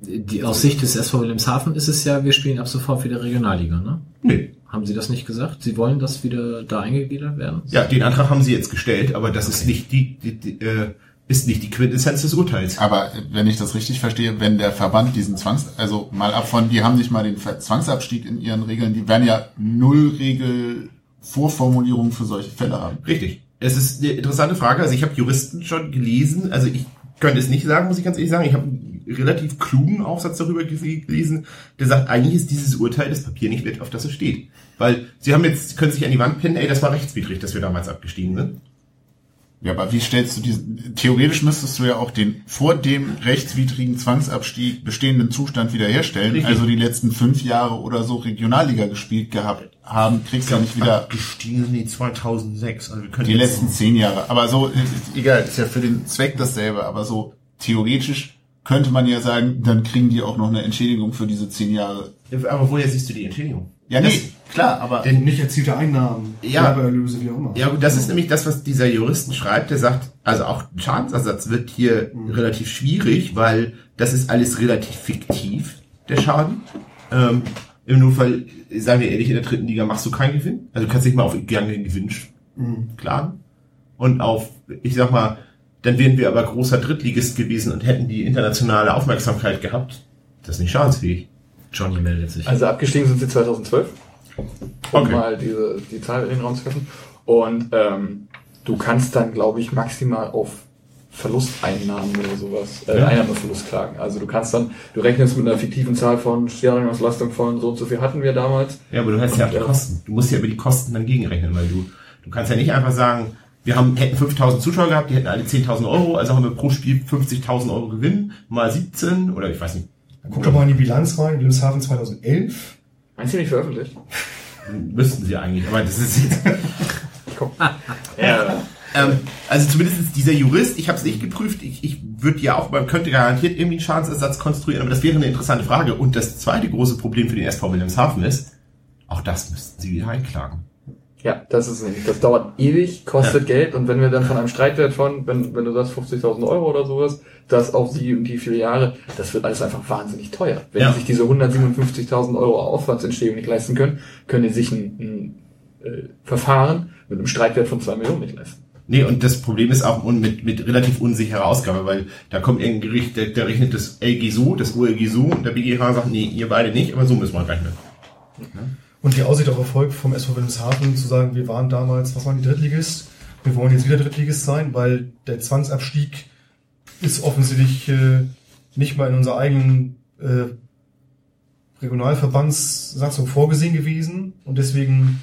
Die, aus Sicht des SV Wilhelmshaven ist es ja, wir spielen ab sofort wieder Regionalliga, ne? Nö. Haben Sie das nicht gesagt? Sie wollen, dass wieder da eingegliedert werden? Ja, den Antrag haben sie jetzt gestellt, aber das ist nicht die, die, die äh, ist nicht die Quintessenz des Urteils. Aber wenn ich das richtig verstehe, wenn der Verband diesen Zwangs, also mal ab von, die haben nicht mal den Zwangsabstieg in ihren Regeln, die werden ja null Regel Vorformulierungen für solche Fälle haben. Richtig. Es ist eine interessante Frage. Also ich habe Juristen schon gelesen. Also ich könnte es nicht sagen, muss ich ganz ehrlich sagen. Ich habe einen relativ klugen Aufsatz darüber gelesen, der sagt, eigentlich ist dieses Urteil das Papier nicht wert, auf das es steht. Weil sie haben jetzt, können sich an die Wand pinnen, ey, das war rechtswidrig, dass wir damals abgestiegen sind. Ja, aber wie stellst du diesen, theoretisch müsstest du ja auch den vor dem rechtswidrigen Zwangsabstieg bestehenden Zustand wiederherstellen. Richtig. Also die letzten fünf Jahre oder so Regionalliga gespielt gehabt haben, kriegst du ja nicht wieder Abgestiegen sind die 2006. Also wir können die letzten zehn Jahre. Aber so, äh, egal, ist ja für den Zweck dasselbe, aber so theoretisch könnte man ja sagen, dann kriegen die auch noch eine Entschädigung für diese zehn Jahre. Aber woher siehst du die Entschädigung? Ja, Das- nee, klar, aber Denn Nicht erzielte Einnahmen, Ja. Werbeerlöse, wie auch immer. Ja, gut, das ist nämlich das, was dieser Juristen schreibt. Der sagt, also auch Schadensersatz wird hier relativ schwierig, weil das ist alles relativ fiktiv, der Schaden. Ähm, Im Notfall, sagen wir ehrlich, in der dritten Liga machst du keinen Gewinn. Also du kannst nicht mal auf gerne den Gewinn sch- klagen. Und auf, ich sag mal, dann wären wir aber großer Drittligist gewesen und hätten die internationale Aufmerksamkeit gehabt. Das ist nicht schadensfähig. Johnny meldet sich. Also abgestiegen sind sie 2012. Um Okay. mal diese, die Zahl in den Raum zu werfen. Und ähm, du kannst dann, glaube ich, maximal auf Verlusteinnahmen oder sowas, äh, Ja. Einnahmeverlust klagen. Also du kannst dann, du rechnest mit einer fiktiven Zahl von Steuerungsauslastung von so und so viel hatten wir damals. Ja, aber du hast ja auch die äh, Kosten. Du musst ja über die Kosten dann gegenrechnen, weil du, du kannst ja nicht einfach sagen, wir haben, hätten 5000 Zuschauer gehabt, die hätten alle 10.000 Euro, also haben wir pro Spiel 50.000 Euro Gewinn, mal 17 oder ich weiß nicht, Guck doch mal in die Bilanz rein, Wilhelmshaven 2011. Meinst du nicht veröffentlicht? müssten sie eigentlich, aber das ist jetzt, Komm. ja. ähm, also zumindest dieser Jurist, ich habe es nicht geprüft, ich, ich würde ja auch, man könnte garantiert irgendwie einen Schadensersatz konstruieren, aber das wäre eine interessante Frage. Und das zweite große Problem für den SV Wilhelmshaven ist, auch das müssten sie wieder einklagen. Ja, das ist nämlich, das dauert ewig, kostet Geld und wenn wir dann von einem Streitwert von, wenn, wenn du sagst 50.000 Euro oder sowas, das auf die und die viele Jahre, das wird alles einfach wahnsinnig teuer. Wenn Ja. die sich diese 157.000 Euro Aufwandsentstehung nicht leisten können, können die sich ein, ein äh, Verfahren mit einem Streitwert von 2 Millionen nicht leisten. Nee, und das Problem ist auch mit, mit relativ unsicherer Ausgabe, weil da kommt irgendein Gericht, der, der rechnet das LG so, das ULG so und der BGH sagt, nee, ihr beide nicht, aber so müssen wir rechnen. Und die Aussicht auf Erfolg vom SV Wilhelmshaven zu sagen, wir waren damals, was waren die Drittligist? Wir wollen jetzt wieder Drittligist sein, weil der Zwangsabstieg ist offensichtlich äh, nicht mal in unserer eigenen äh, Regionalverbandssatzung vorgesehen gewesen und deswegen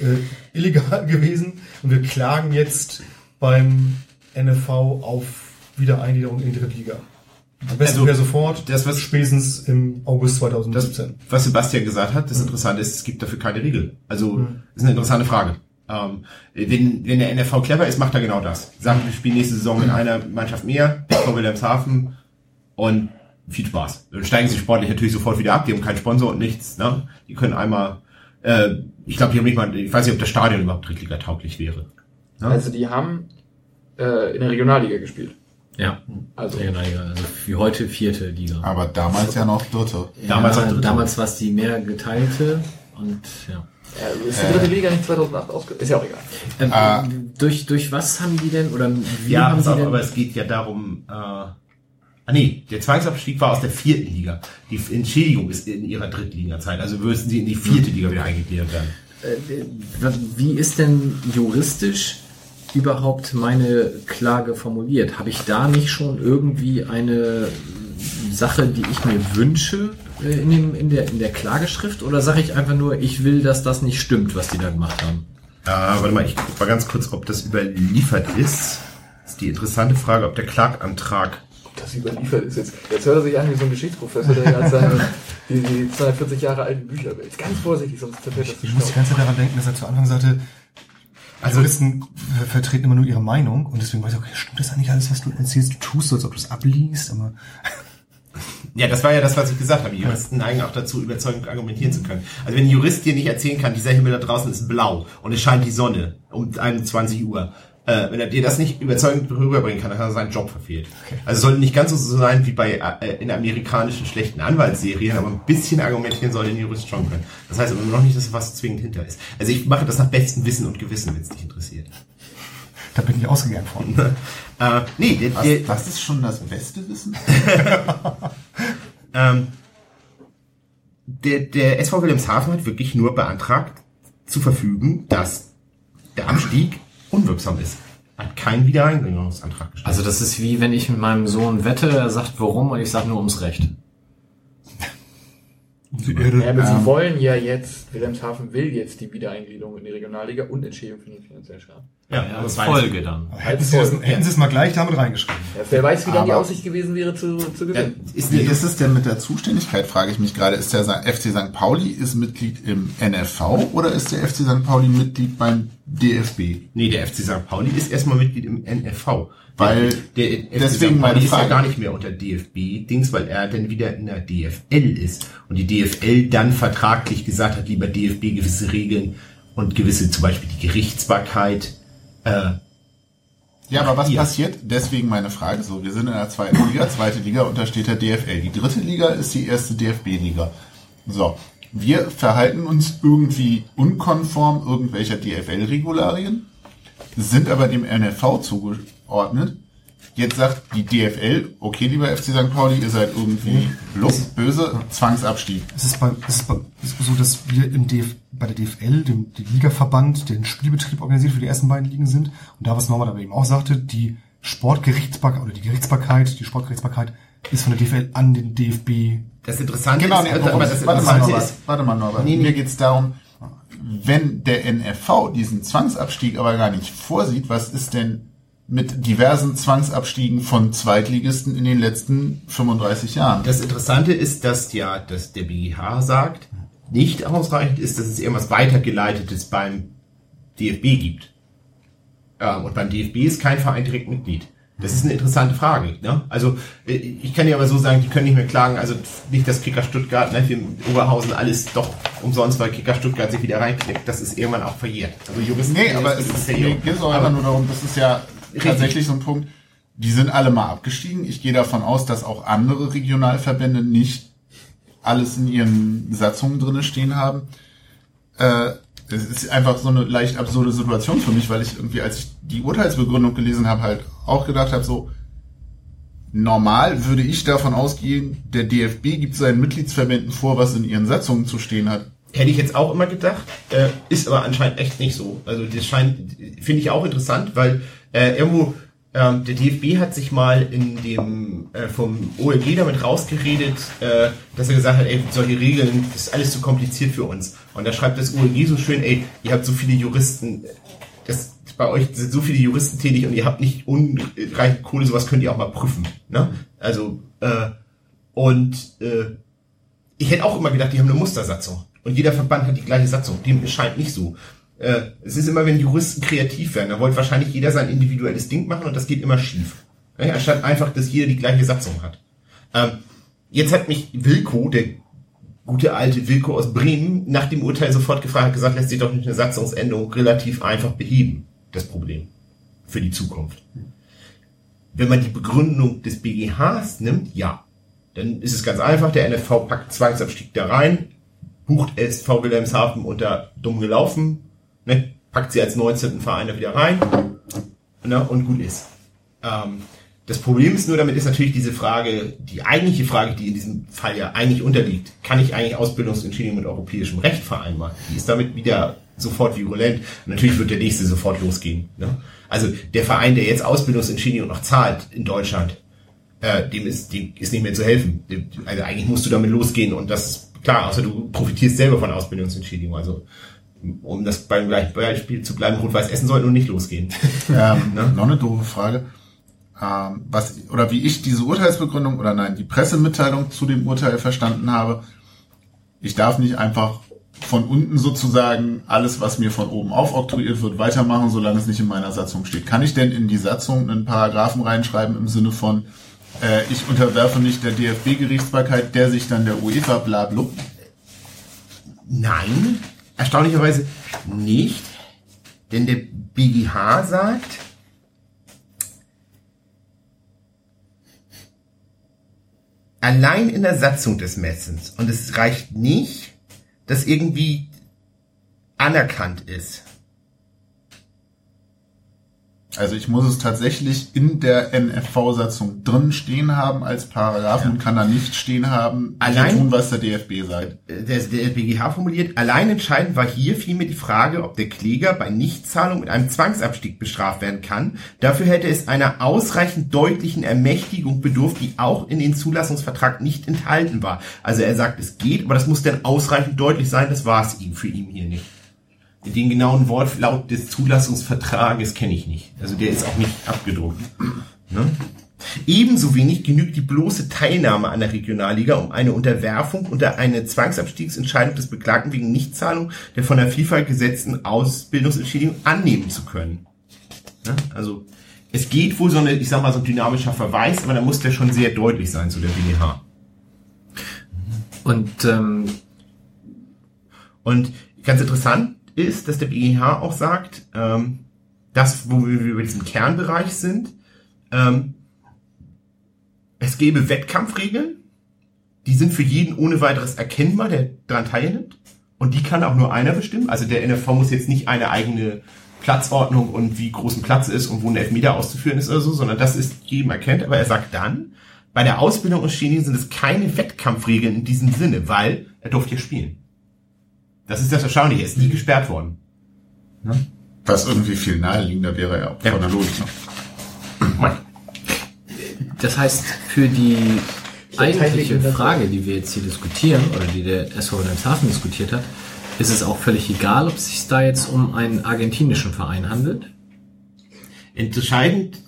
äh, illegal *laughs* gewesen. Und wir klagen jetzt beim NFV auf Wiedereingliederung in die Drittliga. Am besten Also, sofort, das, was- spätestens im August Das, 2017. was Sebastian gesagt hat, das Interessante ist, es gibt dafür keine Regel. Also, ist eine interessante Frage. Ähm, wenn, wenn der NFV clever ist, macht er genau das. Sagt, wir spielen nächste Saison in einer Mannschaft mehr, vor Wilhelmshaven und viel Spaß. Dann steigen sie sportlich natürlich sofort wieder ab, die haben keinen Sponsor und nichts. Ne? Die können einmal, äh, ich glaube, die haben nicht mal, ich weiß nicht, ob das Stadion überhaupt Drittliga tauglich wäre. Ja. Also die haben äh, in der Regionalliga gespielt. Ja, Also also wie heute vierte Liga. Aber damals ja noch dritte. Damals ja, auch dritte. damals war es die mehr geteilte und ja. äh, ist die dritte Liga nicht 2008 ausge... Ist ja auch egal. Ähm, Ah. durch, durch was haben die denn, oder wie Ja, haben auf, denn, aber es geht ja darum, äh, ah nee, der Zwangsabstieg war aus der vierten Liga. Die Entschädigung ist in ihrer Drittliga-Zeit, also müssen sie in die vierte Liga wieder eingegliedert werden. äh, wie ist denn juristisch überhaupt meine Klage formuliert? Habe ich da nicht schon irgendwie eine Sache, die ich mir wünsche äh, in, dem, in, der, in der Klageschrift? Oder sage ich einfach nur, ich will, dass das nicht stimmt, was die da gemacht haben? Äh, warte mal, ich guck mal ganz kurz, ob das überliefert ist. Das ist die interessante Frage, ob der Klagantrag Das überliefert ist jetzt. Jetzt hört er sich an wie so ein Geschichtsprofessor, der gerade seine die, die 240 Jahre alten Bücher will. Jetzt ganz vorsichtig, sonst zerfällt das Ich muss die ganze Zeit daran denken, dass er zu Anfang sagte, also Juristen ver- vertreten immer nur ihre Meinung und deswegen weiß ich, okay, stimmt das eigentlich alles, was du erzählst? Du tust so, als ob du es abliest, aber Ja, das war ja das, was ich gesagt habe. Juristen neigen auch dazu, überzeugend argumentieren zu können. Also wenn ein Jurist dir nicht erzählen kann, dieser Himmel da draußen ist blau und es scheint die Sonne um 21 Uhr, äh, wenn er dir das nicht überzeugend rüberbringen kann, dann hat er seinen Job verfehlt. Also es sollte nicht ganz so sein wie bei äh, in amerikanischen schlechten Anwaltsserien, aber ein bisschen argumentieren soll ein Jurist schon können. Das heißt aber noch nicht, dass was zwingend hinter ist. Also ich mache das nach bestem Wissen und Gewissen, wenn es dich interessiert. da bin ich ausgegangen von. *laughs* Äh, nee, der, Was, der, das ist schon das beste Wissen? *laughs* Ähm, der, der SV Wilhelmshaven hat wirklich nur beantragt, zu verfügen, dass der Abstieg unwirksam ist. Hat keinen Wiedereingliederungsantrag gestellt. Also das ist wie wenn ich mit meinem Sohn wette, er sagt warum und ich sage nur ums Recht. Ja, aber sie wollen ja jetzt, Wilhelmshaven will jetzt die Wiedereingliederung in die Regionalliga und Entschädigung für den finanziellen Schaden. ja, Ja, war Folge dann. Hätten sie, das, hätten sie es mal gleich damit reingeschrieben. Ja, wer weiß, wie dann die Aussicht gewesen wäre zu, zu ja, gewinnen. ist Wie ist es denn mit der Zuständigkeit, frage ich mich gerade. Ist der FC St. Pauli ist Mitglied im NFV oder ist der FC St. Pauli Mitglied beim DFB? nee, der FC St. Pauli ist erstmal Mitglied im NFV. Weil- der, der deswegen meine Pauli ist ja Frage. gar nicht mehr unter DFB-Dings, weil er dann wieder in der DFL ist. Und die DFL dann vertraglich gesagt hat, lieber DFB gewisse Regeln und gewisse, zum Beispiel die Gerichtsbarkeit, äh, Ja, aber was Hier. passiert? Deswegen meine Frage so. Wir sind in der zweiten Liga, zweite Liga untersteht der DFL. Die dritte Liga ist die erste DFB-Liga. So. Wir verhalten uns irgendwie unkonform irgendwelcher DFL-Regularien. sind aber dem NFV zugeordnet. Jetzt sagt die DFL, okay, lieber FC St. Pauli, ihr seid irgendwie blub, böse, Zwangsabstieg. Es ist, bei, es ist, bei, es ist so, dass wir im DF, bei der DFL, dem, dem Ligaverband, den Spielbetrieb organisiert für die ersten beiden Ligen sind. Und da, was Norbert aber eben auch sagte, die Sportgerichtsbarkeit oder die Gerichtsbarkeit, die Sportgerichtsbarkeit ist von der DFL an den DFB. Das Interessante Genau, ist, aber das warte, mal, Norbert, ist, warte mal, Norbert. Nee, nee. Mir geht's darum, wenn der NFV diesen Zwangsabstieg aber gar nicht vorsieht, was ist denn mit diversen Zwangsabstiegen von Zweitligisten in den letzten 35 Jahren? Das Interessante ist, dass ja, dass der BGH sagt, nicht ausreichend ist, dass es irgendwas weitergeleitetes beim DFB gibt. Ja, und beim DFB ist kein Verein direkt Mitglied. Das ist eine interessante Frage. Ne? Also äh, ich kann ja aber so sagen, die können nicht mehr klagen. Also nicht, dass Kicker Stuttgart, ne, für Oberhausen alles doch umsonst, weil Kicker Stuttgart sich wieder reinklickt. Das ist irgendwann auch verjährt. Also Juristen, Nee, aber es ist, ja geht es auch einfach nur darum, das ist ja. Tatsächlich so ein Punkt, die sind alle mal abgestiegen. Ich gehe davon aus, dass auch andere Regionalverbände nicht alles in ihren Satzungen drinne stehen haben. Äh, es ist einfach so eine leicht absurde Situation für mich, weil ich irgendwie, als ich die Urteilsbegründung gelesen habe, halt auch gedacht habe, so normal würde ich davon ausgehen, der DFB gibt seinen Mitgliedsverbänden vor, was in ihren Satzungen zu stehen hat. Hätte ich jetzt auch immer gedacht, äh, ist aber anscheinend echt nicht so. Also das scheint, finde ich auch interessant, weil äh, irgendwo ähm, der DFB hat sich mal in dem äh, vom OLG damit rausgeredet, äh, dass er gesagt hat, ey, solche Regeln, das ist alles zu kompliziert für uns. Und da schreibt das OLG so schön, ey, ihr habt so viele Juristen, das bei euch sind so viele Juristen tätig und ihr habt nicht unreichend Kohle, sowas könnt ihr auch mal prüfen. Ne? Also äh, und äh, ich hätte auch immer gedacht, die haben eine Mustersatzung. Und jeder Verband hat die gleiche Satzung. Dem scheint nicht so. Äh, es ist immer, wenn Juristen kreativ werden, da wollte wahrscheinlich jeder sein individuelles Ding machen und das geht immer schief. Ja, anstatt einfach, dass jeder die gleiche Satzung hat. Ähm, jetzt hat mich Wilko, der gute alte Wilko aus Bremen, nach dem Urteil sofort gefragt, gesagt, lässt sich doch nicht eine Satzungsänderung relativ einfach beheben, das Problem. Für die Zukunft. Wenn man die Begründung des BGHs nimmt, ja. Dann ist es ganz einfach, der NFV packt Zwangsabstieg da rein, bucht SV Wilhelmshaven unter dumm gelaufen, ne, packt sie als 19. Verein da wieder rein ne, und gut ist. Ähm, das Problem ist nur, damit ist natürlich diese Frage, die eigentliche Frage, die in diesem Fall ja eigentlich unterliegt, kann ich eigentlich Ausbildungsentschädigung mit europäischem Recht vereinbaren? Die ist damit wieder sofort virulent. Natürlich wird der nächste sofort losgehen. Ne? Also der Verein, der jetzt Ausbildungsentschädigung noch zahlt in Deutschland, äh, dem ist, dem ist nicht mehr zu helfen. Also eigentlich musst du damit losgehen und das klar, außer du profitierst selber von Ausbildungsentschädigung. Also um das beim gleichen Beispiel zu bleiben, Rot-Weiß Essen sollte nun nicht losgehen. *laughs* Ähm, Ne? Noch eine doofe Frage. Ähm, was, oder wie ich diese Urteilsbegründung oder nein, die Pressemitteilung zu dem Urteil verstanden habe, ich darf nicht einfach von unten sozusagen alles, was mir von oben aufoktroyiert wird, weitermachen, solange es nicht in meiner Satzung steht. Kann ich denn in die Satzung einen Paragraphen reinschreiben im Sinne von, äh, ich unterwerfe mich der DFB-Gerichtsbarkeit, der sich dann der UEFA bla blub? Nein, erstaunlicherweise nicht, denn der BGH sagt, allein in der Satzung des Messens, und es reicht nicht, dass irgendwie anerkannt ist. Also ich muss es tatsächlich in der NFV-Satzung drin stehen haben als Paragraphen und kann da nicht stehen haben, Allein- tun, was der DFB sagt. der, der BGH formuliert, allein entscheidend war hier vielmehr die Frage, ob der Kläger bei Nichtzahlung mit einem Zwangsabstieg bestraft werden kann. Dafür hätte es einer ausreichend deutlichen Ermächtigung bedurft, die auch in den Zulassungsvertrag nicht enthalten war. Also er sagt, es geht, aber das muss dann ausreichend deutlich sein, das war es ihm für ihn hier nicht. Den genauen Wortlaut des Zulassungsvertrages kenne ich nicht. Also der ist auch nicht abgedruckt. Ne? Ebenso wenig genügt die bloße Teilnahme an der Regionalliga, um eine Unterwerfung unter eine Zwangsabstiegsentscheidung des Beklagten wegen Nichtzahlung der von der FIFA gesetzten Ausbildungsentschädigung annehmen zu können. Ja, also es geht wohl so eine, ich sag mal, so ein dynamischer Verweis, aber da muss der schon sehr deutlich sein zu der BGH. Und ähm, Und ganz interessant ist, dass der BGH auch sagt, ähm, das, wo wir über diesen Kernbereich sind, ähm, es gäbe Wettkampfregeln, die sind für jeden ohne weiteres erkennbar, der daran teilnimmt. Und die kann auch nur einer bestimmen. Also der NFV muss jetzt nicht eine eigene Platzordnung und wie groß ein Platz ist und wo ein Elfmeter auszuführen ist oder so, sondern das ist jedem erkennt. Aber er sagt dann, bei der Ausbildung in Chemie sind es keine Wettkampfregeln in diesem Sinne, weil er durfte ja spielen. Das ist das Erstaunliche, er ist nie gesperrt worden. Was irgendwie viel naheliegender wäre, ja, Ja. von der Logik. Das heißt, für die eigentliche Frage, die wir jetzt hier diskutieren, oder die der SV Wilhelmshaven diskutiert hat, ist es auch völlig egal, ob es sich da jetzt um einen argentinischen Verein handelt. Entscheidend,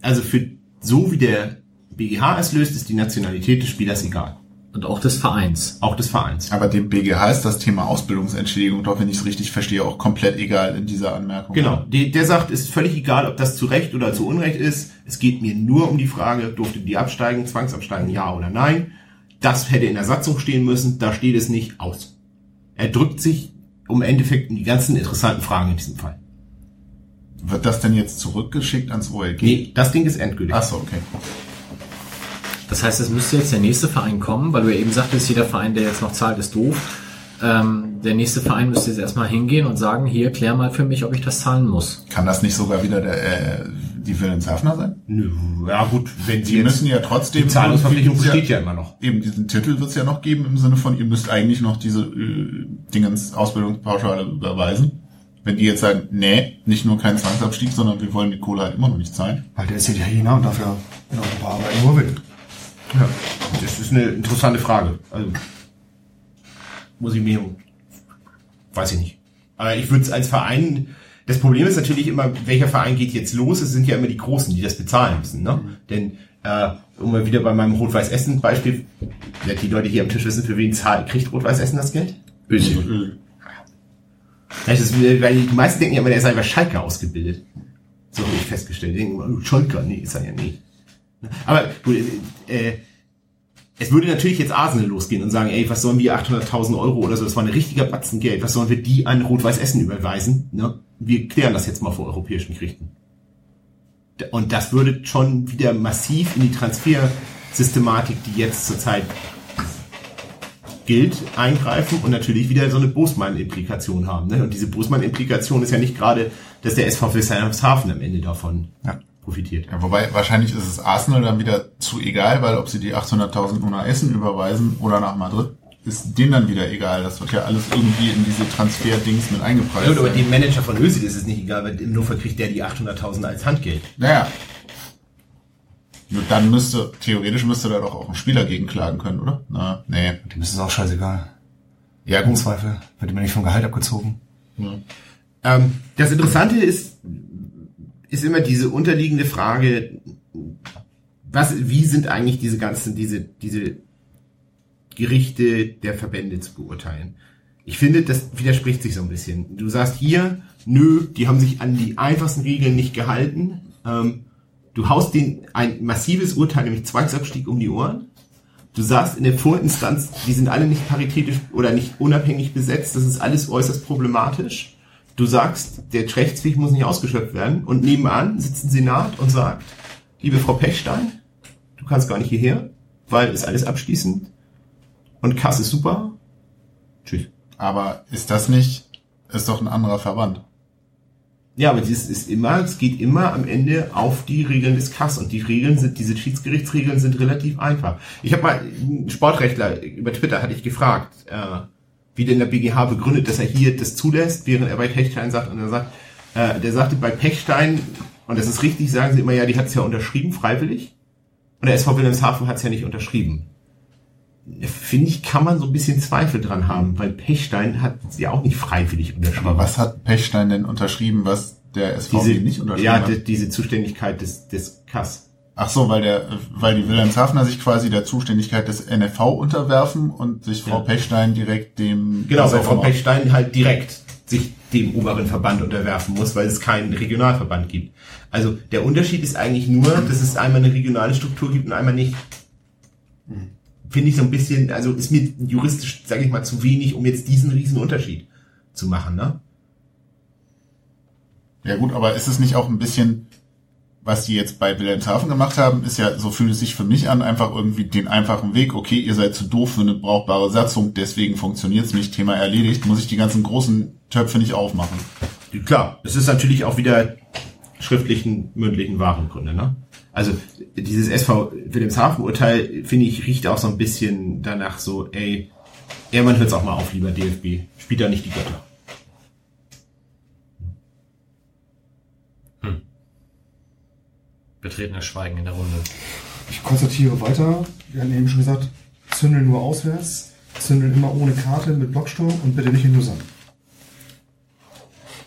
also für so wie der BGH es löst, ist die Nationalität des Spielers egal. Und auch des Vereins. Auch des Vereins. Aber dem BGH ist das Thema Ausbildungsentschädigung doch, wenn ich es richtig verstehe, auch komplett egal in dieser Anmerkung. Genau. Der, der sagt, es ist völlig egal, ob das zu Recht oder zu Unrecht ist. Es geht mir nur um die Frage, durfte die absteigen, zwangsabsteigen, ja oder nein. Das hätte in der Satzung stehen müssen, da steht es nicht aus. Er drückt sich um im Endeffekt um die ganzen interessanten Fragen in diesem Fall. Wird das denn jetzt zurückgeschickt ans OLG? Nee, das Ding ist endgültig. Ach so, okay. Das heißt, es müsste jetzt der nächste Verein kommen, weil du ja eben sagtest, jeder Verein, der jetzt noch zahlt, ist doof. Ähm, der nächste Verein müsste jetzt erstmal hingehen und sagen, hier, klär mal für mich, ob ich das zahlen muss. Kann das nicht sogar wieder der, äh, die Wilhelmshavener sein? Nö, ja gut, wenn sie Die müssen ja trotzdem... die Zahlungsverpflichtung besteht ja immer noch. Eben diesen Titel wird es ja noch geben im Sinne von, ihr müsst eigentlich noch diese äh, Dingens Ausbildungspauschale überweisen. Wenn die jetzt sagen, nee, nicht nur kein Zwangsabstieg, sondern wir wollen die Kohle halt immer noch nicht zahlen. Weil der ist Italiener und dafür in Europa arbeiten, wo er will. Ja, das ist eine interessante Frage. Also, muss ich mir, weiß ich nicht. Aber ich würde es als Verein, das Problem ist natürlich immer, welcher Verein geht jetzt los? Es sind ja immer die Großen, die das bezahlen müssen, ne? Denn, äh, um mal wieder bei meinem Rot-Weiß-Essen-Beispiel, die Leute hier am Tisch wissen, für wen zahlt, kriegt Rot-Weiß-Essen das Geld? Özil. Das ist, weil die meisten denken ja immer, der sei bei Schalke ausgebildet. So habe ich festgestellt. Die denken oh, Schalke, nee, ist er ja nie. Aber gut, äh, es würde natürlich jetzt Arsenal losgehen und sagen, ey, was sollen wir 800.000 Euro oder so, das war ein richtiger Batzen Geld, was sollen wir die an Rot-Weiß Essen überweisen? Ne? Wir klären das jetzt mal vor europäischen Gerichten. Und das würde schon wieder massiv in die Transfersystematik, die jetzt zurzeit gilt, eingreifen und natürlich wieder so eine Bosman-Implikation haben. Ne? Und diese Bosman-Implikation ist ja nicht gerade, dass der SV Wilhelmshaven am Ende davon Ja. Profitiert. Ja, wobei wahrscheinlich ist es Arsenal dann wieder zu egal, weil ob sie die 800.000 nur nach Essen überweisen oder nach Madrid, ist denen dann wieder egal. Das wird ja alles irgendwie in diese Transfer-Dings mit eingepreist. Ja, gut, aber dem Manager von Özil ist es nicht egal, weil im Notfall kriegt der die 800.000 als Handgeld. Naja. Nur dann müsste, theoretisch müsste da doch auch ein Spieler gegen klagen können, oder? Na, nee. Dem ist es auch scheißegal. Ja, Im gut. Zweifel wird ihm ja nicht vom Gehalt abgezogen. Ähm, das Interessante ist, ist immer diese unterliegende Frage, was, wie sind eigentlich diese ganzen, diese, diese Gerichte der Verbände zu beurteilen? Ich finde, das widerspricht sich so ein bisschen. Du sagst hier, nö, die haben sich an die einfachsten Regeln nicht gehalten. Ähm, du haust denen ein massives Urteil, nämlich Zwangsabstieg um die Ohren. Du sagst in der Vorinstanz, die sind alle nicht paritätisch oder nicht unabhängig besetzt, das ist alles äußerst problematisch. Du sagst, der Rechtsweg muss nicht ausgeschöpft werden und nebenan sitzt ein Senat und sagt, liebe Frau Pechstein, du kannst gar nicht hierher, weil ist alles abschließend und Kass ist super. Tschüss. Aber ist das nicht, ist doch ein anderer Verband. Ja, aber dieses ist immer, es geht immer am Ende auf die Regeln des Kass und die Regeln sind, diese Schiedsgerichtsregeln sind relativ einfach. Ich habe mal einen Sportrechtler über Twitter hatte ich gefragt, äh, wie denn der BGH begründet, dass er hier das zulässt, während er bei Pechstein sagt und er sagt, äh, der sagte bei Pechstein und das ist richtig, sagen sie immer ja, die hat es ja unterschrieben freiwillig und der SV Wilhelmshaven hat es ja nicht unterschrieben. Finde ich, kann man so ein bisschen Zweifel dran haben, weil Pechstein hat es ja auch nicht freiwillig unterschrieben. Aber was hat Pechstein denn unterschrieben, was der SVW diese, nicht unterschrieben ja, hat? die, diese Zuständigkeit des, des Kass. Ach so, weil der, weil die Wilhelmshavener sich quasi der Zuständigkeit des NFV unterwerfen und sich Frau Ja. Pechstein direkt dem Genau, weil Frau Pechstein halt direkt sich dem oberen Verband unterwerfen muss, weil es keinen Regionalverband gibt. Also der Unterschied ist eigentlich nur, dass es einmal eine regionale Struktur gibt und einmal nicht. Finde ich so ein bisschen, also ist mir juristisch, sage ich mal, zu wenig, um jetzt diesen riesen Unterschied zu machen, ne? Ja gut, aber ist es nicht auch ein bisschen, was die jetzt bei Wilhelmshaven gemacht haben, ist ja, so fühlt es sich für mich an, einfach irgendwie den einfachen Weg, okay, ihr seid zu doof für eine brauchbare Satzung, deswegen funktioniert's nicht, Thema erledigt, muss ich die ganzen großen Töpfe nicht aufmachen. Klar, es ist natürlich auch wieder schriftlichen, mündlichen Warengründe, ne? Also dieses SV Wilhelmshaven-Urteil, finde ich, riecht auch so ein bisschen danach so, ey, irgendwann hört's auch mal auf, lieber DFB. Spielt da nicht die Götter. Betretenes Schweigen in der Runde. Ich konstatiere weiter. Wir hatten eben schon gesagt, zündeln nur auswärts, zündeln immer ohne Karte mit Blocksturm und bitte nicht in Lausanne.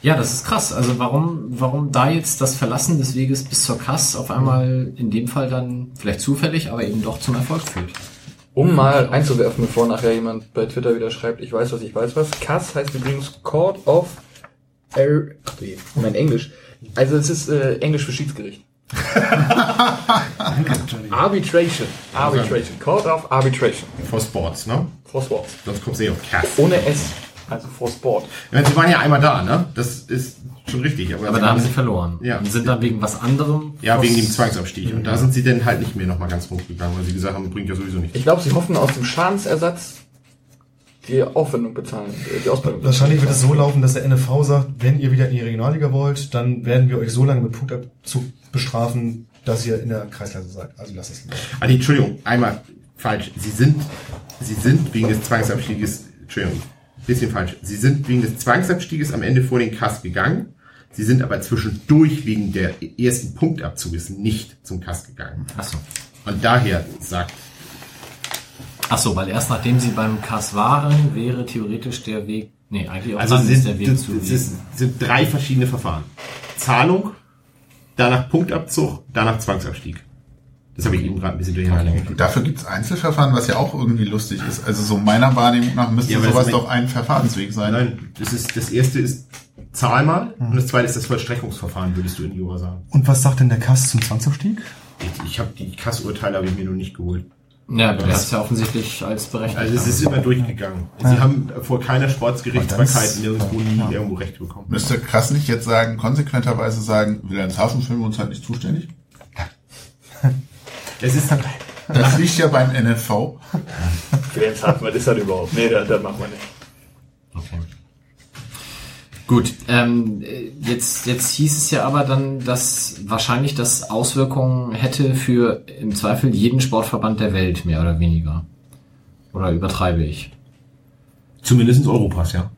Ja, das ist krass. Also warum, warum da jetzt das Verlassen des Weges bis zur Kass auf einmal in dem Fall dann vielleicht zufällig, aber eben doch zum Erfolg führt? Um mal einzuwerfen, bevor nachher jemand bei Twitter wieder schreibt, ich weiß was, ich weiß was. Kass heißt übrigens Court of Ar Ach du je, mein Englisch. Also es ist äh, Englisch für Schiedsgericht. Arbitration. Arbitration. Court of Arbitration. For Sports, ne? For Sports. Sonst kommst du eh auf Cass. Ohne S. Also for Sport. Meine, sie waren ja einmal da, ne? Das ist schon richtig. Aber, Aber da haben sie verloren. Ja. Und sind dann wegen was anderem. Ja, wegen dem Zwangsabstieg. Und da sind sie dann halt nicht mehr nochmal ganz hochgegangen, weil sie gesagt haben, bringt ja sowieso nichts. Ich glaube, sie hoffen aus dem Schadensersatz die Aufwendung bezahlen, äh, die Ausbildung. Wahrscheinlich wird es so laufen, dass der NFV sagt, wenn ihr wieder in die Regionalliga wollt, dann werden wir euch so lange mit Punktabzug bestrafen, dass ihr in der Kreisklasse seid. Also lasst es lieber. Ah, nee, Entschuldigung, einmal falsch. Sie sind, sie sind wegen des Zwangsabstieges, Entschuldigung, bisschen falsch. Sie sind wegen des Zwangsabstieges am Ende vor den Kass gegangen. Sie sind aber zwischendurch wegen der ersten Punktabzuges nicht zum Kass gegangen. Ach so. Und daher sagt, Ach so, weil erst nachdem sie beim Kass waren, wäre theoretisch der Weg, nee, eigentlich auch also dann sind, ist der Weg das, zu das ist, sind drei verschiedene Verfahren. Zahlung, danach Punktabzug, danach Zwangsabstieg. Das habe ich eben gerade ein bisschen durcheinander gekriegt. Dafür gibt's Einzelverfahren, was ja auch irgendwie lustig ist. Also so meiner Wahrnehmung nach müsste Ja, sowas doch ein Verfahrensweg sein. Nein, das ist, das erste ist Zahl mal und das zweite ist das Vollstreckungsverfahren, würdest du in Jura sagen. Und was sagt denn der Kass zum Zwangsabstieg? Ich, ich habe die Kassurteile habe ich mir noch nicht geholt. Ja, hat es ja offensichtlich als berechnet. Also es ist immer durchgegangen. Sie haben vor keiner Sportsgerichtsbarkeit nirgendwo nie irgendwo Recht bekommen. Müsste krass nicht jetzt sagen, konsequenterweise sagen, Wilhelmshaven wir uns halt nicht zuständig? *laughs* Es ist Das liegt ja beim NFV. Wilhelmshaven, was ist das überhaupt? Nee, das, das machen wir nicht. Okay. Gut, ähm, jetzt, jetzt hieß es ja aber dann, dass wahrscheinlich das Auswirkungen hätte für im Zweifel jeden Sportverband der Welt, mehr oder weniger. Oder übertreibe ich? zumindest Europas, ja.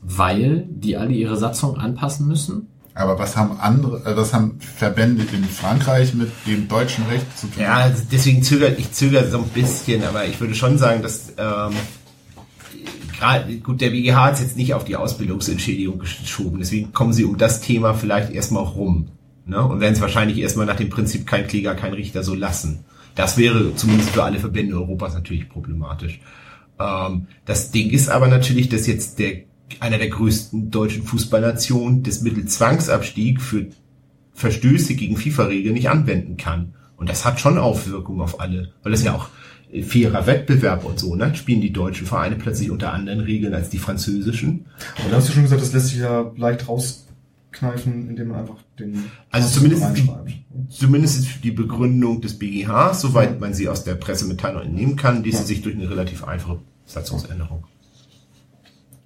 Weil die alle ihre Satzung anpassen müssen? Aber was haben andere, äh, was haben Verbände in Frankreich mit dem deutschen Recht zu tun? Ja, also deswegen zögert ich zögere so ein bisschen, aber ich würde schon sagen, dass ähm, gerade gut der BGH hat es jetzt nicht auf die Ausbildungsentschädigung geschoben, deswegen kommen sie um das Thema vielleicht erstmal rum ne? und werden es wahrscheinlich erstmal nach dem Prinzip kein Kläger, kein Richter so lassen. Das wäre zumindest für alle Verbände Europas natürlich problematisch. Ähm, das Ding ist aber natürlich, dass jetzt der einer der größten deutschen Fußballnationen das Mittel Zwangsabstieg für Verstöße gegen FIFA-Regeln nicht anwenden kann. Und das hat schon Auswirkungen auf alle, weil das ja auch fairer Wettbewerb und so, ne? Spielen die deutschen Vereine plötzlich unter anderen Regeln als die französischen. Aber da hast du schon gesagt, das lässt sich ja leicht rauskneifen, indem man einfach den Also zumindest die, zumindest ist die Begründung des BGH, soweit man sie aus der Pressemitteilung entnehmen kann, ließe sich durch eine relativ einfache Satzungsänderung.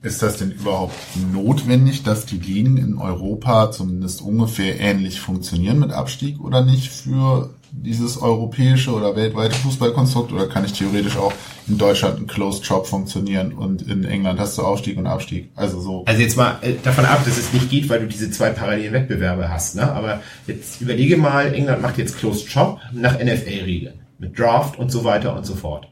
Ist das denn überhaupt notwendig, dass die Ligen in Europa zumindest ungefähr ähnlich funktionieren mit Abstieg oder nicht für dieses europäische oder weltweite Fußballkonstrukt? Oder kann ich theoretisch auch in Deutschland ein Closed Shop funktionieren und in England hast du Aufstieg und Abstieg? Also so. Also jetzt mal äh, davon ab, dass es nicht geht, weil du diese zwei parallelen Wettbewerbe hast. Ne? Aber jetzt überlege mal, England macht jetzt Closed Shop nach NFL-Regeln. Mit Draft und so weiter und so fort.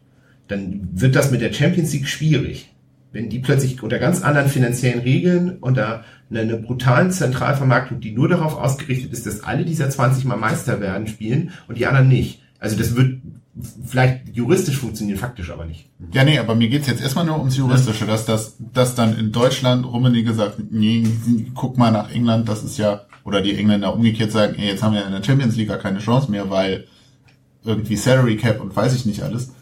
Dann wird das mit der Champions League schwierig. Wenn die plötzlich unter ganz anderen finanziellen Regeln, unter einer, einer brutalen Zentralvermarktung, die nur darauf ausgerichtet ist, dass alle dieser 20 Mal Meister werden, spielen und die anderen nicht. Also das wird vielleicht juristisch funktionieren, faktisch aber nicht. Ja, nee, aber mir geht's jetzt erstmal nur ums Juristische, dass das, dass dann in Deutschland Rummenigge sagt, nee, guck mal nach England, das ist ja, oder die Engländer umgekehrt sagen, ey, jetzt haben wir in der Champions League gar keine Chance mehr, weil irgendwie Salary Cap und weiß ich nicht alles.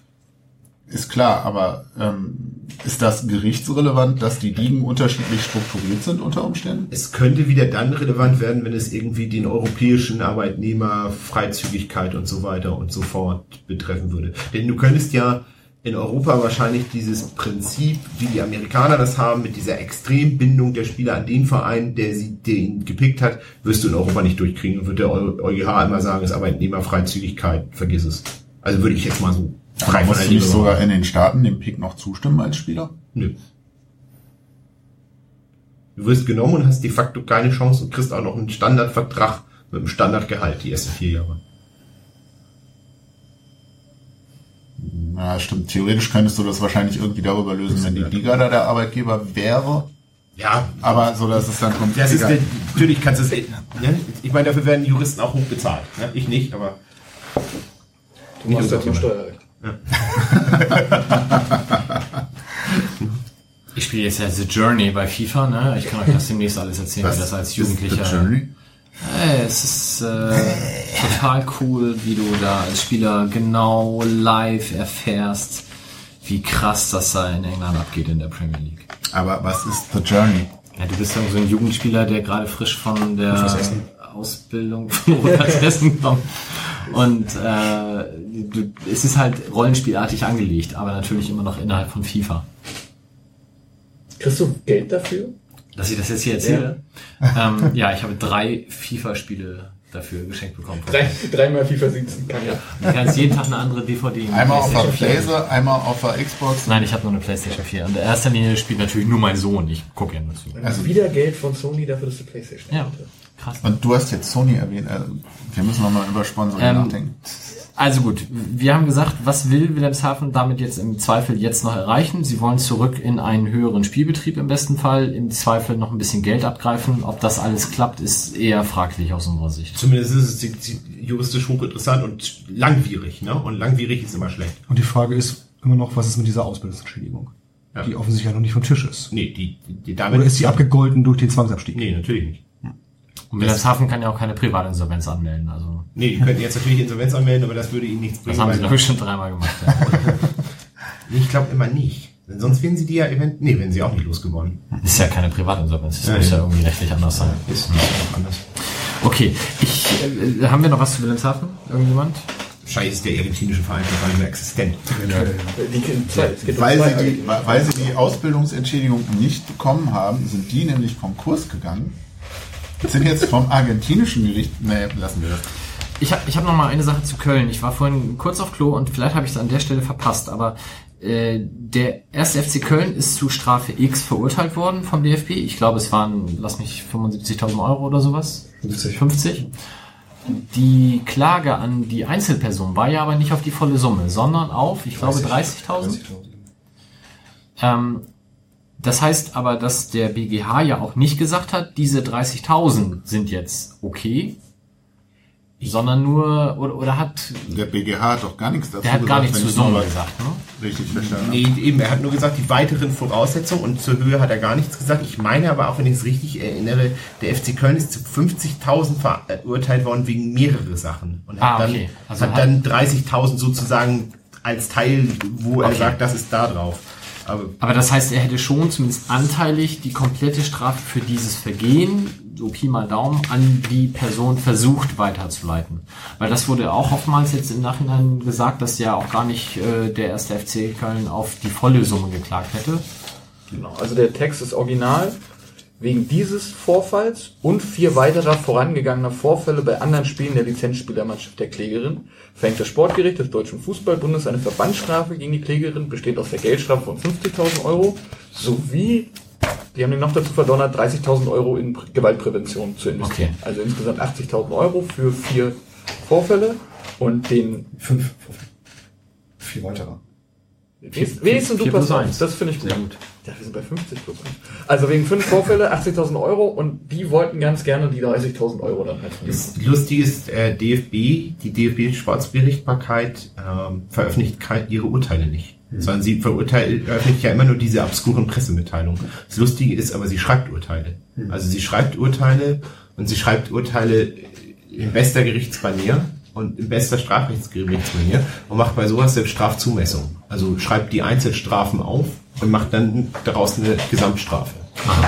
Ist klar, aber ähm, ist das gerichtsrelevant, dass die Ligen unterschiedlich strukturiert sind unter Umständen? Es könnte wieder dann relevant werden, wenn es irgendwie den europäischen Arbeitnehmer, Freizügigkeit und so weiter und so fort betreffen würde. Denn du könntest ja in Europa wahrscheinlich dieses Prinzip, wie die Amerikaner das haben, mit dieser Extrembindung der Spieler an den Verein, der sie den gepickt hat, wirst du in Europa nicht durchkriegen und wird der EuGH immer sagen, ist Arbeitnehmerfreizügigkeit, vergiss es. Also würde ich jetzt mal so frei von Muss der du nicht sogar in den Staaten dem Pick noch zustimmen als Spieler? Nö. Du wirst genommen und hast de facto keine Chance und kriegst auch noch einen Standardvertrag mit einem Standardgehalt die ersten vier Jahre. Ja, stimmt. Theoretisch könntest du das wahrscheinlich irgendwie darüber lösen, wenn die Liga da der Arbeitgeber wäre. Ja, Aber so, dass es dann kommt. das ist der, natürlich kannst du es. Ne? Ich meine, dafür werden Juristen auch hoch bezahlt. Ne? Ich nicht, aber Du machst ja unser Steuerrecht. Ich spiele jetzt ja The Journey bei FIFA, ne? Ich kann euch das demnächst alles erzählen, wie das als Jugendlicher. Ist the Journey? Ey, es ist äh, total cool, wie du da als Spieler genau live erfährst, wie krass das da in England abgeht in der Premier League. Aber was ist The Journey? Ja, du bist ja so ein Jugendspieler, der gerade frisch von der Ausbildung *laughs* von Essen kommt. Und äh, du, es ist halt rollenspielartig angelegt, aber natürlich immer noch innerhalb von FIFA. Kriegst du Geld dafür? Dass ich das jetzt hier erzähle? Ja, ähm, ja ich habe drei FIFA-Spiele dafür geschenkt bekommen. Drei, dreimal FIFA 17 kann ja. Du kannst jeden Tag eine andere DVD. in Einmal auf der PlayStation 4. Playse, einmal auf der Xbox. Nein, ich habe nur eine PlayStation 4. Und in erster Linie spielt natürlich nur mein Sohn. Ich gucke ja nur zu. Also wieder Geld von Sony dafür, dass du Playstation Ja, hast. Krass. Und du hast jetzt Sony erwähnt. Also, wir müssen nochmal über Sponsoring Ähm, nachdenken. Also gut, wir haben gesagt, was will Wilhelmshaven damit jetzt im Zweifel jetzt noch erreichen? Sie wollen zurück in einen höheren Spielbetrieb im besten Fall, im Zweifel noch ein bisschen Geld abgreifen. Ob das alles klappt, ist eher fraglich aus unserer Sicht. zumindest ist es die- die- juristisch hochinteressant und langwierig. Ne? Und langwierig ist immer schlecht. Und die Frage ist immer noch, was ist mit dieser Ausbildungsentschädigung? Ja. Die offensichtlich ja noch nicht vom Tisch ist. Nee, die, die, die damit. Oder ist sie abgegolten durch den Zwangsabstieg? Nee, natürlich nicht. Und Wilhelmshaven kann ja auch keine Privatinsolvenz anmelden. Also Nee, die könnten jetzt natürlich Insolvenz anmelden, aber das würde ihnen nichts bringen. das haben sie, glaube ich, schon dreimal gemacht. Ja. *laughs* Ich glaube immer nicht. Denn sonst werden sie die ja event nee, werden sie auch nicht losgeworden. ist ja keine Privatinsolvenz. Das Ja, muss ja. ja irgendwie rechtlich anders sein. Ist nicht anders. Okay, ich, äh, haben wir noch was zu Wilhelmshaven? Irgendjemand? Wahrscheinlich ist der argentinische Verein gar nicht mehr existent. Die, weil sie die Ausbildungsentschädigung nicht bekommen haben, sind die nämlich Konkurs gegangen. Sind jetzt vom argentinischen Gericht, nee, lassen wir das. Ich habe ich hab noch mal eine Sache zu Köln. Ich war vorhin kurz auf Klo und vielleicht habe ich es an der Stelle verpasst, aber äh, der erste FC Köln ist zu Strafe X verurteilt worden vom DFB. Ich glaube, es waren, lass mich, 75.000 Euro oder sowas. 50. 50. Die Klage an die Einzelperson war ja aber nicht auf die volle Summe, sondern auf, ich glaube, 30.000. Ähm, das heißt aber, dass der BGH ja auch nicht gesagt hat, diese 30.000 sind jetzt okay, sondern nur, oder, oder hat, Der BGH hat doch gar nichts dazu der hat gar nichts zur ich Summe gesagt, ne? Richtig verstanden. Nee, eben, er hat nur gesagt, die weiteren Voraussetzungen und zur Höhe hat er gar nichts gesagt. Ich meine aber auch, wenn ich es richtig erinnere, der FC Köln ist zu 50.000 verurteilt worden wegen mehrere Sachen. Und hat Ah, okay. dann, Also hat hat- dann 30.000 sozusagen als Teil, wo er Okay. sagt, das ist da drauf. Aber Aber das heißt, er hätte schon zumindest anteilig die komplette Strafe für dieses Vergehen, so Pi mal Daumen, an die Person versucht weiterzuleiten. Weil das wurde auch oftmals jetzt im Nachhinein gesagt, dass ja auch gar nicht äh, der erste FC Köln auf die volle Summe geklagt hätte. Genau, also der Text ist original. Wegen dieses Vorfalls und vier weiterer vorangegangener Vorfälle bei anderen Spielen der Lizenzspielermannschaft der Klägerin verhängt das Sportgericht des Deutschen Fußballbundes eine Verbandsstrafe gegen die Klägerin, bestehend aus der Geldstrafe von 50.000 Euro sowie, die haben ihn noch dazu verdonnert, 30.000 Euro in Prä- Gewaltprävention zu investieren. Okay. Also insgesamt 80.000 Euro für vier Vorfälle und den Fünf. Vier weitere. wenigstens du 1, eins. das finde ich gut. Sehr gut. Ja, wir sind bei 50 plus 1. Also wegen fünf Vorfälle 80.000 Euro und die wollten ganz gerne die 30.000 Euro dann halt. Das Lustige ist, äh, DFB, die DFB-Sportsgerichtsbarkeit ähm, veröffentlicht ihre Urteile nicht. Sondern sie verurteilt, veröffentlicht ja immer nur diese obskuren Pressemitteilungen. Das Lustige ist aber, sie schreibt Urteile. Also sie schreibt Urteile und sie schreibt Urteile in bester Gerichtsmanier und in bester Strafrechtsgerichtsmanier und macht bei sowas selbst Strafzumessung. Also schreibt die Einzelstrafen auf und macht dann daraus eine Gesamtstrafe.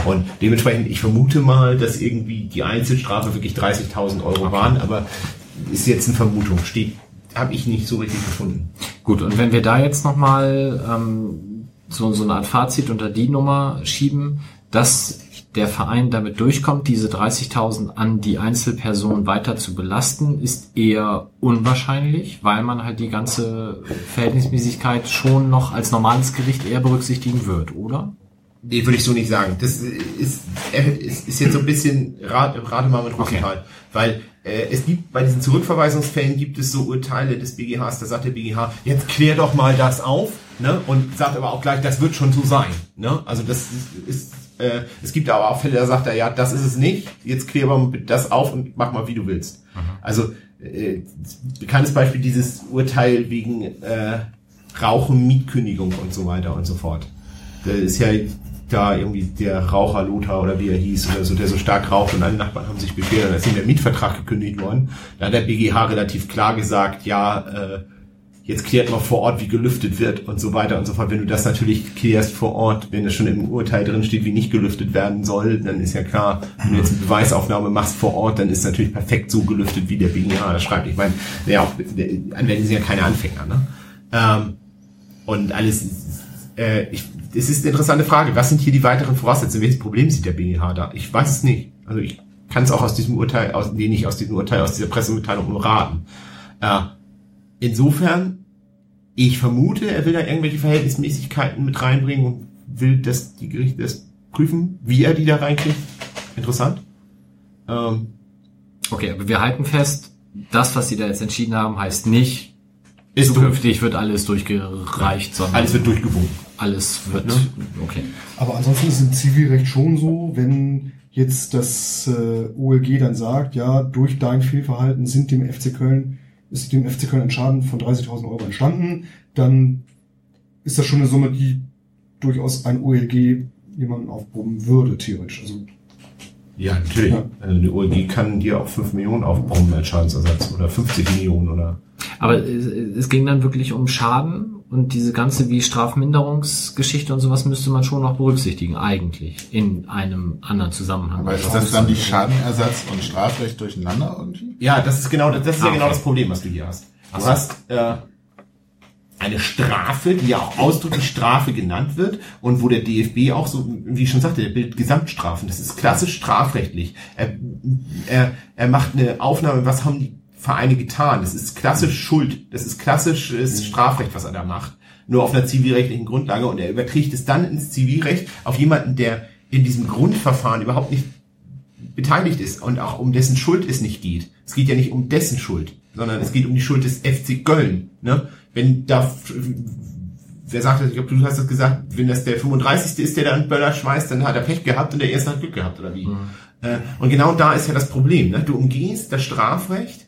Und dementsprechend, ich vermute mal, dass irgendwie die Einzelstrafe wirklich 30.000 Euro waren, aber ist jetzt eine Vermutung, steht habe ich nicht so richtig gefunden. Gut, und wenn wir da jetzt nochmal ähm, so, so eine Art Fazit unter die Nummer schieben, dass der Verein damit durchkommt, diese 30.000 an die Einzelperson weiter zu belasten, ist eher unwahrscheinlich, weil man halt die ganze Verhältnismäßigkeit schon noch als normales Gericht eher berücksichtigen wird, oder? Nee, würde ich so nicht sagen. Das ist, ist, ist jetzt so ein bisschen Rat, Rate mal mit Rosenthal. Okay. Weil äh, es gibt bei diesen Zurückverweisungsfällen gibt es so Urteile des BGHs, da sagt der BGH, jetzt klär doch mal das auf, ne? Und sagt aber auch gleich, das wird schon so sein. Ne? Also das ist, ist äh, es gibt aber auch Fälle, da sagt er, ja, das ist es nicht, jetzt mal das auf und mach mal, wie du willst. Mhm. Also äh, bekanntes Beispiel dieses Urteil wegen äh, Rauchen, Mietkündigung und so weiter und so fort. Da ist ja da irgendwie der Raucher Lothar oder wie er hieß oder so, der so stark raucht und alle Nachbarn haben sich beschwert, da ist ihm der Mietvertrag gekündigt worden. Da hat der BGH relativ klar gesagt, ja, äh, jetzt klärt man vor Ort, wie gelüftet wird und so weiter und so fort. Wenn du das natürlich klärst vor Ort, wenn es schon im Urteil drin steht, wie nicht gelüftet werden soll, dann ist ja klar, wenn du jetzt eine Beweisaufnahme machst vor Ort, dann ist natürlich perfekt so gelüftet, wie der BGH das schreibt. Ich meine, ja, auch, Anwälte sind ja keine Anfänger, ne? Ähm, und alles, äh, ich, es ist eine interessante Frage. Was sind hier die weiteren Voraussetzungen? Welches Problem sieht der BGH da? Ich weiß es nicht. Also ich kann es auch aus diesem Urteil, aus, nee, nicht aus diesem Urteil, aus dieser Pressemitteilung nur raten. Äh, insofern ich vermute, er will da irgendwelche Verhältnismäßigkeiten mit reinbringen und will, dass die Gerichte das prüfen, wie er die da reinkriegt. Interessant. Ähm, okay, aber wir halten fest, das, was sie da jetzt entschieden haben, heißt nicht, ist zukünftig wird alles durchgereicht, sondern alles wird durchgewunken. Alles wird, ne? okay. Aber ansonsten ist es im Zivilrecht schon so, wenn jetzt das äh, OLG dann sagt, ja, durch dein Fehlverhalten sind dem FC Köln ist dem FC Köln ein Schaden von 30.000 Euro entstanden, dann ist das schon eine Summe, die durchaus ein OLG jemanden aufbrummen würde, theoretisch. Also, ja, natürlich. Ja. Also eine OLG kann dir auch 5 Millionen aufbrummen als Schadensersatz oder 50 Millionen oder. Aber es ging dann wirklich um Schaden und diese ganze wie Strafminderungsgeschichte und sowas müsste man schon noch berücksichtigen, eigentlich, in einem anderen Zusammenhang. Aber ist das dann die Schadenersatz und Strafrecht durcheinander irgendwie? Ja, das ist genau, das ist ah, ja genau das Problem, was du hier hast. Du so. hast äh, eine Strafe, die ja auch ausdrücklich *clears throat* Strafe genannt wird und wo der DFB auch so, wie ich schon sagte, der bildet Gesamtstrafen. Das ist klassisch strafrechtlich. Er, er, er macht eine Aufnahme, was haben die Vereine getan. Das ist klassisch Schuld. Das ist klassisches Strafrecht, was er da macht. Nur auf einer zivilrechtlichen Grundlage. Und er überträgt es dann ins Zivilrecht auf jemanden, der in diesem Grundverfahren überhaupt nicht beteiligt ist und auch um dessen Schuld es nicht geht. Es geht ja nicht um dessen Schuld, sondern es geht um die Schuld des FC Köln. Ne? Wenn da, wer sagt das, ich glaube, du hast das gesagt, wenn das der 35. ist, der da einen Böller schmeißt, dann hat er Pech gehabt und der erste hat Glück gehabt, oder wie? Mhm. Äh, und genau da ist ja das Problem. Ne? Du umgehst das Strafrecht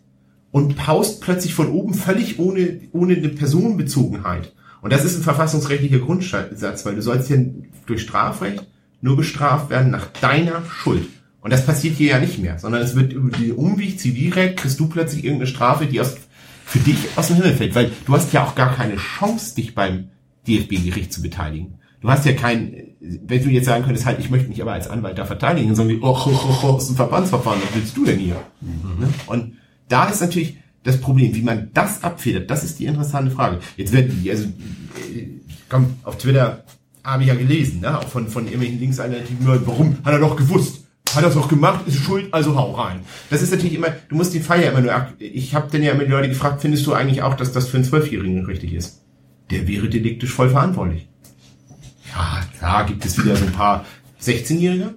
und haust plötzlich von oben völlig ohne, ohne eine Personenbezogenheit. Und das ist ein verfassungsrechtlicher Grundsatz, weil du sollst ja durch Strafrecht nur bestraft werden nach deiner Schuld. Und das passiert hier ja nicht mehr, sondern es wird über die Umweg Zivilrecht kriegst du plötzlich irgendeine Strafe, die aus, für dich aus dem Himmel fällt, weil du hast ja auch gar keine Chance, dich beim DFB-Gericht zu beteiligen. Du hast ja kein, wenn du jetzt sagen könntest, halt, ich möchte mich aber als Anwalt da verteidigen, sondern wie, oh, oh, oh, oh, ist ein Verbandsverfahren, was willst du denn hier? Mhm. Und da ist natürlich das Problem, wie man das abfedert, das ist die interessante Frage. Jetzt werden die, also, äh, komm, auf Twitter habe ich ja gelesen, ne, auch von, von irgendwelchen linksalternativen Leuten, warum? Hat er doch gewusst. Hat er es doch gemacht, ist schuld, also hau rein. Das ist natürlich immer, du musst den Fall ja immer nur, ich habe dann ja immer die Leute gefragt, findest du eigentlich auch, dass das für einen Zwölfjährigen richtig ist? Der wäre deliktisch voll verantwortlich. Ja, klar gibt es wieder so ein paar 16-Jährige,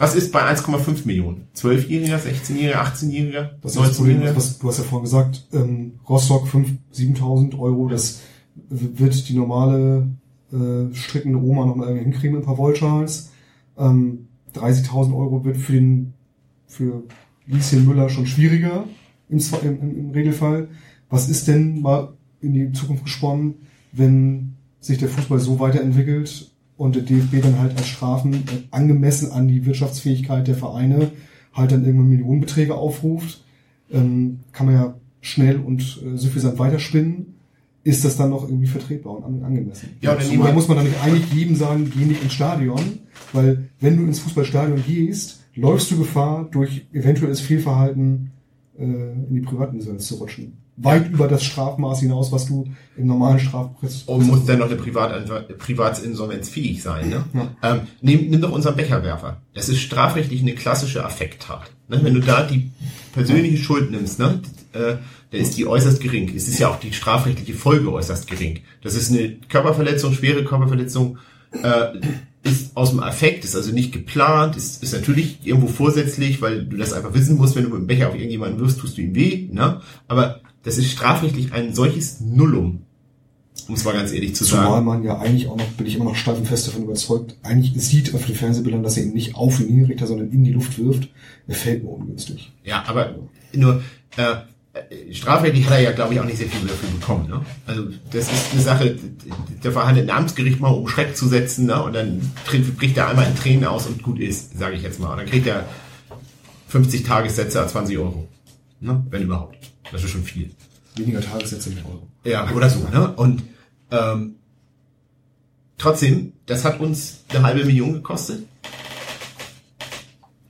was ist bei 1,5 Millionen? 12-Jähriger, 16-Jähriger, 18-Jähriger? Das ist das Problem, was, du hast ja vorhin gesagt, ähm, Rostock 5.000, 7.000 Euro, das wird die normale äh, strickende Oma noch mal irgendwie hinkriegen mit ein paar Wollschals. Ähm, 30.000 Euro wird für den für Lieschen Müller schon schwieriger im, im, im Regelfall. Was ist denn mal in die Zukunft gesponnen, wenn sich der Fußball so weiterentwickelt und der DFB dann halt als Strafen äh, angemessen an die Wirtschaftsfähigkeit der Vereine halt dann irgendwann Millionenbeträge aufruft, ähm, kann man ja schnell und äh, suffisant weiterspinnen. Ist das dann noch irgendwie vertretbar und angemessen? Ja, oder da muss man dann nicht eigentlich jedem sagen, geh nicht ins Stadion, weil wenn du ins Fußballstadion gehst, läufst du Gefahr, durch eventuelles Fehlverhalten äh, in die Privatinsolvenz zu rutschen weit über das Strafmaß hinaus, was du im normalen Strafprozess... Und muss dann noch eine Privat Privatsinsolvenz fähig sein. Ne? Ähm, nimm, nimm doch unseren Becherwerfer. Das ist strafrechtlich eine klassische Affekttat. Ne? Wenn du da die persönliche Schuld nimmst, ne? äh, dann ist die äußerst gering. Es ist ja auch die strafrechtliche Folge äußerst gering. Das ist eine Körperverletzung, schwere Körperverletzung, äh, ist aus dem Affekt, ist also nicht geplant, ist, ist natürlich irgendwo vorsätzlich, weil du das einfach wissen musst, wenn du mit dem Becher auf irgendjemanden wirfst, tust du ihm weh, ne? Aber das ist strafrechtlich ein solches Nullum, um es mal ganz ehrlich zu Zumal sagen. man ja eigentlich auch noch, bin ich immer noch steif und fest davon überzeugt, eigentlich sieht auf den Fernsehbildern, dass er ihn nicht auf ihn hinrichtet, sondern in die Luft wirft. Er fällt nur ungünstig. Ja, aber nur äh, äh, strafrechtlich hat er ja, glaube ich, auch nicht sehr viel dafür bekommen. Ne? Also das ist eine Sache, der verhandelt ein Amtsgericht mal, um Schreck zu setzen, ne? und dann bricht er einmal in Tränen aus und gut ist, sage ich jetzt mal. Und dann kriegt er 50 Tagessätze, 20 Euro. Ne? Wenn überhaupt. Das ist schon viel. Weniger Tagessätze mit Euro. Ja, oder so, ne? Und ähm, trotzdem, das hat uns eine halbe Million gekostet.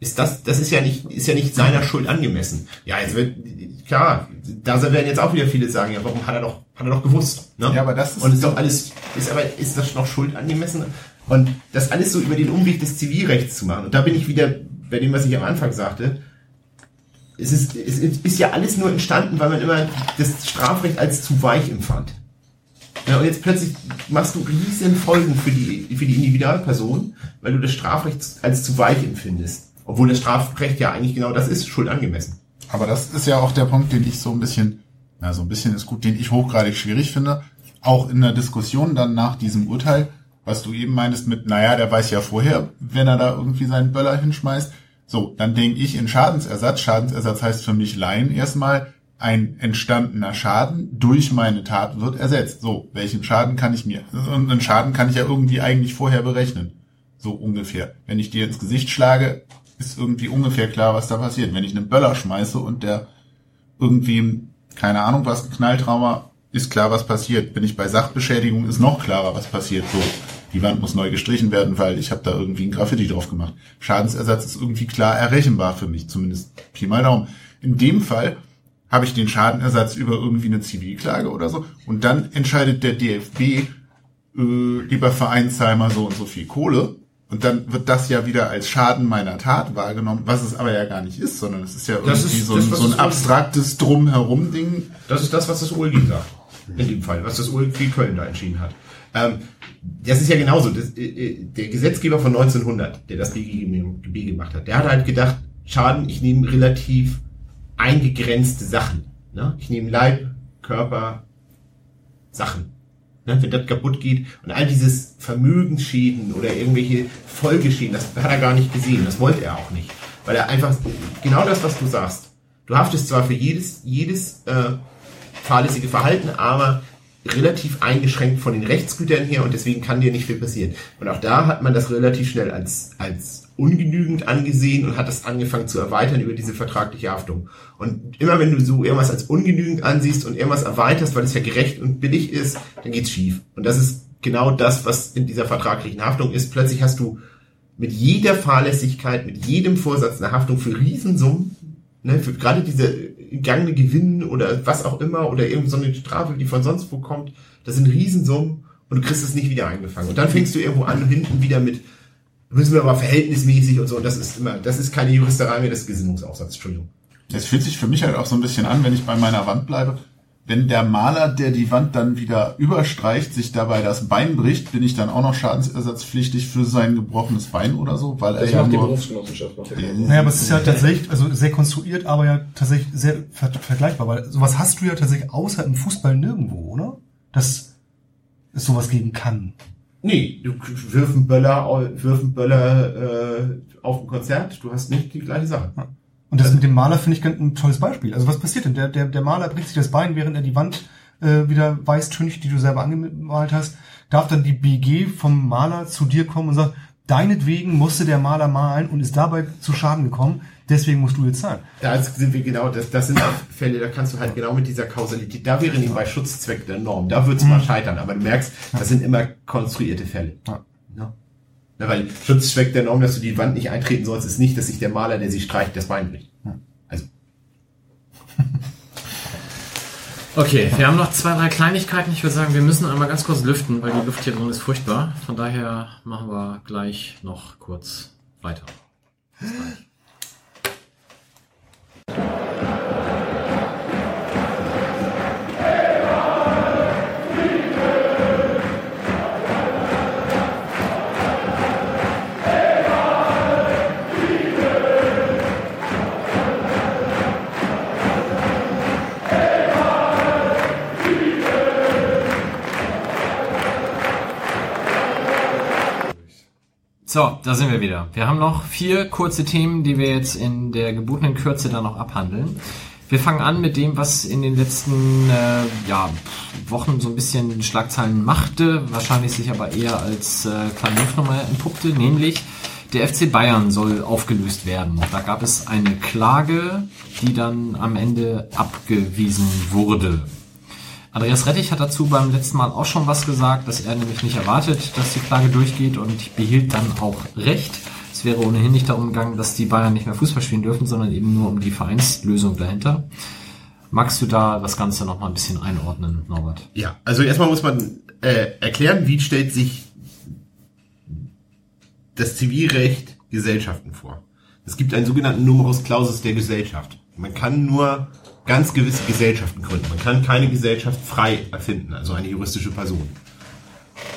Ist das, das ist ja nicht, ist ja nicht seiner Schuld angemessen. Ja, jetzt wird, klar, da werden jetzt auch wieder viele sagen, ja, warum hat er doch, hat er doch gewusst, ne? Ja, aber das ist- Und ist doch alles, ist aber, ist das noch Schuld angemessen? Und das alles so über den Umweg des Zivilrechts zu machen. Und da bin ich wieder bei dem, was ich am Anfang sagte. Es ist, es ist ja alles nur entstanden, weil man immer das Strafrecht als zu weich empfand. Ja, und jetzt plötzlich machst du riesen Folgen für die, für die Individualperson, weil du das Strafrecht als zu weich empfindest. Obwohl das Strafrecht ja eigentlich genau das ist, Schuld angemessen. Aber das ist ja auch der Punkt, den ich so ein bisschen, na, so ein bisschen ist gut, den ich hochgradig schwierig finde. Auch in der Diskussion dann nach diesem Urteil, was du eben meinst mit, naja, der weiß ja vorher, wenn er da irgendwie seinen Böller hinschmeißt. So, dann denke ich in Schadensersatz. Schadensersatz heißt für mich Laien erstmal, ein entstandener Schaden durch meine Tat wird ersetzt. So, welchen Schaden kann ich mir, und einen Schaden kann ich ja irgendwie eigentlich vorher berechnen. So ungefähr. Wenn ich dir ins Gesicht schlage, ist irgendwie ungefähr klar, was da passiert. Wenn ich einen Böller schmeiße und der irgendwie, keine Ahnung, was Knalltrauma, ist klar, was passiert. Bin ich bei Sachbeschädigung, ist noch klarer, was passiert. So, die Wand muss neu gestrichen werden, weil ich habe da irgendwie ein Graffiti drauf gemacht. Schadensersatz ist irgendwie klar errechenbar für mich, zumindest Pi mal Daumen. In dem Fall habe ich den Schadenersatz über irgendwie eine Zivilklage oder so und dann entscheidet der DFB, äh, lieber Vereinsheimer, so und so viel Kohle. Und dann wird das ja wieder als Schaden meiner Tat wahrgenommen, was es aber ja gar nicht ist, sondern es ist ja irgendwie ist so, das, ein, so ein es- abstraktes Drumherum-Ding. Das ist das, was das OLG sagt. In dem Fall, was das OLG Köln da entschieden hat. Ähm, das ist ja genauso. Das, äh, äh, der Gesetzgeber von 1900, der das BGB gemacht hat, der hat halt gedacht, Schaden, ich nehme relativ eingegrenzte Sachen. Ne? Ich nehme Leib, Körper, Sachen. Ne? Wenn das kaputt geht und all dieses Vermögensschäden oder irgendwelche Folgeschäden, das hat er gar nicht gesehen. Das wollte er auch nicht. Weil er einfach, genau das, was du sagst. Du haftest zwar für jedes, jedes äh, fahrlässige Verhalten, aber relativ eingeschränkt von den Rechtsgütern her und deswegen kann dir nicht viel passieren. Und auch da hat man das relativ schnell als, als ungenügend angesehen und hat das angefangen zu erweitern über diese vertragliche Haftung. Und immer wenn du so irgendwas als ungenügend ansiehst und irgendwas erweiterst, weil es ja gerecht und billig ist, dann geht's schief. Und das ist genau das, was in dieser vertraglichen Haftung ist. Plötzlich hast du mit jeder Fahrlässigkeit, mit jedem Vorsatz eine Haftung für Riesensummen, ne, für gerade diese gegangene Gewinn oder was auch immer oder irgend so eine Strafe, die von sonst wo kommt, das sind Riesensummen und du kriegst es nicht wieder eingefangen. Und dann fängst du irgendwo an, hinten wieder mit, müssen wir aber verhältnismäßig und so, und das ist immer, das ist keine Juristerei mehr, das ist Gesinnungsaufsatz, Entschuldigung. Es fühlt sich für mich halt auch so ein bisschen an, wenn ich bei meiner Wand bleibe. Wenn der Maler, der die Wand dann wieder überstreicht, sich dabei das Bein bricht, bin ich dann auch noch schadensersatzpflichtig für sein gebrochenes Bein oder so, weil er Das ja macht die nur Berufsgenossenschaft. Naja, aber es ist ja tatsächlich, also sehr konstruiert, aber ja tatsächlich sehr ver vergleichbar, weil sowas hast du ja tatsächlich außer im Fußball nirgendwo, oder? Dass es sowas geben kann. Nee, du wirf einen Böller, wirf einen Böller äh, auf ein Konzert, du hast nicht die gleiche Sache. Und das mit dem Maler finde ich ganz ein tolles Beispiel. Also was passiert denn? Der, der, der Maler bricht sich das Bein, während er die Wand äh, wieder weißtönig, die du selber angemalt hast. Darf dann die BG vom Maler zu dir kommen und sagt, deinetwegen musste der Maler malen und ist dabei zu Schaden gekommen, deswegen musst du jetzt zahlen. Da sind wir genau, das, das sind auch Fälle, da kannst du halt genau mit dieser Kausalität, da wäre nebenbei Schutzzweck der Norm, da wird's mal scheitern, aber du merkst, das sind immer konstruierte Fälle. Ja. Ja. Ja, weil Schutzzweck der Norm, dass du die Wand nicht eintreten sollst, ist nicht, dass sich der Maler, der sie streicht, das Bein bricht. Also. *laughs* Okay, wir haben noch zwei, drei Kleinigkeiten. Ich würde sagen, wir müssen einmal ganz kurz lüften, weil die Luft hier drin ist furchtbar. Von daher machen wir gleich noch kurz weiter. Bis gleich. So, da sind wir wieder. Wir haben noch vier kurze Themen, die wir jetzt in der gebotenen Kürze dann noch abhandeln. Wir fangen an mit dem, was in den letzten äh, ja, Wochen so ein bisschen Schlagzeilen machte, wahrscheinlich sich aber eher als äh, kleine Luftnummer entpuppte, nämlich der FC Bayern soll aufgelöst werden. Da gab es eine Klage, die dann am Ende abgewiesen wurde. Andreas Rettich hat dazu beim letzten Mal auch schon was gesagt, dass er nämlich nicht erwartet, dass die Klage durchgeht und behielt dann auch recht. Es wäre ohnehin nicht darum gegangen, dass die Bayern nicht mehr Fußball spielen dürfen, sondern eben nur um die Vereinslösung dahinter. Magst du da das Ganze noch mal ein bisschen einordnen, Norbert? Ja, also erstmal muss man äh, erklären, wie stellt sich das Zivilrecht Gesellschaften vor. Es gibt einen sogenannten Numerus Clausus der Gesellschaft. Man kann nur ganz gewisse Gesellschaften gründen. Man kann keine Gesellschaft frei erfinden, also eine juristische Person.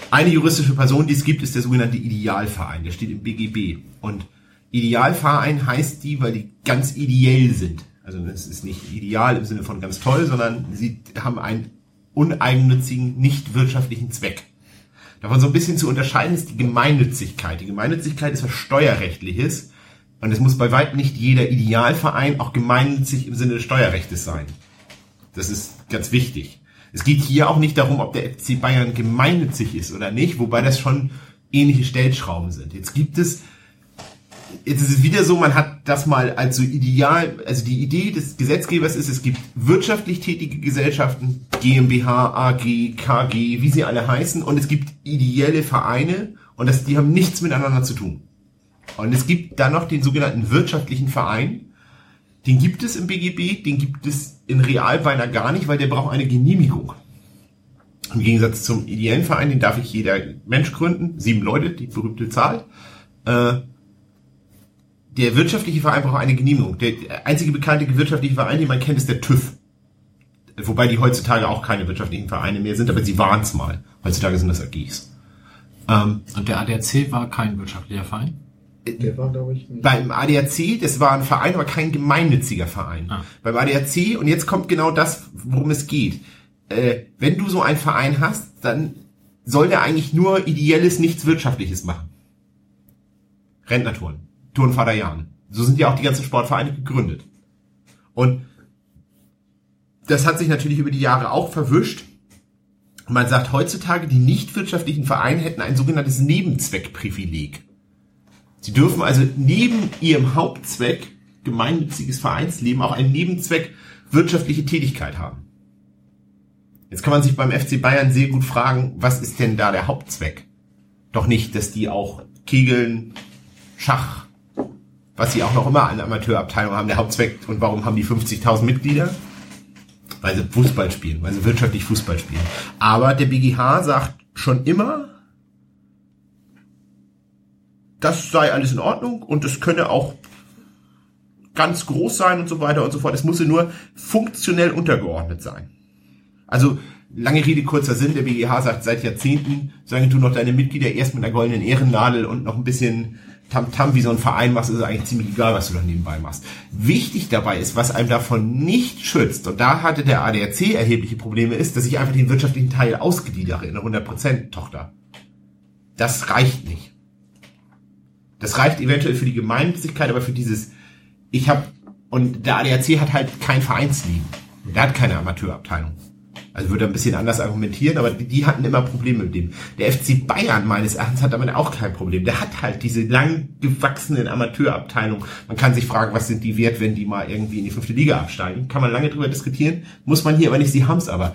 Eine juristische Person, die es gibt, ist der sogenannte Idealverein. Der steht im BGB. Und Idealverein heißt die, weil die ganz ideell sind. Also es ist nicht ideal im Sinne von ganz toll, sondern sie haben einen uneigennützigen, nicht wirtschaftlichen Zweck. Davon so ein bisschen zu unterscheiden ist die Gemeinnützigkeit. Die Gemeinnützigkeit ist was Steuerrechtliches und es muss bei weitem nicht jeder Idealverein auch gemeinnützig im Sinne des Steuerrechts sein. Das ist ganz wichtig. Es geht hier auch nicht darum, ob der FC Bayern gemeinnützig ist oder nicht, wobei das schon ähnliche Stellschrauben sind. Jetzt gibt es, jetzt ist es wieder so, man hat das mal als so ideal, also die Idee des Gesetzgebers ist, es gibt wirtschaftlich tätige Gesellschaften, GmbH, AG, KG, wie sie alle heißen, und es gibt ideelle Vereine und das, die haben nichts miteinander zu tun. Und es gibt dann noch den sogenannten wirtschaftlichen Verein. Den gibt es im BGB, den gibt es in Real beinahe gar nicht, weil der braucht eine Genehmigung. Im Gegensatz zum ideellen Verein, den darf ich jeder Mensch gründen, sieben Leute, die berühmte Zahl. Äh, der wirtschaftliche Verein braucht eine Genehmigung. Der einzige bekannte wirtschaftliche Verein, den man kennt, ist der TÜV. Wobei die heutzutage auch keine wirtschaftlichen Vereine mehr sind, aber sie waren es mal. Heutzutage sind das AGs. Ähm, Und der ADAC war kein wirtschaftlicher Verein? Der war, glaube ich, nicht. Beim ADAC, das war ein Verein, aber kein gemeinnütziger Verein. Ah. Beim ADAC, und jetzt kommt genau das, worum es geht. Äh, wenn du so einen Verein hast, dann soll der eigentlich nur ideelles, nichts Wirtschaftliches machen. Rentnertouren, Turnvater Jan. So sind ja auch die ganzen Sportvereine gegründet. Und das hat sich natürlich über die Jahre auch verwischt. Man sagt heutzutage, die nicht wirtschaftlichen Vereine hätten ein sogenanntes Nebenzweckprivileg. Sie dürfen also neben ihrem Hauptzweck gemeinnütziges Vereinsleben auch einen Nebenzweck wirtschaftliche Tätigkeit haben. Jetzt kann man sich beim FC Bayern sehr gut fragen, was ist denn da der Hauptzweck? Doch nicht, dass die auch Kegeln, Schach, was sie auch noch immer an Amateurabteilung haben, der Hauptzweck und warum haben die 50.000 Mitglieder? Weil sie Fußball spielen, weil sie wirtschaftlich Fußball spielen. Aber der BGH sagt schon immer, das sei alles in Ordnung und es könne auch ganz groß sein und so weiter und so fort. Es muss nur funktionell untergeordnet sein. Also lange Rede, kurzer Sinn, der BGH sagt seit Jahrzehnten, sagen du noch deine Mitglieder erst mit einer goldenen Ehrennadel und noch ein bisschen Tamtam -Tam, wie so ein Verein machst, ist es eigentlich ziemlich egal, was du da nebenbei machst. Wichtig dabei ist, was einem davon nicht schützt, und da hatte der ADAC erhebliche Probleme, ist, dass ich einfach den wirtschaftlichen Teil ausgliedere in eine 100% Tochter. Das reicht nicht. Das reicht eventuell für die Gemeinnützigkeit, aber für dieses, ich habe, und der ADAC hat halt kein Vereinsleben. Der hat keine Amateurabteilung. Also würde ein bisschen anders argumentieren, aber die, hatten immer Probleme mit dem. Der FC Bayern meines Erachtens hat damit auch kein Problem. Der hat halt diese lang gewachsenen Amateurabteilungen. Man kann sich fragen, was sind die wert, wenn die mal irgendwie in die fünfte Liga absteigen. Kann man lange drüber diskutieren, muss man hier aber nicht, sie haben's aber.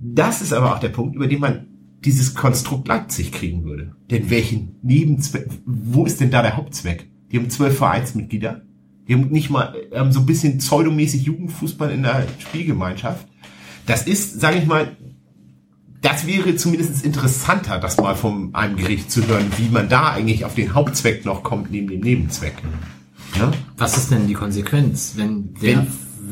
Das ist aber auch der Punkt, über den man dieses Konstrukt Leipzig kriegen würde. Denn welchen Nebenzweck, wo ist denn da der Hauptzweck? Die haben zwölf Vereinsmitglieder. Die haben nicht mal, haben so ein bisschen pseudomäßig Jugendfußball in der Spielgemeinschaft. Das ist, sage ich mal, das wäre zumindest interessanter, das mal von einem Gericht zu hören, wie man da eigentlich auf den Hauptzweck noch kommt, neben dem Nebenzweck. Ja? Was ist denn die Konsequenz, wenn der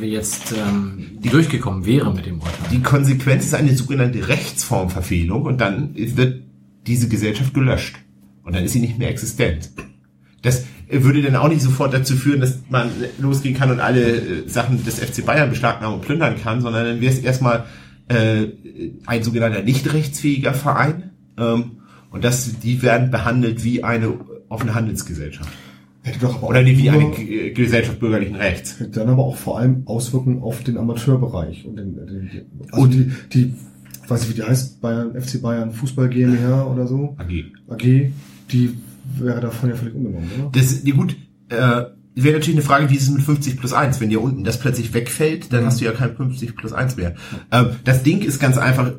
jetzt ähm, durchgekommen wäre mit dem Urteil? Die Konsequenz ist eine sogenannte Rechtsformverfehlung und dann wird diese Gesellschaft gelöscht. Und dann ist sie nicht mehr existent. Das würde dann auch nicht sofort dazu führen, dass man losgehen kann und alle äh, Sachen des FC Bayern beschlagnahmen und plündern kann, sondern dann wäre es erstmal äh, ein sogenannter nicht rechtsfähiger Verein. Ähm, und das, die werden behandelt wie eine offene Handelsgesellschaft. Hätte doch aber Oder die wie eine G- Gesellschaft bürgerlichen Rechts. Hätte dann aber auch vor allem Auswirkungen auf den Amateurbereich und den, den die, also Und- die, die, weiß ich wie die heißt, Bayern, FC Bayern Fußball GmbH oder so, AG. AG, die wäre davon ja völlig unbenommen, oder? Das, die gut, äh, wäre natürlich eine Frage, wie ist es mit 50 plus 1? Wenn dir unten das plötzlich wegfällt, dann hast du ja kein 50 plus 1 mehr. Ähm, das Ding ist ganz einfach,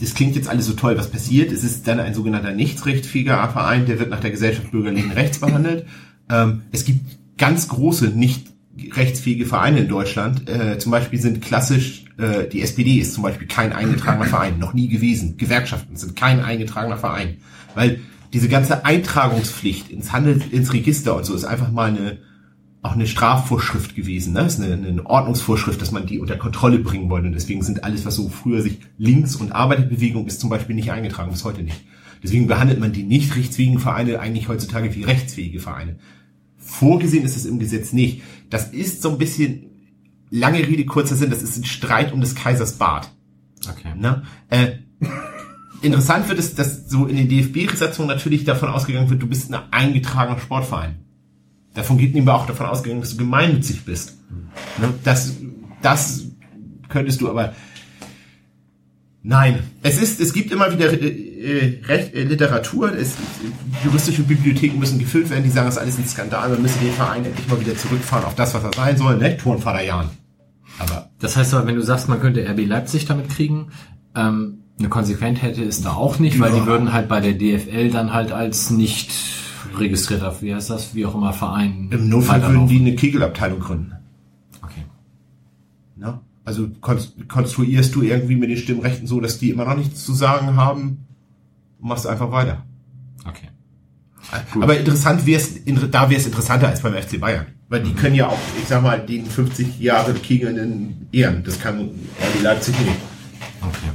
das klingt jetzt alles so toll, was passiert. Es ist dann ein sogenannter nichtsrechtfähiger Verein, der wird nach der Gesellschaft bürgerlichen Rechts behandelt. Ähm, es gibt ganz große nicht rechtsfähige Vereine in Deutschland. Äh, zum Beispiel sind klassisch, äh, die SPD ist zum Beispiel kein eingetragener *clears throat* Verein, noch nie gewesen. Gewerkschaften sind kein eingetragener Verein. Weil diese ganze Eintragungspflicht ins Handel, ins Register und so ist einfach mal eine, auch eine Strafvorschrift gewesen. Ne? Das ist eine, eine Ordnungsvorschrift, dass man die unter Kontrolle bringen wollte. Und deswegen sind alles, was so früher sich Links- und Arbeiterbewegung ist, zum Beispiel nicht eingetragen, bis heute nicht. Deswegen behandelt man die nicht rechtsfähigen Vereine eigentlich heutzutage wie rechtsfähige Vereine. Vorgesehen ist es im Gesetz nicht. Das ist so ein bisschen, lange Rede, kurzer Sinn, das ist ein Streit um des Kaisers Bart. Okay. Ne? Äh, interessant wird es, dass so in den DFB-Gesetzungen natürlich davon ausgegangen wird, du bist ein eingetragener Sportverein. Davon geht nämlich auch davon ausgegangen, dass du gemeinnützig bist. Ne? Das, das könntest du aber. Nein, es ist, es gibt immer wieder äh, Recht, äh, Literatur, es, juristische Bibliotheken müssen gefüllt werden, die sagen, das ist alles ein Skandal, wir müssen den Verein endlich mal wieder zurückfahren auf das, was er sein soll, ne? Turnvater Jan. Aber Das heißt aber, wenn du sagst, man könnte RB Leipzig damit kriegen, ähm, eine Konsequenz hätte es da auch nicht, weil die würden halt bei der DFL dann halt als nicht registrierter, wie heißt das, wie auch immer, Verein im Notfall würden die eine Kegelabteilung gründen. Okay. Ne? Also konst- konstruierst du irgendwie mit den Stimmrechten so, dass die immer noch nichts zu sagen haben und machst einfach weiter. Okay. Aber interessant wär's, in, da wäre es interessanter als beim FC Bayern. Weil die können ja auch, ich sag mal, den 50 Jahre kegelnden ehren. Das kann RB Leipzig nicht. Okay.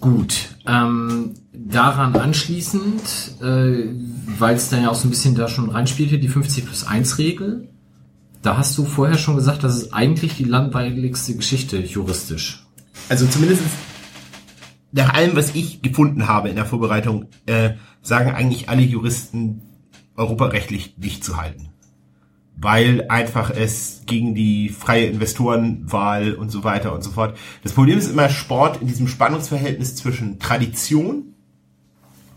Gut. Ähm, daran anschließend, äh, weil es dann ja auch so ein bisschen da schon reinspielte, die 50 plus 1 Regel. Da hast du vorher schon gesagt, das ist eigentlich die langweiligste Geschichte juristisch. Also zumindest nach allem, was ich gefunden habe in der Vorbereitung, äh, sagen eigentlich alle Juristen, europarechtlich nicht zu halten. Weil einfach es gegen die freie Investorenwahl und so weiter und so fort. Das Problem ist immer Sport in diesem Spannungsverhältnis zwischen Tradition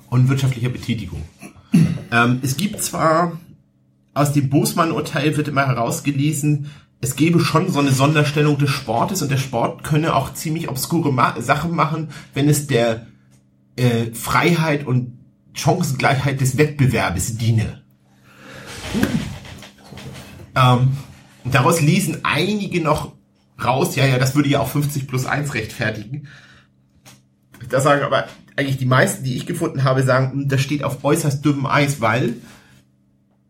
und wirtschaftlicher Betätigung. Ähm, es gibt zwar aus dem Bosmann-Urteil wird immer herausgelesen, es gäbe schon so eine Sonderstellung des Sportes und der Sport könne auch ziemlich obskure Ma Sachen machen, wenn es der äh, Freiheit und Chancengleichheit des Wettbewerbes diene. Ähm, daraus lesen einige noch raus, ja, ja, das würde ja auch 50 plus 1 rechtfertigen. Da sagen aber eigentlich die meisten, die ich gefunden habe, sagen, hm, das steht auf äußerst dünnem Eis, weil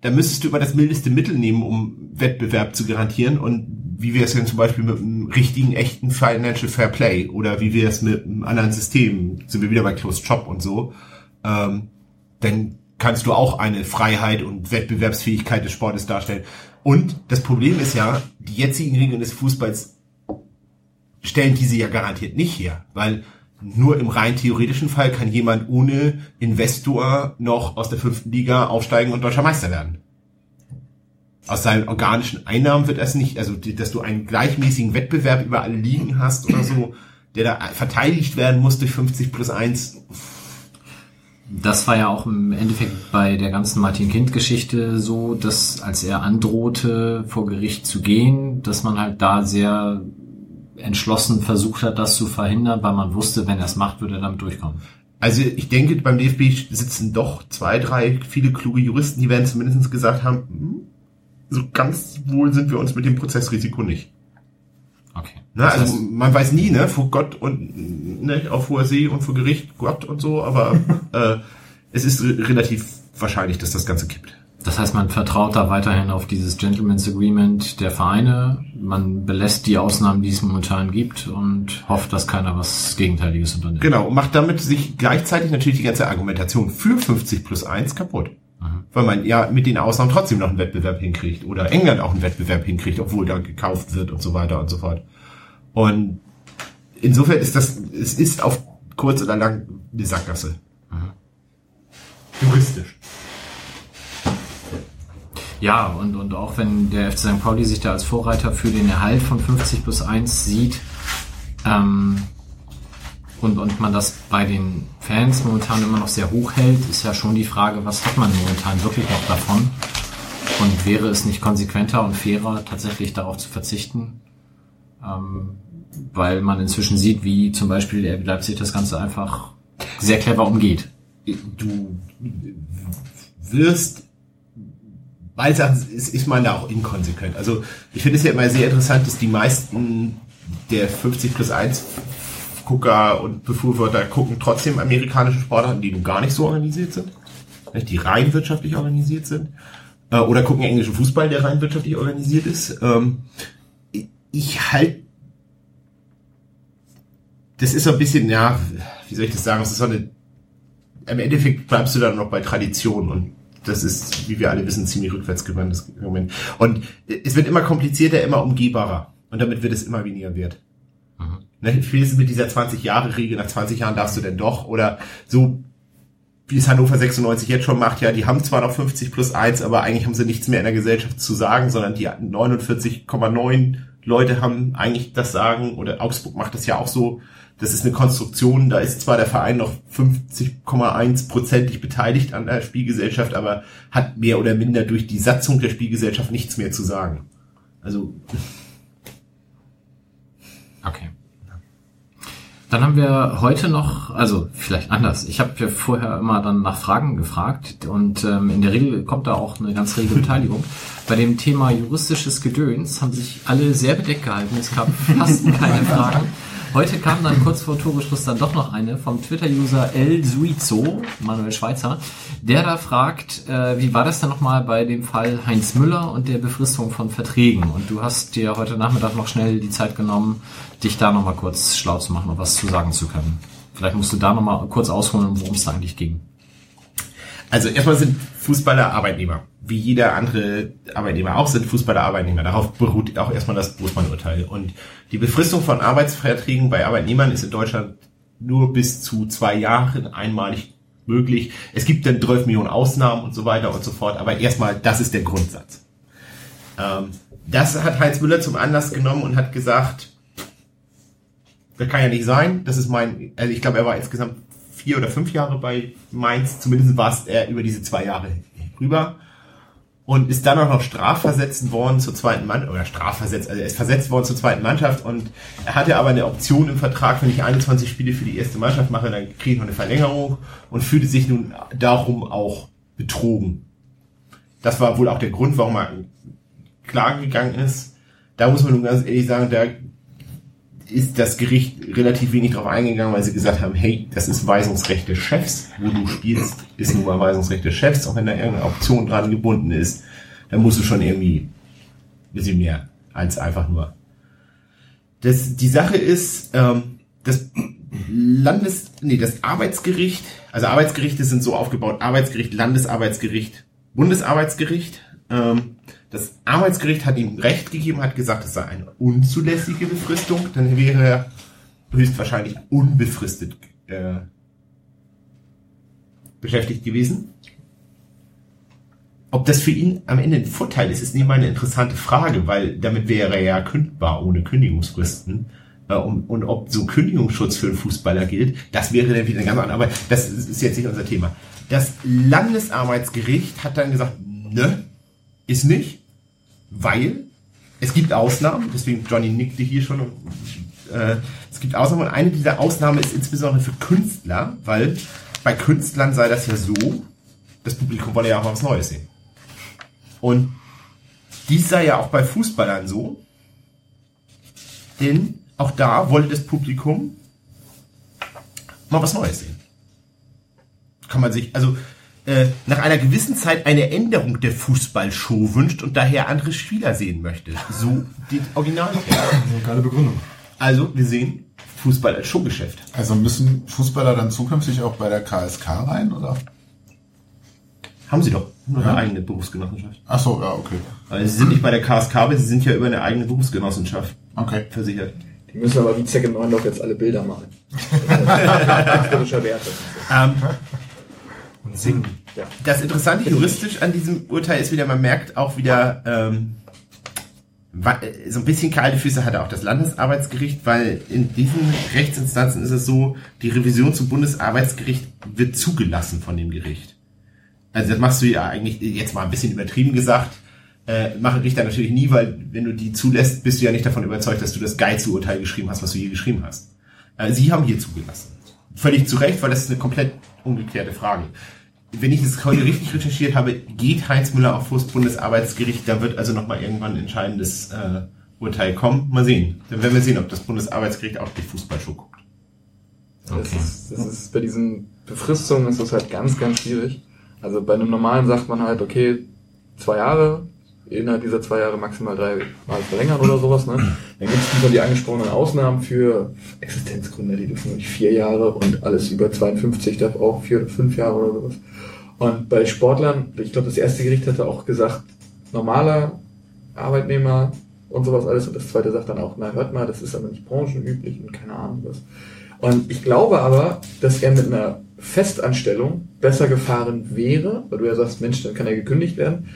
da müsstest du immer das mildeste Mittel nehmen, um Wettbewerb zu garantieren. Und wie wäre es denn zum Beispiel mit einem richtigen, echten Financial Fair Play? Oder wie wäre es mit einem anderen System? Sind wir wieder bei Closed Shop und so? Ähm, dann kannst du auch eine Freiheit und Wettbewerbsfähigkeit des Sportes darstellen. Und das Problem ist ja, die jetzigen Regeln des Fußballs stellen diese ja garantiert nicht her, weil nur im rein theoretischen Fall kann jemand ohne Investor noch aus der fünften Liga aufsteigen und deutscher Meister werden. Aus seinen organischen Einnahmen wird das nicht, also dass du einen gleichmäßigen Wettbewerb über alle Ligen hast oder so, der da verteidigt werden muss durch 50 plus 1. Das war ja auch im Endeffekt bei der ganzen Martin-Kind-Geschichte so, dass als er androhte, vor Gericht zu gehen, dass man halt da sehr entschlossen versucht hat, das zu verhindern, weil man wusste, wenn er es macht, würde er damit durchkommen. Also ich denke, beim DFB sitzen doch zwei, drei viele kluge Juristen, die werden zumindest gesagt haben, hm, so ganz wohl sind wir uns mit dem Prozessrisiko nicht. Ne, Das also heißt- man weiß nie, ne, vor Gott und ne, auf hoher See und vor Gericht Gott und so, aber *laughs* äh, es ist re relativ wahrscheinlich, dass das Ganze kippt. Das heißt, man vertraut da weiterhin auf dieses Gentleman's Agreement der Vereine. Man belässt die Ausnahmen, die es momentan gibt und hofft, dass keiner was Gegenteiliges unternimmt. Genau, und macht damit sich gleichzeitig natürlich die ganze Argumentation für 50 plus 1 kaputt. Weil man ja mit den Ausnahmen trotzdem noch einen Wettbewerb hinkriegt oder England auch einen Wettbewerb hinkriegt, obwohl da gekauft wird und so weiter und so fort. Und insofern ist das, es ist auf kurz oder lang eine Sackgasse. Juristisch. Ja, und, und auch wenn der FC St. Pauli sich da als Vorreiter für den Erhalt von 50 plus 1 sieht, ähm, und, und man das bei den Fans momentan immer noch sehr hoch hält, ist ja schon die Frage, was hat man momentan wirklich noch davon? Und wäre es nicht konsequenter und fairer, tatsächlich darauf zu verzichten? Ähm, weil man inzwischen sieht, wie zum Beispiel der Leipzig das Ganze einfach sehr clever umgeht. Du wirst meines Erachtens ist, ist man da auch inkonsequent. Also ich finde es ja immer sehr interessant, dass die meisten der 50 plus 1 Gucker und Befürworter gucken trotzdem amerikanische Sportarten, die nun gar nicht so organisiert sind, die rein wirtschaftlich organisiert sind, äh, oder gucken englischen Fußball, der rein wirtschaftlich organisiert ist. Ähm, ich- halte das ist so ein bisschen, ja, wie soll ich das sagen, es ist so eine, im Endeffekt bleibst du dann noch bei Tradition und das ist, wie wir alle wissen, ziemlich rückwärtsgewandtes Argument. Und es wird immer komplizierter, immer umgehbarer. Und damit wird es immer weniger wert. Ne, spätestens mit dieser 20-Jahre-Regel, nach 20 Jahren darfst du denn doch, oder so, wie es Hannover 96 jetzt schon macht, ja, die haben zwar noch 50 plus 1, aber eigentlich haben sie nichts mehr in der Gesellschaft zu sagen, sondern die 49,9 Leute haben eigentlich das Sagen, oder Augsburg macht das ja auch so, das ist eine Konstruktion, da ist zwar der Verein noch 50,1 prozentig beteiligt an der Spielgesellschaft, aber hat mehr oder minder durch die Satzung der Spielgesellschaft nichts mehr zu sagen. Also, Okay. Dann haben wir heute noch, also vielleicht anders. Ich habe ja vorher immer dann nach Fragen gefragt und ähm, in der Regel kommt da auch eine ganz rege Beteiligung. Bei dem Thema juristisches Gedöns haben sich alle sehr bedeckt gehalten. Es gab fast keine Fragen. Heute kam dann kurz vor Toreschluss dann doch noch eine vom Twitter-User El Suizo, Manuel Schweizer, der da fragt, äh, wie war das denn nochmal bei dem Fall Heinz Müller und der Befristung von Verträgen? Und du hast dir heute Nachmittag noch schnell die Zeit genommen, dich da nochmal kurz schlau zu machen und was zu sagen zu können. Vielleicht musst du da nochmal kurz ausholen, worum es da eigentlich ging. Also erstmal sind Fußballer Arbeitnehmer. Wie jeder andere Arbeitnehmer auch sind Fußballer Arbeitnehmer. Darauf beruht auch erstmal das Großmann-Urteil. Und die Befristung von Arbeitsverträgen bei Arbeitnehmern ist in Deutschland nur bis zu zwei Jahren einmalig möglich. Es gibt dann 12 Millionen Ausnahmen und so weiter und so fort. Aber erstmal, das ist der Grundsatz. Ähm, das hat Heinz Müller zum Anlass genommen und hat gesagt, das kann ja nicht sein. Das ist mein, also ich glaube, er war insgesamt vier oder fünf Jahre bei Mainz. Zumindest war es er über diese zwei Jahre rüber. Und ist dann auch noch strafversetzt worden zur zweiten Mannschaft, oder strafversetzt, also er ist versetzt worden zur zweiten Mannschaft und er hatte aber eine Option im Vertrag, wenn ich 21 Spiele für die erste Mannschaft mache, dann kriege ich noch eine Verlängerung und fühlte sich nun darum auch betrogen. Das war wohl auch der Grund, warum er klagen gegangen ist. Da muss man nun ganz ehrlich sagen, da ist das Gericht relativ wenig drauf eingegangen, weil sie gesagt haben, hey, das ist Weisungsrecht des Chefs, wo du spielst, ist nun mal Weisungsrecht des Chefs, auch wenn da irgendeine Option dran gebunden ist, dann musst du schon irgendwie ein bisschen mehr als einfach nur. Das, die Sache ist, ähm, das Landes, nee, das Arbeitsgericht, also Arbeitsgerichte sind so aufgebaut, Arbeitsgericht, Landesarbeitsgericht, Bundesarbeitsgericht, ähm, das Arbeitsgericht hat ihm Recht gegeben, hat gesagt, es sei eine unzulässige Befristung, dann wäre er höchstwahrscheinlich unbefristet äh, beschäftigt gewesen. Ob das für ihn am Ende ein Vorteil ist, ist nebenbei eine interessante Frage, weil damit wäre er ja kündbar ohne Kündigungsfristen. Äh, Und, und ob so Kündigungsschutz für einen Fußballer gilt, das wäre dann wieder eine ganz andere, aber das ist jetzt nicht unser Thema. Das Landesarbeitsgericht hat dann gesagt, ne, ist nicht, weil es gibt Ausnahmen, deswegen Johnny nickte hier schon. Und, äh, es gibt Ausnahmen und eine dieser Ausnahmen ist insbesondere für Künstler, weil bei Künstlern sei das ja so, das Publikum wolle ja auch was Neues sehen. Und dies sei ja auch bei Fußballern so, Denn auch da wollte das Publikum mal was Neues sehen. Kann man sich, also äh, nach einer gewissen Zeit eine Änderung der Fußballshow wünscht und daher andere Spieler sehen möchte. So die Original. Geile Begründung. Also wir sehen Fußball als Showgeschäft. Also müssen Fußballer dann zukünftig auch bei der KSK rein, oder? Haben sie doch nur eine Ja. eigene Berufsgenossenschaft. Ach so, ja, okay. Also sie sind nicht bei der KSK, aber sie sind ja über eine eigene Berufsgenossenschaft Okay. versichert. Die müssen aber wie Zecke Neundorf jetzt alle Bilder malen. *laughs* Künstlerischer Wert. Ähm, Singen. Ja. Das Interessante juristisch an diesem Urteil ist wieder, man merkt auch wieder, ähm, äh, so ein bisschen kalte Füße hatte auch das Landesarbeitsgericht, weil in diesen Rechtsinstanzen ist es so, die Revision zum Bundesarbeitsgericht wird zugelassen von dem Gericht. Also das machst du ja eigentlich, jetzt mal ein bisschen übertrieben gesagt, äh, machen Richter natürlich nie, weil wenn du die zulässt, bist du ja nicht davon überzeugt, dass du das geilste Urteil geschrieben hast, was du je geschrieben hast. Äh, sie haben hier zugelassen. Völlig zu Recht, weil das ist eine komplett ungeklärte Frage. Wenn ich es heute richtig recherchiert habe, geht Heinz Müller auch vor das Bundesarbeitsgericht. Da wird also nochmal irgendwann ein entscheidendes äh, Urteil kommen. Mal sehen. Dann werden wir sehen, ob das Bundesarbeitsgericht auch die Fußballshow guckt. Das, ist, das ist bei diesen Befristungen ist das halt ganz, ganz schwierig. Also bei einem normalen sagt man halt, okay, zwei Jahre, innerhalb dieser zwei Jahre maximal drei Mal verlängern oder sowas. Ne? Dann gibt es wieder die angesprochenen Ausnahmen für Existenzgründer, die dürfen nur vier Jahre und alles über 52 darf auch vier oder fünf Jahre oder sowas. Und bei Sportlern, ich glaube, das erste Gericht hatte auch gesagt, normaler Arbeitnehmer und sowas alles. Und das zweite sagt dann auch, na hört mal, das ist aber nicht branchenüblich und keine Ahnung was. Und ich glaube aber, dass er mit einer Festanstellung besser gefahren wäre, weil du ja sagst, Mensch, dann kann er gekündigt werden.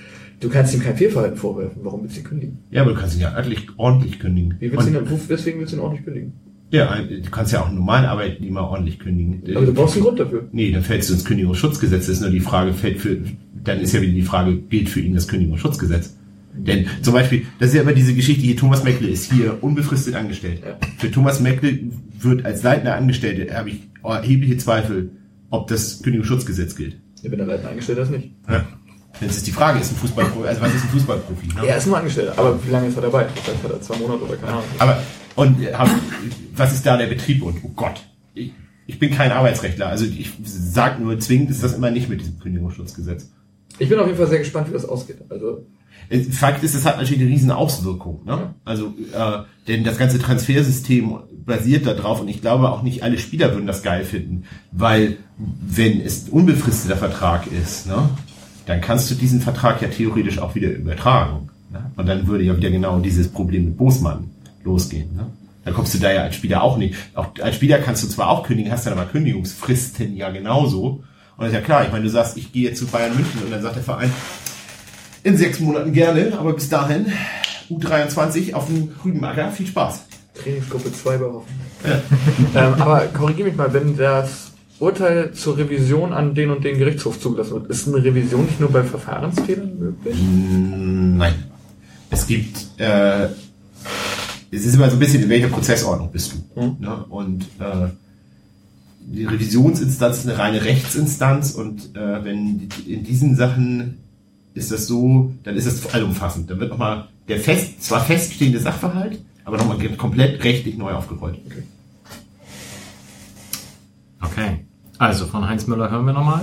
Du kannst ihm kein Fehlverhalten vorwerfen. Warum willst du ihn kündigen? Ja, aber du kannst ihn ja ordentlich, ordentlich kündigen. Wie willst du ihn, Und, denn- deswegen willst du ihn nicht kündigen. ja, du kannst ja auch einen normalen Arbeitnehmer ordentlich kündigen. Aber du brauchst einen Grund dafür. Nee, dann fällst du ins Kündigungsschutzgesetz. Das ist nur die Frage, fällt für, dann ist ja wieder die Frage, gilt für ihn das Kündigungsschutzgesetz? Denn zum Beispiel, das ist ja immer diese Geschichte hier, Thomas Meckle ist hier unbefristet angestellt. Ja. Für Thomas Meckle wird als leitender Angestellte, habe ich erhebliche Zweifel, ob das Kündigungsschutzgesetz gilt. Ja, wenn er leitend angestellt ist, nicht. Jetzt ist die Frage, ist ein Fußballprofi, also was ist ein Fußballprofi? Ne? Er ist nur angestellt. Aber wie lange ist er dabei? Vielleicht hat er zwei Monate oder keine Ahnung. Aber, und äh, hab, was ist da der Betrieb? Und, oh Gott, ich, ich bin kein Arbeitsrechtler, also ich sag nur, zwingend ist das immer nicht mit diesem Kündigungsschutzgesetz. Ich bin auf jeden Fall sehr gespannt, wie das ausgeht. Also, Äh, Fakt ist, es hat natürlich eine riesen Auswirkung. Ne? Also, äh, denn das ganze Transfersystem basiert darauf und ich glaube auch nicht alle Spieler würden das geil finden, weil wenn es ein unbefristeter Vertrag ist, ne, dann kannst du diesen Vertrag ja theoretisch auch wieder übertragen. Ne? Und dann würde ja wieder genau dieses Problem mit Bosmann losgehen. Ne? Dann kommst du da ja als Spieler auch nicht. Auch als Spieler kannst du zwar auch kündigen, hast dann aber Kündigungsfristen ja genauso. Und das ist ja klar, ich meine, du sagst, ich gehe jetzt zu Bayern München und dann sagt der Verein, in sechs Monaten gerne, aber bis dahin U23 auf dem Rübenacker, viel Spaß. Trainingsgruppe 2 bei Hoffenheim. ähm, aber korrigiere mich mal, wenn das Urteil zur Revision an den und den Gerichtshof zugelassen wird, ist eine Revision nicht nur bei Verfahrensfehlern möglich? Nein. Es gibt, äh, es ist immer so ein bisschen, in welcher Prozessordnung bist du. Mhm. Ne? Und äh, die Revisionsinstanz ist eine reine Rechtsinstanz und äh, wenn in diesen Sachen ist das so, dann ist das allumfassend. Dann wird nochmal der fest, zwar feststehende Sachverhalt, aber nochmal komplett rechtlich neu aufgerollt. Okay. Also von Heinz Müller hören wir nochmal.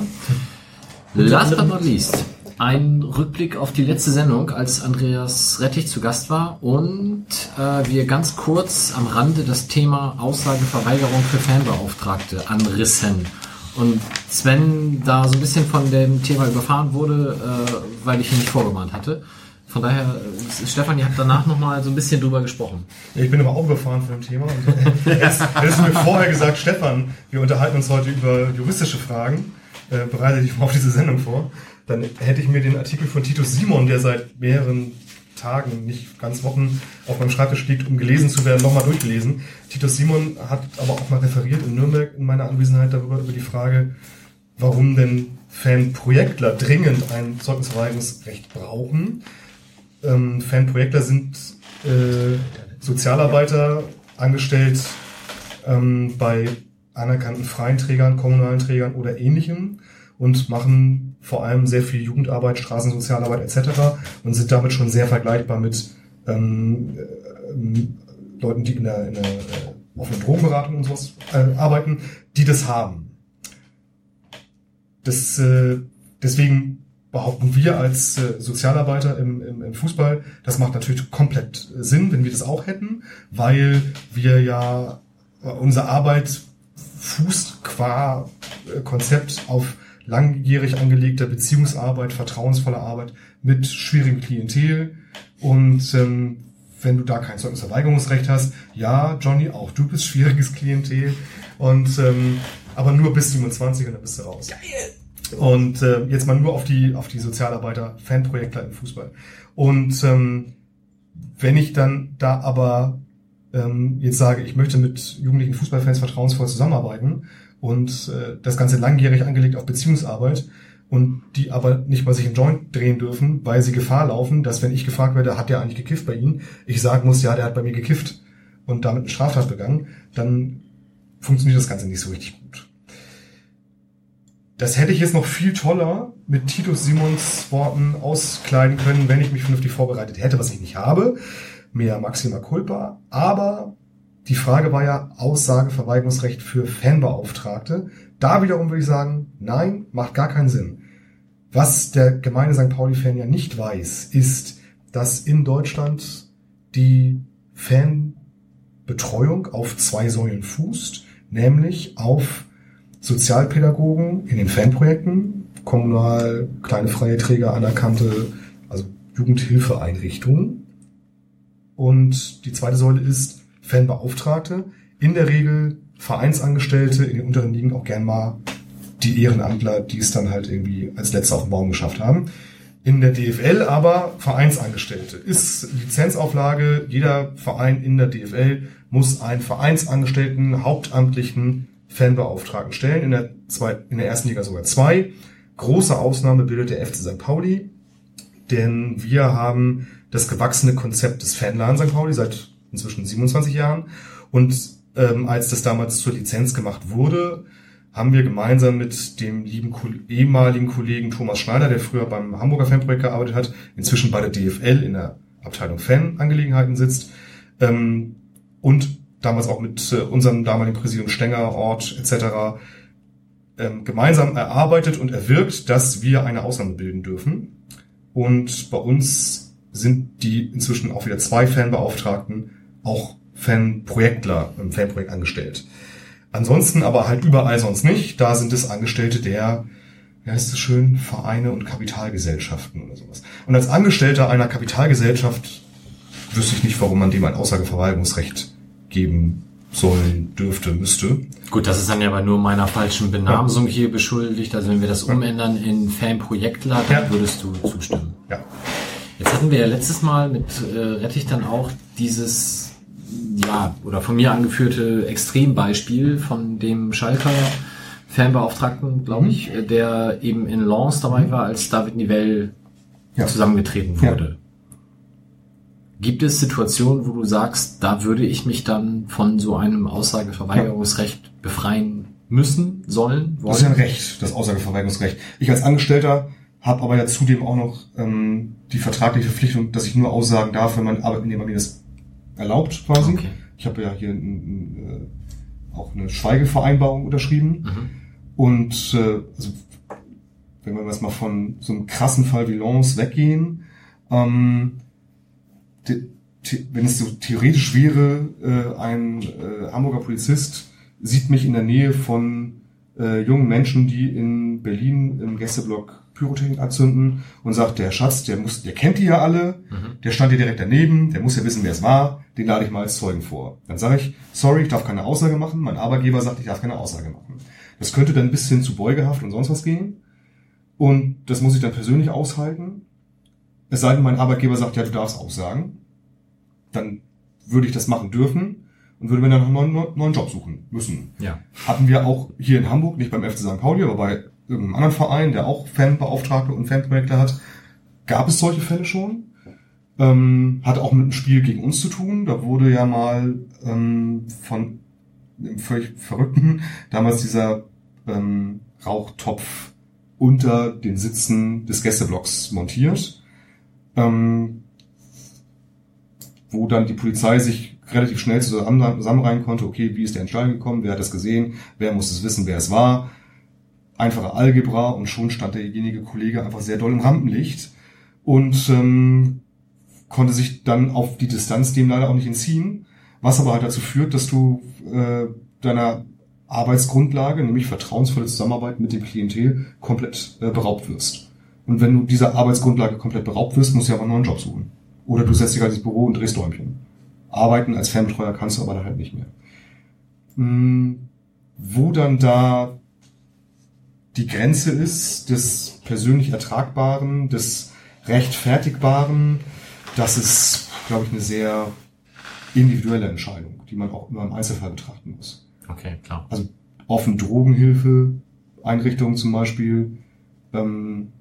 Last but not least, ein Rückblick auf die letzte Sendung, als Andreas Rettich zu Gast war und äh, wir ganz kurz am Rande das Thema Aussageverweigerung für Fanbeauftragte anrissen. Und Sven da so ein bisschen von dem Thema überfahren wurde, äh, weil ich ihn nicht vorgewarnt hatte. Von daher, äh, Stefan, ihr habt danach nochmal so ein bisschen drüber gesprochen. Ich bin aber auch überfahren von dem Thema. Hättest, hättest du mir vorher gesagt, Stefan, wir unterhalten uns heute über juristische Fragen, äh, bereite dich mal auf diese Sendung vor, dann hätte ich mir den Artikel von Titus Simon, der seit mehreren Tagen, nicht ganz Wochen, auf meinem Schreibtisch liegt, um gelesen zu werden, nochmal durchgelesen. Titus Simon hat aber auch mal referiert in Nürnberg in meiner Anwesenheit darüber, über die Frage, warum denn Fanprojektler dringend ein Zeugnisverweigerungsrecht brauchen. Ähm, Fanprojektler sind äh, Sozialarbeiter angestellt ähm, bei anerkannten freien Trägern, kommunalen Trägern oder ähnlichem und machen vor allem sehr viel Jugendarbeit, Straßensozialarbeit etc. und sind damit schon sehr vergleichbar mit ähm, ähm, Leuten, die in der, in der äh, offenen Drogenberatung und sowas äh, arbeiten, die das haben. Das, äh, deswegen behaupten wir als äh, Sozialarbeiter im, im, im Fußball, das macht natürlich komplett Sinn, wenn wir das auch hätten, weil wir ja äh, unsere Arbeit fußt qua äh, Konzept auf langjährig angelegter Beziehungsarbeit, vertrauensvoller Arbeit mit schwierigem Klientel. Und ähm, wenn du da kein Zeugnisverweigerungsrecht hast, ja, Johnny, auch du bist schwieriges Klientel. Und ähm, aber nur bis 27 und dann bist du raus. Geil. Und äh, jetzt mal nur auf die auf die Sozialarbeiter, Fanprojektler im Fußball. Und ähm, wenn ich dann da aber ähm, jetzt sage, ich möchte mit jugendlichen Fußballfans vertrauensvoll zusammenarbeiten und äh, das Ganze langjährig angelegt auf Beziehungsarbeit und die aber nicht mal sich im Joint drehen dürfen, weil sie Gefahr laufen, dass wenn ich gefragt werde, hat der eigentlich gekifft bei Ihnen, ich sagen muss, ja, der hat bei mir gekifft und damit eine Straftat begangen, dann funktioniert das Ganze nicht so richtig. Das hätte ich jetzt noch viel toller mit Titus Simons Worten auskleiden können, wenn ich mich vernünftig vorbereitet hätte, was ich nicht habe mehr Maxima Culpa. Aber die Frage war ja Aussageverweigerungsrecht für Fanbeauftragte. Da wiederum würde ich sagen, nein, macht gar keinen Sinn. Was der gemeine St. Pauli-Fan ja nicht weiß, ist, dass in Deutschland die Fanbetreuung auf zwei Säulen fußt, nämlich auf Sozialpädagogen in den Fanprojekten, kommunal, kleine freie Träger, anerkannte, also Jugendhilfeeinrichtungen und die zweite Säule ist Fanbeauftragte. In der Regel Vereinsangestellte, in den unteren Ligen auch gern mal die Ehrenamtler, die es dann halt irgendwie als Letzte auf den Baum geschafft haben. In der DFL aber Vereinsangestellte. Ist Lizenzauflage, jeder Verein in der DFL muss einen Vereinsangestellten, hauptamtlichen Fanbeauftragten stellen. In der, zwei, in der ersten Liga sogar zwei. Große Ausnahme bildet der FC St. Pauli, denn wir haben das gewachsene Konzept des Fanladen St. Pauli seit inzwischen 27 Jahren. Und ähm, als das damals zur Lizenz gemacht wurde, haben wir gemeinsam mit dem lieben ehemaligen Kollegen Thomas Schneider, der früher beim Hamburger Fanprojekt gearbeitet hat, inzwischen bei der DFL in der Abteilung Fanangelegenheiten sitzt, ähm, und damals auch mit äh, unserem damaligen Präsidium Stenger, Ort etc. Ähm, gemeinsam erarbeitet und erwirkt, dass wir eine Ausnahme bilden dürfen. Und bei uns sind die inzwischen auch wieder zwei Fanbeauftragten auch Fanprojektler im Fanprojekt angestellt. Ansonsten aber halt überall sonst nicht. Da sind es Angestellte der, wie heißt es schön, Vereine und Kapitalgesellschaften oder sowas. Und als Angestellter einer Kapitalgesellschaft wüsste ich nicht, warum man dem ein Aussageverweigerungsrecht geben sollen dürfte, müsste. Gut, das ist dann ja aber nur meiner falschen Benamsung hier beschuldigt. Also wenn wir das umändern in Fanprojektler, dann ja. würdest du zustimmen. Ja. Jetzt hatten wir ja letztes Mal mit äh, Rettich dann auch dieses, ja, oder von mir angeführte Extrembeispiel von dem Schalker Fanbeauftragten, glaube mhm. ich, äh, der eben in Lens dabei war, als David Nivelle ja. zusammengetreten wurde. Ja. Gibt es Situationen, wo du sagst, da würde ich mich dann von so einem Aussageverweigerungsrecht befreien müssen, sollen, wollen? Das ist ja ein Recht, das Aussageverweigerungsrecht. Ich als Angestellter habe aber ja zudem auch noch ähm, die vertragliche Verpflichtung, dass ich nur aussagen darf, wenn mein Arbeitnehmer mir das erlaubt quasi. Okay. Ich habe ja hier ein, ein, äh, auch eine Schweigevereinbarung unterschrieben. Mhm. Und äh, also, wenn wir jetzt mal von so einem krassen Fall wie Lens weggehen, ähm, wenn es so theoretisch wäre, äh, ein äh, Hamburger Polizist sieht mich in der Nähe von äh, jungen Menschen, die in Berlin im Gästeblock Pyrotechnik anzünden und sagt, der Schatz, der muss, der kennt die ja alle, mhm. der stand hier direkt daneben, der muss ja wissen, wer es war, den lade ich mal als Zeugen vor. Dann sage ich, sorry, ich darf keine Aussage machen, mein Arbeitgeber sagt, ich darf keine Aussage machen. Das könnte dann ein bisschen zu Beugehaft und sonst was gehen. Und das muss ich dann persönlich aushalten. Es sei denn, mein Arbeitgeber sagt, ja, du darfst aussagen. Dann würde ich das machen dürfen und würde mir dann einen neuen, neuen Job suchen müssen. Ja. Hatten wir auch hier in Hamburg, nicht beim FC St. Pauli, aber bei irgendeinem anderen Verein, der auch Fanbeauftragte und Fanprojekte hat, gab es solche Fälle schon. Ähm, hat auch mit einem Spiel gegen uns zu tun. Da wurde ja mal ähm, von dem völlig Verrückten damals dieser ähm, Rauchtopf unter den Sitzen des Gästeblocks montiert, ähm, wo dann die Polizei sich relativ schnell zusammen, zusammenreihen konnte, okay, wie ist der Entscheidung gekommen, wer hat das gesehen, wer muss es wissen, wer es war. Einfache Algebra und schon stand derjenige Kollege einfach sehr doll im Rampenlicht und ähm, konnte sich dann auf die Distanz dem leider auch nicht entziehen, was aber halt dazu führt, dass du äh, deiner Arbeitsgrundlage, nämlich vertrauensvolle Zusammenarbeit mit dem Klientel, komplett äh, beraubt wirst. Und wenn du dieser Arbeitsgrundlage komplett beraubt wirst, musst du ja aber einen neuen Job suchen. Oder du setzt dich halt ins Büro und drehst Däumchen. Arbeiten als Fernbetreuer kannst du aber dann halt nicht mehr. Hm, wo dann da die Grenze ist des persönlich Ertragbaren, des Rechtfertigbaren, das ist, glaube ich, eine sehr individuelle Entscheidung, die man auch immer im Einzelfall betrachten muss. Okay, klar. Also offen Drogenhilfe, Einrichtungen zum Beispiel, ähm,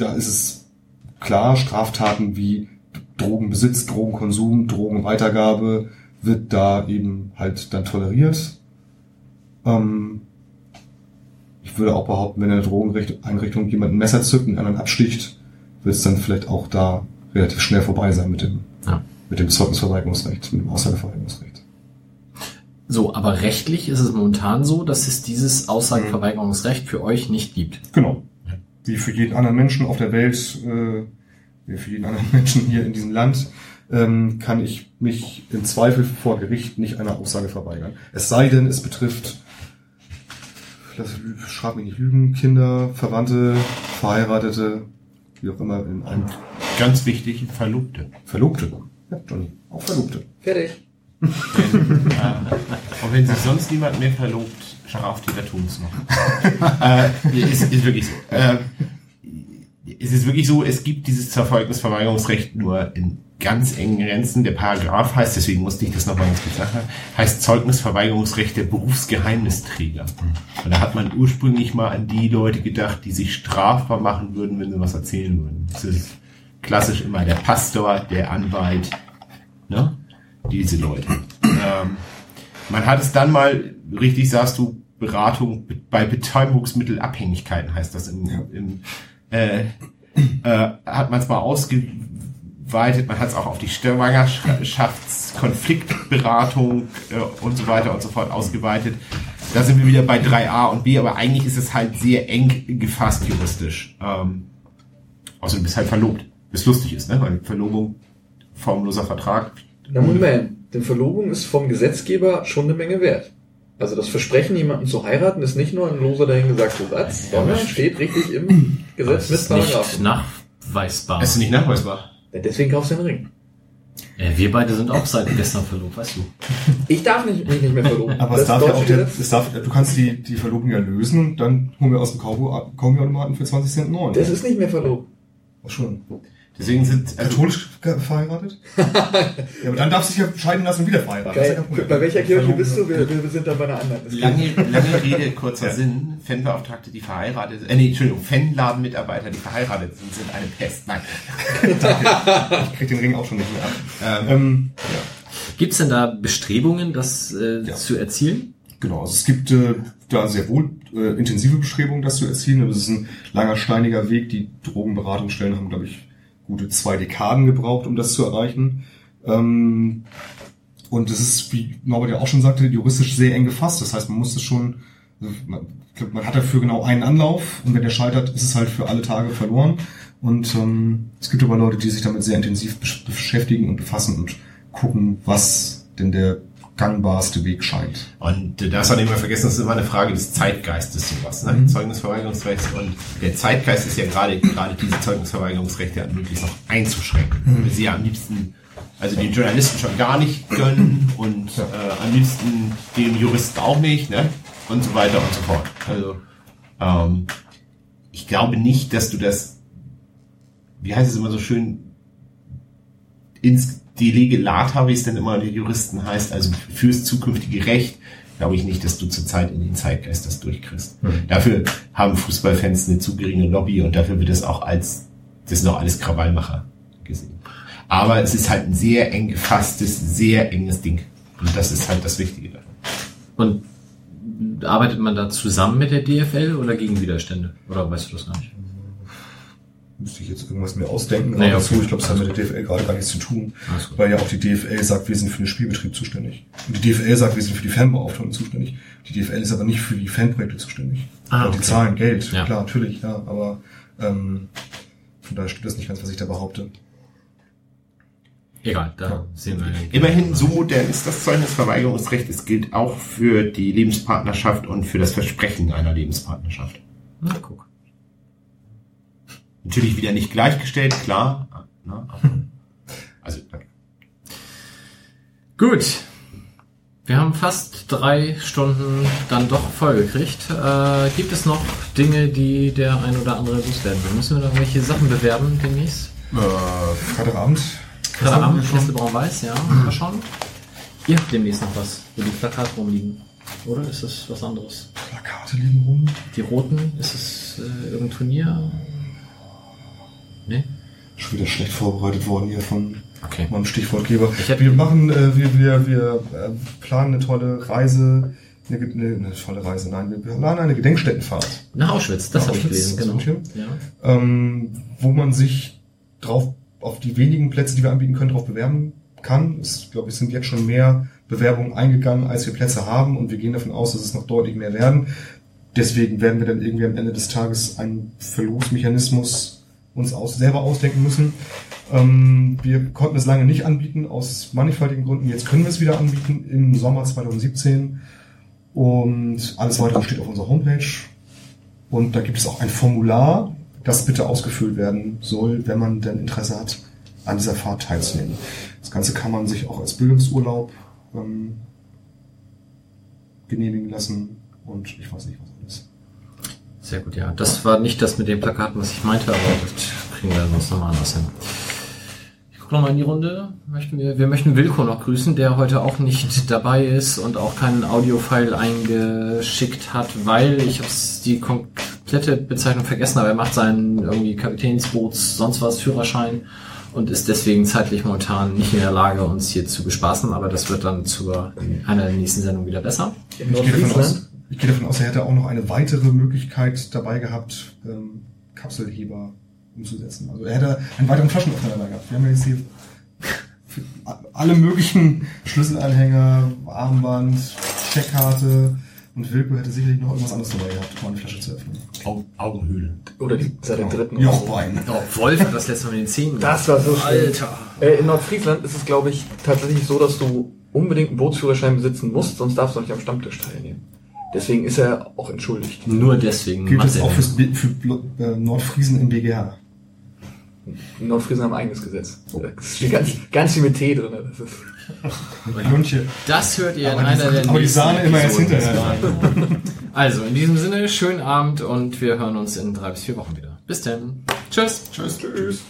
da ist es klar, Straftaten wie Drogenbesitz, Drogenkonsum, Drogenweitergabe wird da eben halt dann toleriert. Ähm, ich würde auch behaupten, wenn in der Drogeneinrichtung jemand ein Messer zückt und einen anderen absticht, wird es dann vielleicht auch da relativ schnell vorbei sein mit dem, Ja. mit dem Zeugnisverweigerungsrecht, mit dem Aussageverweigerungsrecht. So, aber rechtlich ist es momentan so, dass es dieses Aussageverweigerungsrecht für euch nicht gibt. Genau. Wie für jeden anderen Menschen auf der Welt, äh, wie für jeden anderen *laughs* Menschen hier in diesem Land, ähm, kann ich mich im Zweifel vor Gericht nicht einer Aussage verweigern. Es sei denn, es betrifft, lass schreib mich nicht lügen, Kinder, Verwandte, Verheiratete, wie auch immer, in einem Ganz wichtig, Verlobte. Verlobte. Ja, Johnny, auch Verlobte. Fertig. *laughs* Denn, äh, und wenn sich sonst niemand mehr verlobt, Straftäter tun es noch. *laughs* äh, ist, ist wirklich so. Äh, es ist wirklich so, es gibt dieses Zerfolgnisverweigerungsrecht nur in ganz engen Grenzen. Der Paragraph heißt, deswegen musste ich das nochmal ganz kurz sagen, heißt Zeugnisverweigerungsrecht der Berufsgeheimnisträger. Und da hat man ursprünglich mal an die Leute gedacht, die sich strafbar machen würden, wenn sie was erzählen würden. Das ist klassisch immer der Pastor, der Anwalt, ne? Diese Leute. Ähm, man hat es dann mal, richtig sagst du, Beratung bei Betäubungsmittelabhängigkeiten heißt das im, im äh, äh, hat man es mal ausgeweitet, man hat es auch auf die Schwangerschaftskonfliktberatung äh, und so weiter und so fort ausgeweitet. Da sind wir wieder bei 3a und b, aber eigentlich ist es halt sehr eng gefasst juristisch. Ähm, außer du bist halt verlobt. Was lustig ist, ne? Weil Verlobung, formloser Vertrag. Na Moment, denn Verlobung ist vom Gesetzgeber schon eine Menge wert. Also das Versprechen, jemanden zu heiraten, ist nicht nur ein loser dahingesagter Satz, sondern steht richtig im Gesetz Das mit ist nicht Paragraphen. nachweisbar. Es ist nicht nachweisbar. Ja, deswegen kaufst du den Ring. Wir beide sind auch seit gestern verlobt, weißt du. Ich darf nicht, mich nicht mehr verloben. Aber Das es darf ja auch der, es darf, du kannst die, die Verlobung ja lösen und dann holen wir aus dem Kaugummi- Kaugummiautomaten für 20 Cent neuen. Das ist nicht mehr verlobt. Ach schon. Deswegen sind, also, Katholisch verheiratet? *laughs* ja, aber dann darfst du dich ja scheiden lassen und wieder verheiraten. Ist ja. Bei welcher Kirche bist du? ja. Wir, wir sind da bei einer anderen. Lange, lange Rede, kurzer *laughs* Ja. Sinn. Fanbeauftragte, die verheiratet sind, äh, nee, Entschuldigung, Fanladenmitarbeiter, die verheiratet sind, sind eine Pest. Nein. *laughs* Ich krieg den Ring auch schon nicht mehr ab. Ähm, Ähm, Gibt's denn da Bestrebungen, das äh, Ja. zu erzielen? genau, also es gibt äh, da sehr wohl äh, intensive Bestrebungen, das zu erzielen. Das ist ein langer, steiniger Weg. Die Drogenberatungsstellen haben, glaube ich, gute zwei Dekaden gebraucht, um das zu erreichen. Ähm, und es ist, wie Norbert ja auch schon sagte, juristisch sehr eng gefasst. Das heißt, man muss es schon, also man, man hat dafür genau einen Anlauf und wenn der scheitert, ist es halt für alle Tage verloren. Und ähm, es gibt aber Leute, die sich damit sehr intensiv besch- beschäftigen und befassen und gucken, was denn der gangbarste Weg scheint. Und du darfst auch nicht mehr vergessen, das ist immer eine Frage des Zeitgeistes sowas, ne? Zeugnisverweigerungsrechts und der Zeitgeist ist ja gerade gerade diese Zeugnisverweigerungsrechte möglichst noch einzuschränken. Weil sie ja am liebsten also den Journalisten schon gar nicht gönnen und äh, am liebsten den Juristen auch nicht, ne? Und so weiter und so fort. Also ähm, ich glaube nicht, dass du das, wie heißt es immer so schön, ins Delege Lata, wie es denn immer die Juristen heißt, also fürs zukünftige Recht, glaube ich nicht, dass du zurzeit in den Zeitgeist das durchkriegst. Dafür haben Fußballfans eine zu geringe Lobby und dafür wird es auch als, das sind auch alles Krawallmacher gesehen. Aber es ist halt ein sehr eng gefasstes, sehr enges Ding. Und das ist halt das Wichtige davon. Und arbeitet man da zusammen mit der DFL oder gegen Widerstände? Oder weißt du das gar nicht? Müsste ich jetzt irgendwas mir ausdenken. Nee, aber okay. dazu, ich glaube, das hat mit der DFL gerade gar nichts zu tun, gut. weil ja auch die DFL sagt, wir sind für den Spielbetrieb zuständig. Und die DFL sagt, wir sind für die Fanbeauftragung zuständig. Die DFL ist aber nicht für die Fanprojekte zuständig. Ah, Und die okay. zahlen Geld, Ja. klar, natürlich, ja, aber ähm, von daher stimmt das nicht ganz, was ich da behaupte. Egal, da sehen wir. Immerhin, so modern ist das Zeugnisverweigerungsrecht. Es gilt auch für die Lebenspartnerschaft und für das Versprechen einer Lebenspartnerschaft. Na, guck. Natürlich wieder nicht gleichgestellt, klar. Ne? aber- Also, Gut. Wir haben fast drei Stunden dann doch vollgekriegt. Äh, gibt es noch Dinge, die der ein oder andere loswerden will? Müssen wir da irgendwelche Sachen bewerben demnächst? Äh, Freitagabend. Gerade Abend, Feste Braun-Weiß, ja. Mal schauen. Ihr habt demnächst noch was, wo die Plakate rumliegen. Oder ist es was anderes? Plakate liegen rum. Die roten, ist es äh, irgendein Turnier? Nee? Schon wieder schlecht vorbereitet worden hier von Okay. meinem Stichwortgeber. Ich wir machen, äh, wir, wir, wir äh, planen eine tolle Reise, eine, eine, eine tolle Reise, nein, wir planen eine Gedenkstättenfahrt, Nach Auschwitz, das habe ich gelesen, genau. Ja. ähm, wo man sich drauf auf die wenigen Plätze, die wir anbieten können, drauf bewerben kann. Ich glaube, es sind jetzt schon mehr Bewerbungen eingegangen, als wir Plätze haben und wir gehen davon aus, dass es noch deutlich mehr werden. Deswegen werden wir dann irgendwie am Ende des Tages einen Verlosmechanismus uns aus, selber ausdenken müssen. Ähm, wir konnten es lange nicht anbieten, aus mannigfaltigen Gründen. Jetzt können wir es wieder anbieten im Sommer 2017. Und alles weitere steht auf unserer Homepage. Und da gibt es auch ein Formular, das bitte ausgefüllt werden soll, wenn man denn Interesse hat, an dieser Fahrt teilzunehmen. Das Ganze kann man sich auch als Bildungsurlaub ähm, genehmigen lassen und ich weiß nicht was. Sehr gut, ja. Das war nicht das mit den Plakaten, was ich meinte, aber das kriegen wir sonst nochmal anders hin. Ich gucke nochmal in die Runde. Möchten wir, wir möchten Wilko noch grüßen, der heute auch nicht dabei ist und auch keinen Audiofile eingeschickt hat, weil ich hab's die komplette Bezeichnung vergessen, aber er macht seinen irgendwie Kapitänsboots, sonst was Führerschein und ist deswegen zeitlich momentan nicht in der Lage, uns hier zu bespaßen, aber das wird dann zu einer nächsten Sendung wieder besser. In. Ich gehe davon aus, er hätte auch noch eine weitere Möglichkeit dabei gehabt, ähm, Kapselheber umzusetzen. Also er hätte einen weiteren Flaschenöffner dabei gehabt. Wir haben ja jetzt hier für alle möglichen Schlüsselanhänger, Armband, Checkkarte und Wilko hätte sicherlich noch irgendwas anderes dabei gehabt, um eine Flasche zu öffnen. Au Augenhöhle. Oder die, seit dem dritten. Jochbein. Oh, Wolf hat das letzte Mal mit den Zähnen Das war so schlimm. Alter. Äh, in Nordfriesland ist es, glaube ich, tatsächlich so, dass du unbedingt einen Bootsführerschein besitzen musst, sonst darfst du nicht am Stammtisch teilnehmen. Deswegen ist er auch entschuldigt. Nur deswegen Gilt das auch fürs, für äh, Nordfriesen im BGH? Nordfriesen haben ein eigenes Gesetz. Es steht ganz, ganz viel mit Tee drin. Das ist. Das hört ihr Aber in die- einer der aber die nächsten Sahne immer erst hinterher. Also, in diesem Sinne, schönen Abend und wir hören uns in drei bis vier Wochen wieder. Bis dann. Tschüss. Tschüss. Tschüss.